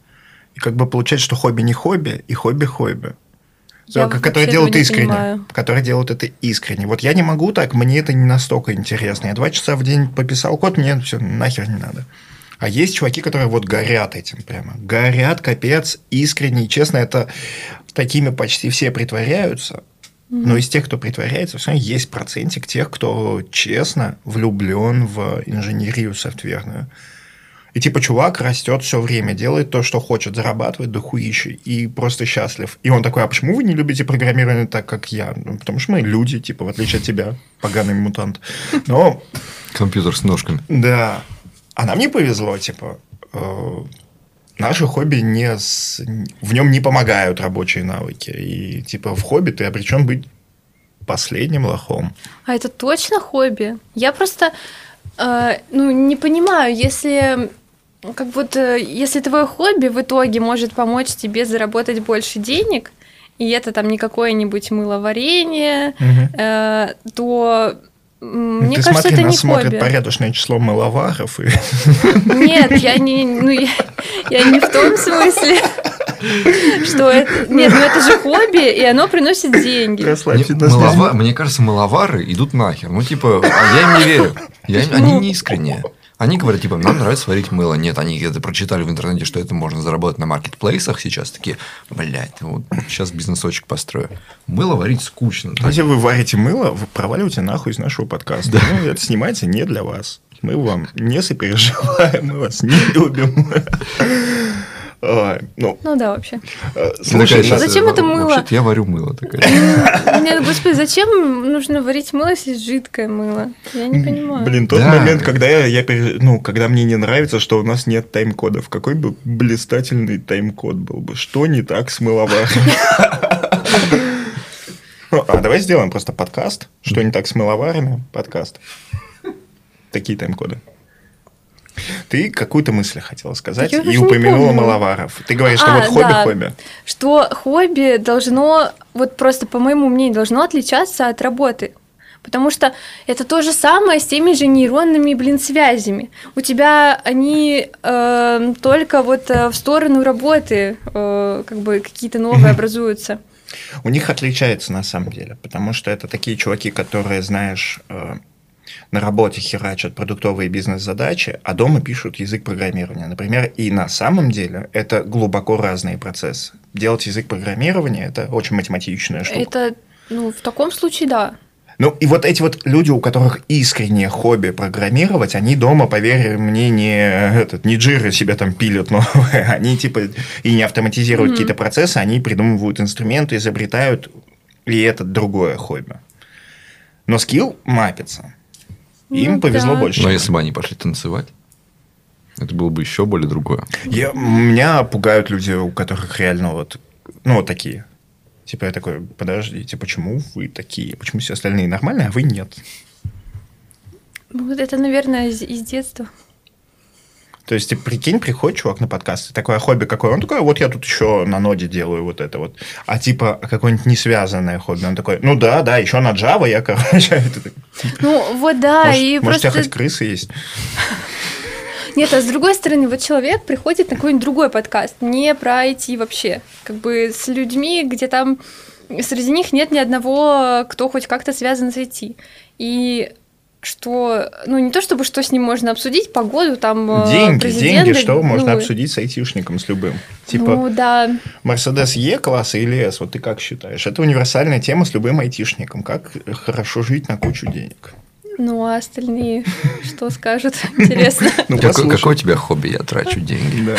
И как бы получается, что хобби не хобби, и хобби хобби. Я которые делают не искренне. понимаю. Которые делают это искренне. Вот я не могу так, мне это не настолько интересно. Я два часа в день пописал код, мне все нахер не надо. А есть чуваки, которые вот горят этим прямо. Горят, капец, искренне. И честно, это такими почти все притворяются. Но из тех, кто притворяется, все равно есть процентик тех, кто честно влюблен в инженерию софтверную. И типа чувак растет все время, делает то, что хочет, зарабатывает дохуище и просто счастлив. И он такой, а почему вы не любите программирование так, как я? Ну, потому что мы люди, типа, в отличие от тебя, поганый мутант. Но, Компьютер с ножками. да, а нам не повезло, типа, э, наши хобби не с... в нем не помогают рабочие навыки. И типа в хобби ты обречен быть последним лохом. А это точно хобби? Я просто, э, ну, не понимаю, если как вот, э, если твое хобби в итоге может помочь тебе заработать больше денег, и это там не какое-нибудь мыловарение, э, то мне ты кажется, смотри, это нас не смотрит хобби. порядочное число мыловаров. И... Нет, я не, ну, я, я не в том смысле, что это... Нет, ну это же хобби, и оно приносит деньги. Расслабься, Не, мылова- Мне кажется, мыловары идут нахер. Ну, типа, а я им не верю. Я Они не искренние. Они говорят, типа, нам нравится варить мыло. Нет, они это прочитали в интернете, что это можно заработать на маркетплейсах сейчас. Такие, блядь, вот сейчас бизнесочек построю. Мыло варить скучно. Так, Если вы варите мыло, вы проваливайте нахуй из нашего подкаста. Ну, это снимается не для вас. Мы вам не сопереживаем, мы вас не любим. Ой, Ну, Ну да, вообще. э, слушай, такая, на- «Щас, Зачем это мыло?» Вообще-то я варю мыло. Такая. (laughs) Нет, господи, зачем нужно варить мыло, если жидкое мыло? Я не понимаю. Блин, тот Да. момент, когда я, я ну, когда мне не нравится, что у нас нет тайм-кодов. Какой бы блистательный тайм-код был бы? Что не так с мыловарами? Ну, А давай сделаем просто подкаст. Что не так с мыловарами? Подкаст. Такие тайм-коды. Ты какую-то мысль хотела сказать Я и упомянула помню. мыловаров. Ты говоришь, что А, вот хобби да. хобби. Что хобби должно, вот просто по моему мнению, должно отличаться от работы. Потому что это то же самое с теми же нейронными, блин, связями. У тебя они э, только вот э, в сторону работы э, как бы какие-то новые (laughs) образуются. У них отличается на самом деле, потому что это такие чуваки, которые, знаешь, э, на работе херачат продуктовые бизнес-задачи, а дома пишут язык программирования, например. И на самом деле это глубоко разные процессы. Делать язык программирования – это очень математичная штука. Это, ну, в таком случае, да. Ну, и вот эти вот люди, у которых искреннее хобби программировать, они дома, поверь мне, не, этот, не джиры себя там пилят, но (laughs) они типа и не автоматизируют Мгм. какие-то процессы, они придумывают инструменты, изобретают, и это другое хобби. Но скилл мапится. Им Ну повезло да. больше. Но если бы они пошли танцевать, это было бы еще более другое. Я, меня пугают люди, у которых реально вот, ну, вот такие. Типа я такой, подождите, почему вы такие? Почему все остальные нормальные, а вы нет? Ну, Вот это, наверное, из, из детства. То есть, ты прикинь, приходит чувак на подкаст, такое «А хобби какое? Он такой, вот я тут еще на ноде делаю вот это вот. А типа какое-нибудь не связанное хобби. Он такой, ну да, да, еще на Java я, короче. (laughs) Ну, вот да, может, и может, у просто... тебя хоть крысы есть? (laughs) Нет, а с другой стороны, вот человек приходит на какой-нибудь другой подкаст, не про IT вообще, как бы с людьми, где там среди них нет ни одного, кто хоть как-то связан с IT. И что, ну не то чтобы что с ним можно обсудить, погоду там э, Деньги, президента, деньги, что можно ну, обсудить с айтишником, с любым. Типа, Ну да, Мерседес Е класса или С, вот ты как считаешь? Это универсальная тема с любым айтишником. Как хорошо жить на кучу денег? ну а остальные что скажут, (laughs) интересно. Ну, Какое, у тебя хобби? Я трачу деньги. Да.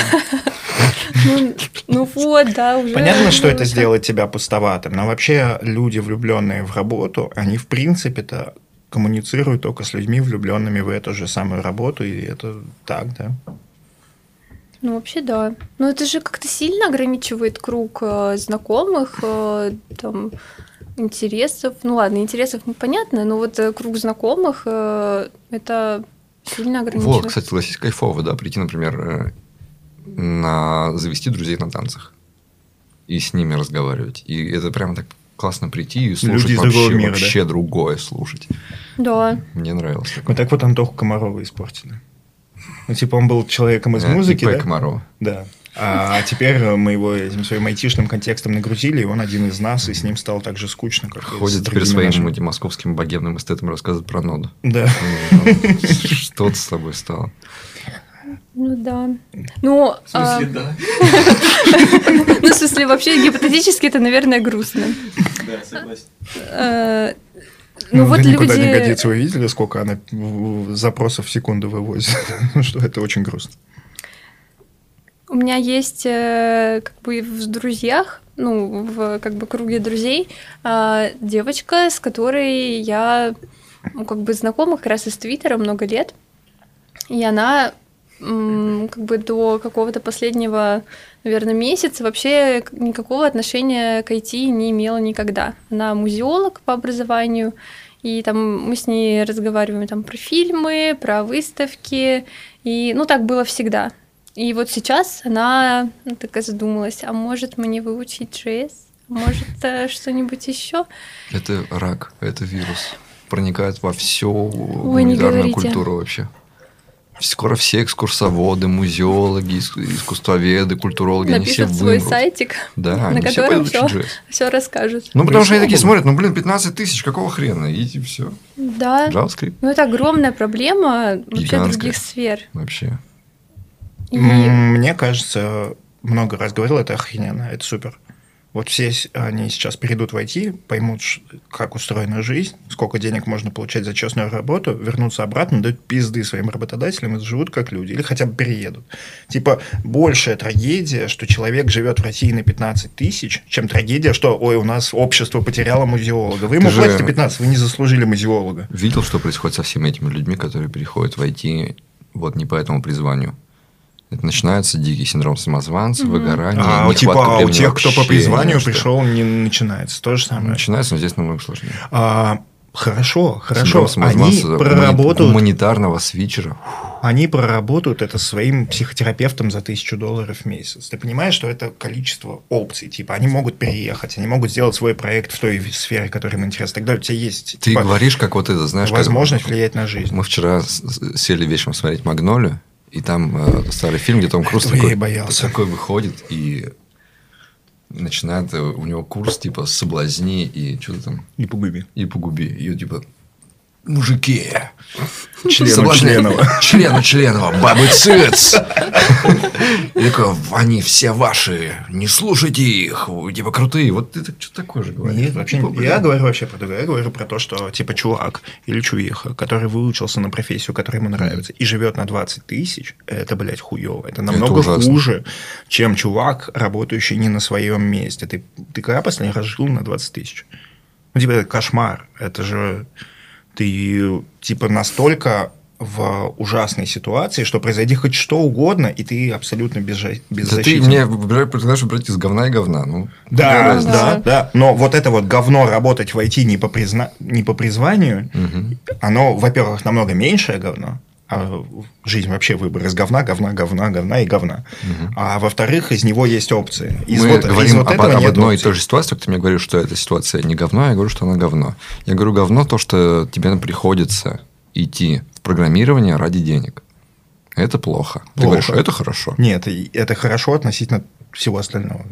Ну, ну вот, да, уже. Понятно, что это сделает тебя пустоватым, но вообще люди, влюбленные в работу, они в принципе-то коммуницируют только с людьми, влюбленными в эту же самую работу, и это так, да. Ну, вообще, да. Но это же как-то сильно ограничивает круг э, знакомых, э, там, интересов. Ну, ладно, интересов ну, понятно, но вот э, круг знакомых э, это сильно ограничивает. Вот, кстати, согласись, кайфово, да, прийти, например, э, на завести друзей на танцах и с ними разговаривать. И это прямо так классно прийти и слушать Люди вообще, другого мира, да? вообще другое слушать. Да. Мне нравилось такое. Вот так вот Антоху Комарова испортили. Ну, типа, он был человеком из Э, музыки, ИП да? Комарова. Да. А теперь мы его этим своим айтишным контекстом нагрузили, и он один из нас, и с ним стало так же скучно, как Ходит теперь своим нашими. этим московским богемным эстетом рассказывает про ноду. Да. Ну, Что-то с тобой стало. Ну да. Ну, В смысле, а, да. (laughs) ну, в смысле, вообще гипотетически это, наверное, грустно. Да, согласен. Э, Ну, Ну, вот это никуда не люди... годится. Вы видели, сколько она запросов в секунду вывозит? (laughs) Ну, что это очень грустно. У меня есть э, как бы в друзьях, ну, в как бы круге друзей, а, девочка, с которой я ну, как бы знакома как раз из Твиттера много лет. И она как бы до какого-то последнего, наверное, месяца вообще никакого отношения к IT не имела никогда. Она музеолог по образованию, и там мы с ней разговариваем там про фильмы, про выставки, и ну так было всегда. И вот сейчас она ну, такая задумалась, а может мне выучить JS? А Может э, что-нибудь еще? Это рак, это вирус. Проникает во всю не гуманитарную культуру вообще. Скоро все экскурсоводы, музеологи, иск- искусствоведы, культурологи, они все свой вымрут. сайтик, Да, на все котором все, JS. все расскажут. Ну, потому что они такие смотрят, ну, блин, 15 тысяч, какого хрена? Идите, все. Да. JavaScript Ну, это огромная проблема вообще других сфер. вообще. И Мне кажется, много раз говорил, это охрененно, это супер. Вот все они сейчас перейдут в IT, поймут, как устроена жизнь, сколько денег можно получать за честную работу, вернутся обратно, дают пизды своим работодателям и живут как люди, или хотя бы переедут. Типа, большая трагедия, что человек живет в России на 15 тысяч, чем трагедия, что, ой, у нас общество потеряло музеолога. Вы ему Ты платите 15, вы не заслужили музеолога. Видел, что происходит со всеми этими людьми, которые переходят в IT вот не по этому призванию? Это начинается дикий синдром самозванца, выгорание, А, типа, а у тех, кто по призванию пришел, не начинается. То же самое. Начинается, но здесь намного сложнее. А, хорошо, хорошо. Они проработают, Гуманитарного свитчера. они проработают это своим психотерапевтом за тысячу долларов в месяц. Ты понимаешь, что это количество опций. Типа, они могут переехать, они могут сделать свой проект в той сфере, которая им интересна. Тогда у тебя есть Ты типа, говоришь, как вот это, знаешь... как- возможность влиять на жизнь. Мы вчера сели вечером смотреть «Магнолию», и там э, старый фильм, где Том Круз Этого такой, боялся. такой выходит и начинает, э, у него курс типа «Соблазни» и что-то там, И погуби. и «Погуби». И типа мужики, Члену членова. члену членова, бабы цыц. (laughs) И такой, они все ваши, не слушайте их, типа крутые. Вот ты что такое же говоришь? Нет, вообще, Типа, я говорю вообще про другое. Я говорю про то, что типа чувак или чувиха, который выучился на профессию, которая ему нравится, и живет на 20 тысяч, это, блядь, хуево. Это намного ужасно. хуже, чем чувак, работающий не на своем месте. Ты, ты когда последний раз жил на 20 тысяч? Ну, типа, это кошмар. Это же ты, типа, настолько в ужасной ситуации, что произойди хоть что угодно, и ты абсолютно безжа- Да ты беззащитен. мне предлагаешь выбрать из говна и говна. Ну, Да, разница? да, да. Но вот это вот говно работать в IT не по, призна... не по призванию, Мгм. оно, во-первых, намного меньшее говно. А жизнь вообще выбор из говна, говна, говна, говна и говна. А во-вторых, из него есть опции. Из Мы вот, из говорим вот об, об одной и опций. той же ситуации, ты мне говоришь, что эта ситуация не говно, я говорю, что она говно. Я говорю говно то, что тебе приходится идти в программирование ради денег. Это плохо. Ты Плохо. говоришь, это хорошо. Нет, и это хорошо относительно всего остального.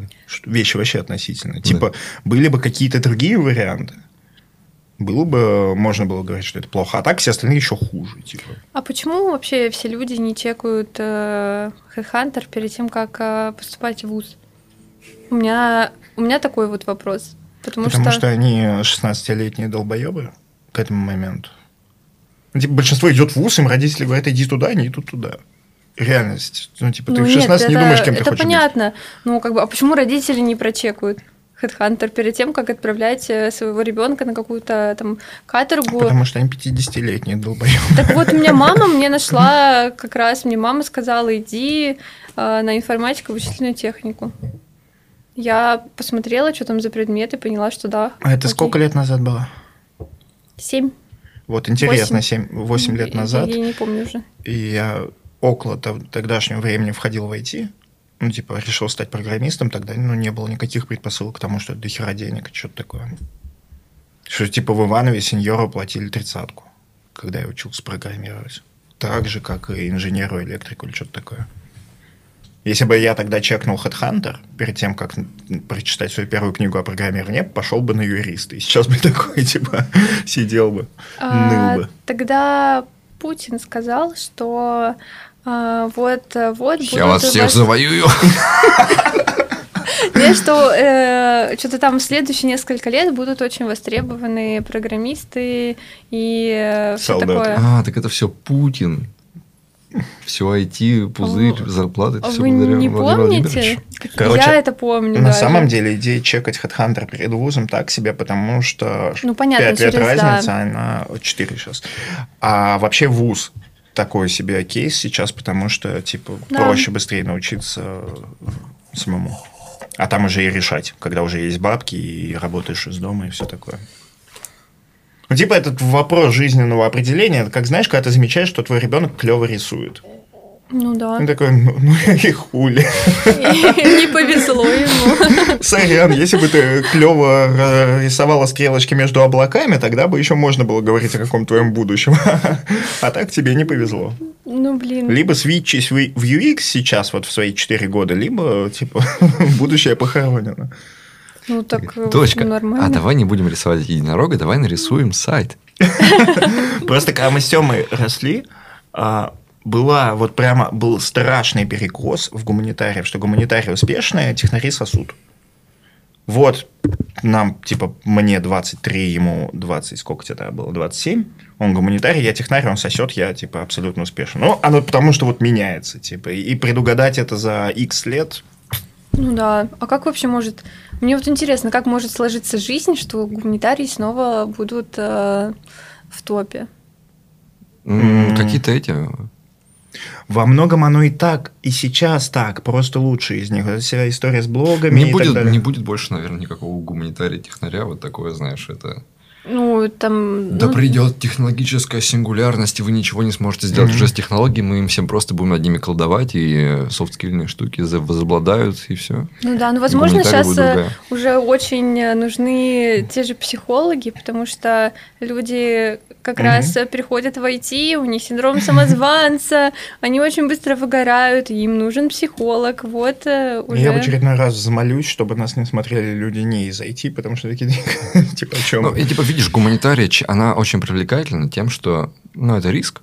Вещи вообще относительно. Типа, были бы какие-то другие варианты, было бы, можно было говорить, что это плохо. А так все остальные еще хуже. Типа. А почему вообще все люди не чекают э, Headhunter перед тем, как э, поступать в ВУЗ? У меня, у меня такой вот вопрос. Потому, Потому что... что... они 16-летние долбоебы к этому моменту. Типа, большинство идет в ВУЗ, им родители говорят, иди туда, они идут туда. Реальность. Ну, типа, ты Ну, в нет, 16 не это- думаешь, кем ты Это хочешь понятно. Ну, как бы, а почему родители не прочекают Headhunter перед тем, как отправлять э, своего ребенка на какую-то там каторгу? быть. Потому что они 50-летние долбоебы. Так вот, у меня (laughs) мама мне нашла как раз, мне мама сказала, иди э, на информатику вычислительную технику. Я посмотрела, что там за предметы, поняла, что да. А это окей. сколько лет назад было? Семь. Вот интересно, Восемь. 7, 8 лет Я- назад. Я, не помню уже. И я около тог- тогдашнего времени входил в IT. Ну, типа, решил стать программистом, тогда ну, не было никаких предпосылок к тому, что это дохера денег, что-то такое. Что, типа, в Иванове сеньору платили тридцатку, когда я учился программировать. Так же, как и инженеру, электрику или что-то такое. Если бы я тогда чекнул Headhunter, перед тем, как прочитать свою первую книгу о программировании, пошел бы на юриста. И сейчас бы (laughs) такой, типа, сидел бы, А, ныл бы. тогда Путин сказал, что а, вот, э, вот Я вас всех вас- завоюю. (laughs) Нет, что э, что-то там в следующие несколько лет будут очень востребованы программисты и все Солдаты. такое. А, так это все Путин. Все IT, пузырь, зарплаты. это всё Вы не помните? Короче, Я это помню. На даже. самом деле идея чекать Headhunter перед вузом так себе, потому что Ну, понятно, 5 лет через- разница, да. она 4 сейчас. А вообще вуз такой себе кейс сейчас, потому что, типа, Да. проще быстрее научиться самому. А там уже и решать, когда уже есть бабки и работаешь из дома и все такое. Ну, типа, этот вопрос жизненного определения, это как, знаешь, когда ты замечаешь, что твой ребенок клево рисует. Ну да. Он такой, ну, ну и хули. (laughs) Не повезло ему. Сорян, если бы ты клево рисовала стрелочки между облаками, тогда бы еще можно было говорить о каком твоем будущем. (laughs) А так тебе не повезло. Ну, блин. Либо свитчись в UX сейчас, вот в свои 4 года, либо, типа, (laughs) будущее похоронено. Ну, так э, Дочка, нормально. а давай не будем рисовать единорога, давай нарисуем сайт. Просто когда мы с Тёмой росли, а, была вот прямо был страшный перекос в гуманитариев, что гуманитарии успешные, технари сосуд. Вот нам, типа, мне 23, ему 20, сколько тебе тогда было, 27. Он гуманитарий, я технарь, он сосет, я, типа, абсолютно успешен. Ну, оно потому что вот меняется, типа, и предугадать это за X лет, Ну да. А как вообще может... Мне вот интересно, как может сложиться жизнь, что гуманитарии снова будут э, в топе? М. Какие-то эти... во многом оно и так, и сейчас так, просто лучше из них. Вот вся история с блогами Не и так будет, далее. не будет больше, наверное, никакого гуманитария технаря. Вот такое, знаешь, это... Ну, там... Да ну, придет технологическая сингулярность, и вы ничего не сможете сделать Мгм. уже с технологией, мы им всем просто будем над ними колдовать, и софт-скилльные штуки за- возобладают, и все. Ну да, ну возможно сейчас э, уже очень э, нужны те же психологи, потому что люди как Мгм. раз э, приходят в IT, у них синдром самозванца, (laughs) они очень быстро выгорают, им нужен психолог. Вот э, уже. Я в очередной раз замолюсь, чтобы нас не смотрели люди не из IT, потому что такие, (laughs) типа, о чем? Ну, и типа, видишь, гуманитария, она очень привлекательна тем, что, ну, это риск.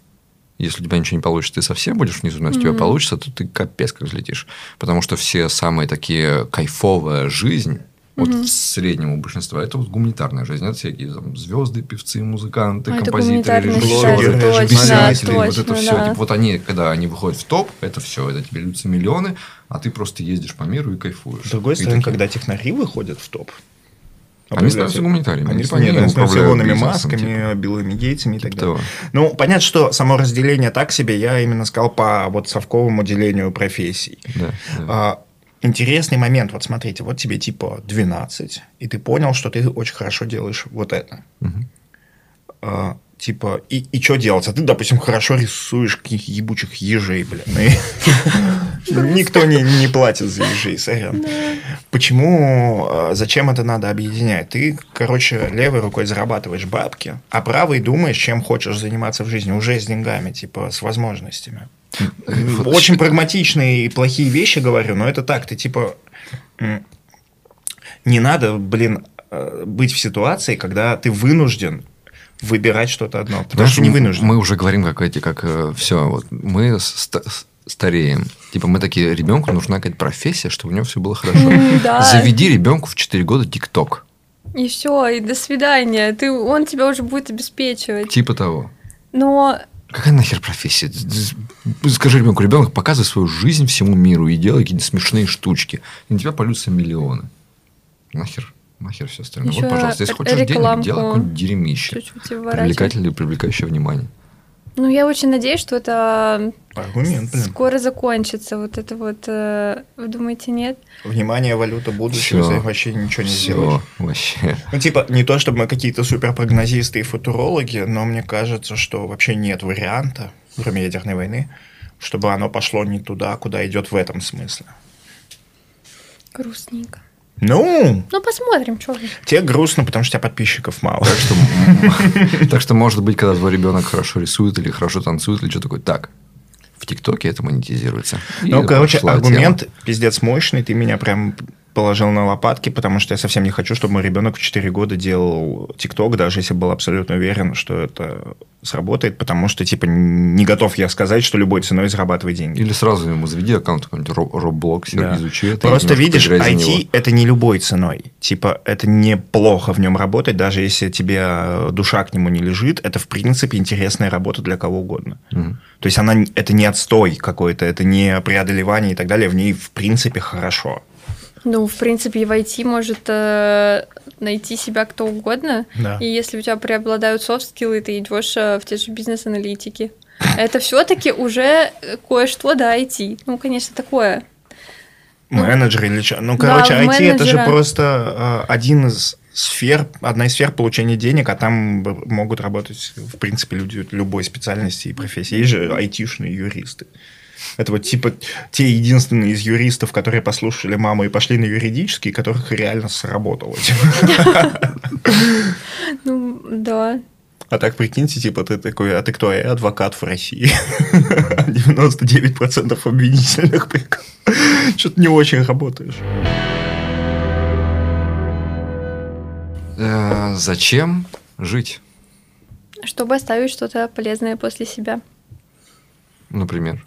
Если у тебя ничего не получится, ты совсем будешь внизу, но если у тебя Мгм. получится, то ты капец как взлетишь. Потому что все самые такие кайфовая жизнь, вот Мгм. в среднего большинства, это вот гуманитарная жизнь. Это всякие там звезды, певцы, музыканты, А, композиторы, режиссеры, писатели, вот точно, это все. да. вот они, когда они выходят в топ, это все, это тебе льются миллионы, а ты просто ездишь по миру и кайфуешь. С другой И стороны, такие- когда технари выходят в топ, Они становятся гуманитариями. Они типа, они становятся бизнесом, Масками, типа. Биллами Гейтсами и так Типа далее. того. Ну, понятно, что само разделение так себе, я именно сказал по вот совковому делению профессий. Да, да. А, интересный момент, вот смотрите, вот тебе типа 12, и ты понял, что ты очень хорошо делаешь вот это. А, типа, и, и что делать? А ты, допустим, хорошо рисуешь каких ебучих ежей, блин. и (laughs) Никто не, не платит за ежей, сорян. Почему, а, зачем это надо объединять? Ты, короче, левой рукой зарабатываешь бабки, а правой думаешь, чем хочешь заниматься в жизни, уже с деньгами, типа, с возможностями. Очень прагматичные и плохие вещи говорю, но это так, ты типа... Не надо, блин, э, быть в ситуации, когда ты вынужден выбирать что-то одно. Потому Знаешь, что не вынужден. Мы уже говорим, как эти, как все, вот мы ста- стареем. Типа мы такие, ребенку нужна какая-то профессия, чтобы у него все было хорошо. Заведи ребенку в 4 года ТикТок. И все, и до свидания. Ты, он тебя уже будет обеспечивать. Типа того. Но Какая нахер профессия? Скажи ребенку, ребенок, показывай свою жизнь всему миру и делай какие-то смешные штучки. И на тебя полются миллионы. Нахер, нахер все остальное. Ещё вот, пожалуйста, если хочешь денег, делай какое-нибудь дерьмище. чуть-чуть. Привлекательное и привлекающее внимание. Ну, я очень надеюсь, что это Аргумент, блин. скоро закончится. Вот это вот... э, Вы думаете, нет? Внимание, валюта будущего, Всё. вообще ничего не сделаешь. вообще. Ну, типа, не то, чтобы мы какие-то суперпрогнозисты и футурологи, но мне кажется, что вообще нет варианта, кроме ядерной войны, чтобы оно пошло не туда, куда идет в этом смысле. Грустненько. Ну, Ну, посмотрим, что тебе грустно, потому что у тебя подписчиков мало. Так что, так что, может быть, когда твой ребенок хорошо рисует или хорошо танцует, или что такое, так, в ТикТоке это монетизируется. И Ну, короче, аргумент пиздец мощный, ты меня прям положил на лопатки, потому что я совсем не хочу, чтобы мой ребенок в 4 года делал ТикТок, даже если был абсолютно уверен, что это сработает, потому что, типа, не готов я сказать, что любой ценой зарабатывать деньги. Или сразу ему заведи аккаунт какой-нибудь Roblox, Да. изучи это. Просто видишь, IT это не любой ценой. Типа, это неплохо в нем работать, даже если тебе э, душа к нему не лежит. Это, в принципе, интересная работа для кого угодно. Мгм. То есть, она, это не отстой какой-то, это не преодолевание и так далее. В ней, в принципе, хорошо. Ну, в принципе, в IT может э, найти себя кто угодно. Да. И если у тебя преобладают софт-скиллы, ты идешь э, в те же бизнес-аналитики. Это все-таки уже э, кое-что до IT. Ну, конечно, такое. Менеджер или что. Ну, Да, короче, IT это же менеджера. просто э, один из сфер, одна из сфер получения денег, а там могут работать, в принципе, люди любой специальности и профессии. Есть же айтишные юристы. Это вот типа те единственные из юристов, которые послушали маму и пошли на юридический, которых реально сработало. (laughs) Ну, да. А так прикиньте, типа ты такой, а ты кто? Я адвокат в России. (laughs) 99% обвинительных приговоров. Что-то не очень работаешь. Э, Зачем жить, Чтобы оставить что-то полезное после себя. например?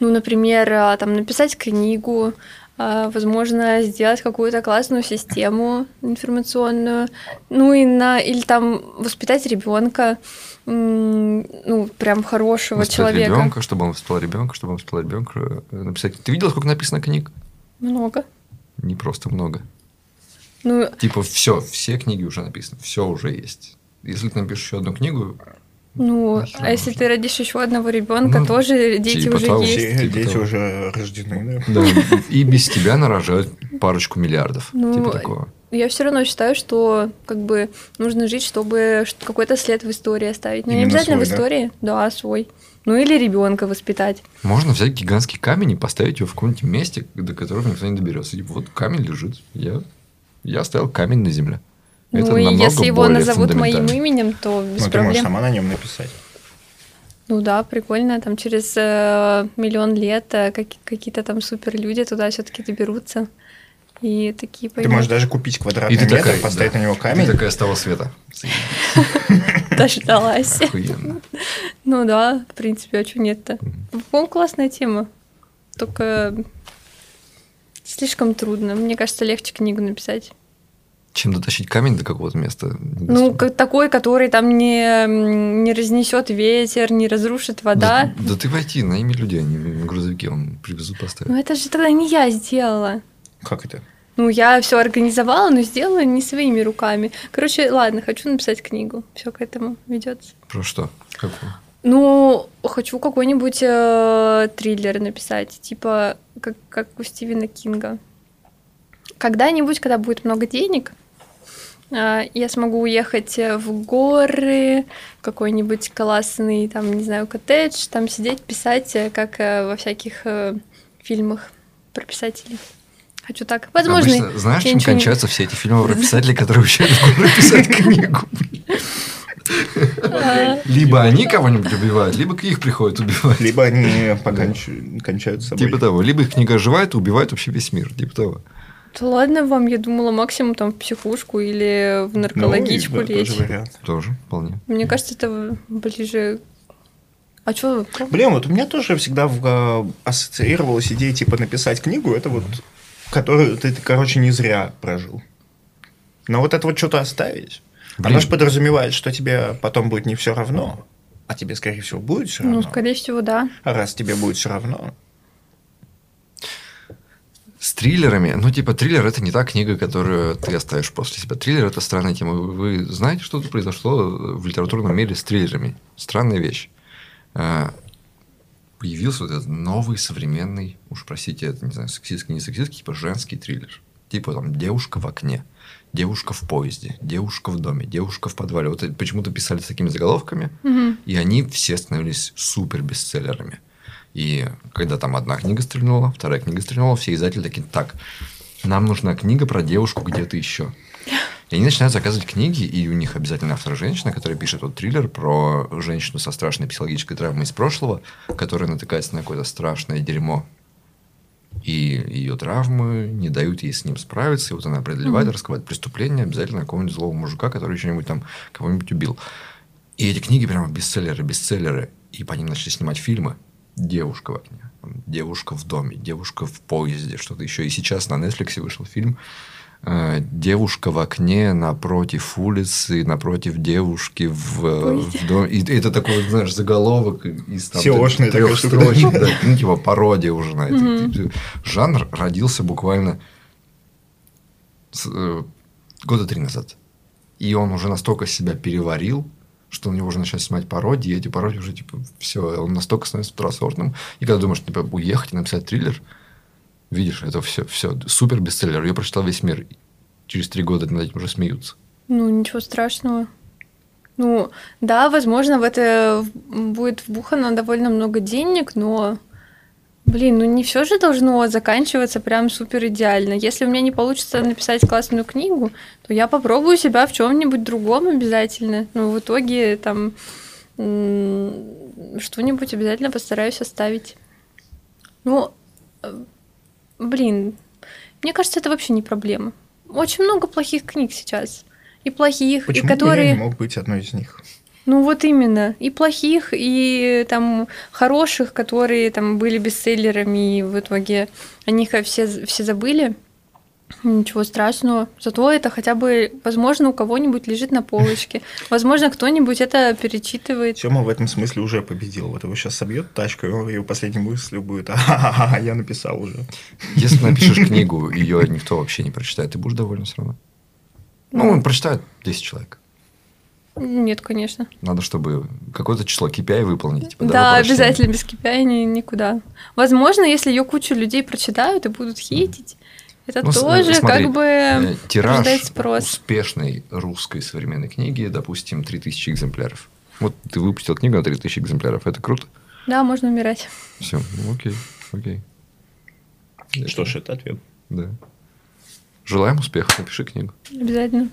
Ну, например, а, там написать книгу, а, возможно, сделать какую-то классную систему информационную, ну и на или там воспитать ребенка, ну прям хорошего Воспитать человека. ребенка, чтобы он воспитал ребенка, чтобы он воспитал ребенка. э, Написать. Ты видел, сколько написано книг? Много. Не просто много. Ну, Типа все, все книги уже написаны, все уже есть. Если ты напишешь еще одну книгу, ну, Нахер а если нужно? ты родишь еще одного ребенка, Ну, тоже дети типа уже того. есть. Все Типа дети того. уже рождены, да? да, и без тебя нарожают парочку миллиардов. Ну, Типа такого. Я все равно считаю, что как бы нужно жить, чтобы какой-то след в истории оставить. Ну, не обязательно в свой, да? истории, да, свой. Ну или ребенка воспитать. Можно взять гигантский камень и поставить его в каком-нибудь месте, до которого никто не доберется. Типа, вот камень лежит. Я, я оставил камень на земле. Это ну и если его назовут моим именем, то без Ну, ты можешь проблем. сама на нем написать. Ну да, прикольно. Там через э, миллион лет э, как- какие-то там супер люди туда все-таки доберутся. И такие Ты поймут. можешь даже купить квадратный И ты метр, такая, поставить да. на него Ты камень. такая с того света. (laughs) Дождалась. Ну да, в принципе, а что нет-то? По-моему, классная тема. Только слишком трудно. Мне кажется, легче книгу написать. Чем дотащить камень до какого-то места? Ну, такой, который там не, не разнесет ветер, не разрушит вода. Да, да ты войти, найми людей, они на грузовике он привезут, Ну, поставят. это же тогда не я сделала. Как это? Ну, я все организовала, но сделала не своими руками. Короче, ладно, хочу написать книгу. Все к этому ведется. Про что? Какую? Ну, хочу какой-нибудь э, триллер написать, типа как, как у Стивена Кинга. Когда-нибудь, когда будет много денег, я смогу уехать э, в горы, в какой-нибудь классный, там, не знаю, коттедж, там сидеть, писать, э, как э, во всяких фильмах про писателей. Хочу так. Возможно, Обычно, знаешь, чем ничего не- кончаются все эти фильмы про (laughs) писателей, которые уезжают в горы писать книгу? А, (laughs) Либо они кого-нибудь убивают, либо к их приходят убивать. Либо они поконч- кончают с собой. Типа того. Либо их книга оживает и убивает вообще весь мир. Типа того. Да ладно вам, я думала максимум там в психушку или в Ну, наркологичку и да, лечь. тоже вариант. Тоже вполне. Мне кажется, это ближе... А что? Блин, вот у меня тоже всегда в, а, ассоциировалась идея, типа, написать книгу, это вот, которую ты, короче, не зря прожил. Но вот это вот что-то оставить, Блин. оно же подразумевает, что тебе потом будет не все равно, а тебе, скорее всего, будет все равно. Ну, скорее всего, да. А раз тебе будет все равно, С триллерами, ну, типа, триллер это не та книга, которую ты оставишь после себя. Триллер это странная тема. Вы, знаете, что тут произошло в литературном мире с триллерами? Странная вещь. А, Появился вот этот новый, современный, уж простите, это, не знаю, сексистский, не сексистский, типа женский триллер. Типа там девушка в окне, девушка в поезде, девушка в доме, девушка в подвале. Вот почему-то писали с такими заголовками, Мгм. и они все становились супер бестселлерами. И когда там одна книга стрельнула, вторая книга стрельнула, все издатели такие, так, нам нужна книга про девушку где-то еще. И они начинают заказывать книги, и у них обязательно автор женщина, которая пишет вот триллер про женщину со страшной психологической травмой из прошлого, которая натыкается на какое-то страшное дерьмо. И ее травмы не дают ей с ним справиться, и вот она преодолевает, раскрывает преступление обязательно какого-нибудь злого мужика, который что-нибудь там кого-нибудь убил. И эти книги прямо бестселлеры, бестселлеры. И по ним начали снимать фильмы. Девушка в окне, девушка в доме, девушка в поезде, что-то еще. И сейчас на Netflix вышел фильм э, Девушка в окне напротив улицы, напротив девушки в, э, в доме. И это такой, знаешь, заголовок из там, трех строчек. Да, ну, типа пародия уже на это. Жанр родился буквально с, э, года три назад. И он уже настолько себя переварил, что у него уже начали снимать пародии, и эти пародии уже, типа, все, он настолько становится второсортным. И когда думаешь, типа, уехать и написать триллер, видишь, это все, все, супер бестселлер. Я прочитал весь мир. Через три года над этим уже смеются. Ну, ничего страшного. Ну, да, возможно, в это будет вбухано довольно много денег, но, блин, ну не все же должно заканчиваться прям супер идеально. Если у меня не получится написать классную книгу, то я попробую себя в чем-нибудь другом обязательно. Ну, в итоге там что-нибудь обязательно постараюсь оставить. Ну, э, блин, мне кажется, это вообще не проблема. Очень много плохих книг сейчас. И плохих, почему и которые... не мог быть одной из них? Ну вот именно. И плохих, и там хороших, которые там были бестселлерами, и в итоге о них все, все забыли. Ничего страшного. Зато это хотя бы, возможно, у кого-нибудь лежит на полочке. (laughs) Возможно, кто-нибудь это перечитывает. Тёма в этом смысле уже победил. Вот его сейчас собьет тачку, и его- его последней мыслью будет, (laughs) а я написал уже. Если напишешь (laughs) книгу, ее никто вообще не прочитает, ты будешь доволен все равно. Ну, прочитают 10 человек. Нет, конечно. Надо, чтобы какое-то число KPI выполнить. Типа, да, обязательно без KPI ни- никуда. Возможно, если ее кучу людей прочитают и будут хейтить, это Ну, тоже смотри, как бы Э, Тираж спрос. успешной русской современной книги, допустим, 3000 экземпляров. Вот ты выпустил книгу на 3000 экземпляров, это круто? Да, можно умирать. Все, окей, окей. Что ж, это ответ. Да. Желаем успеха, напиши книгу. Обязательно.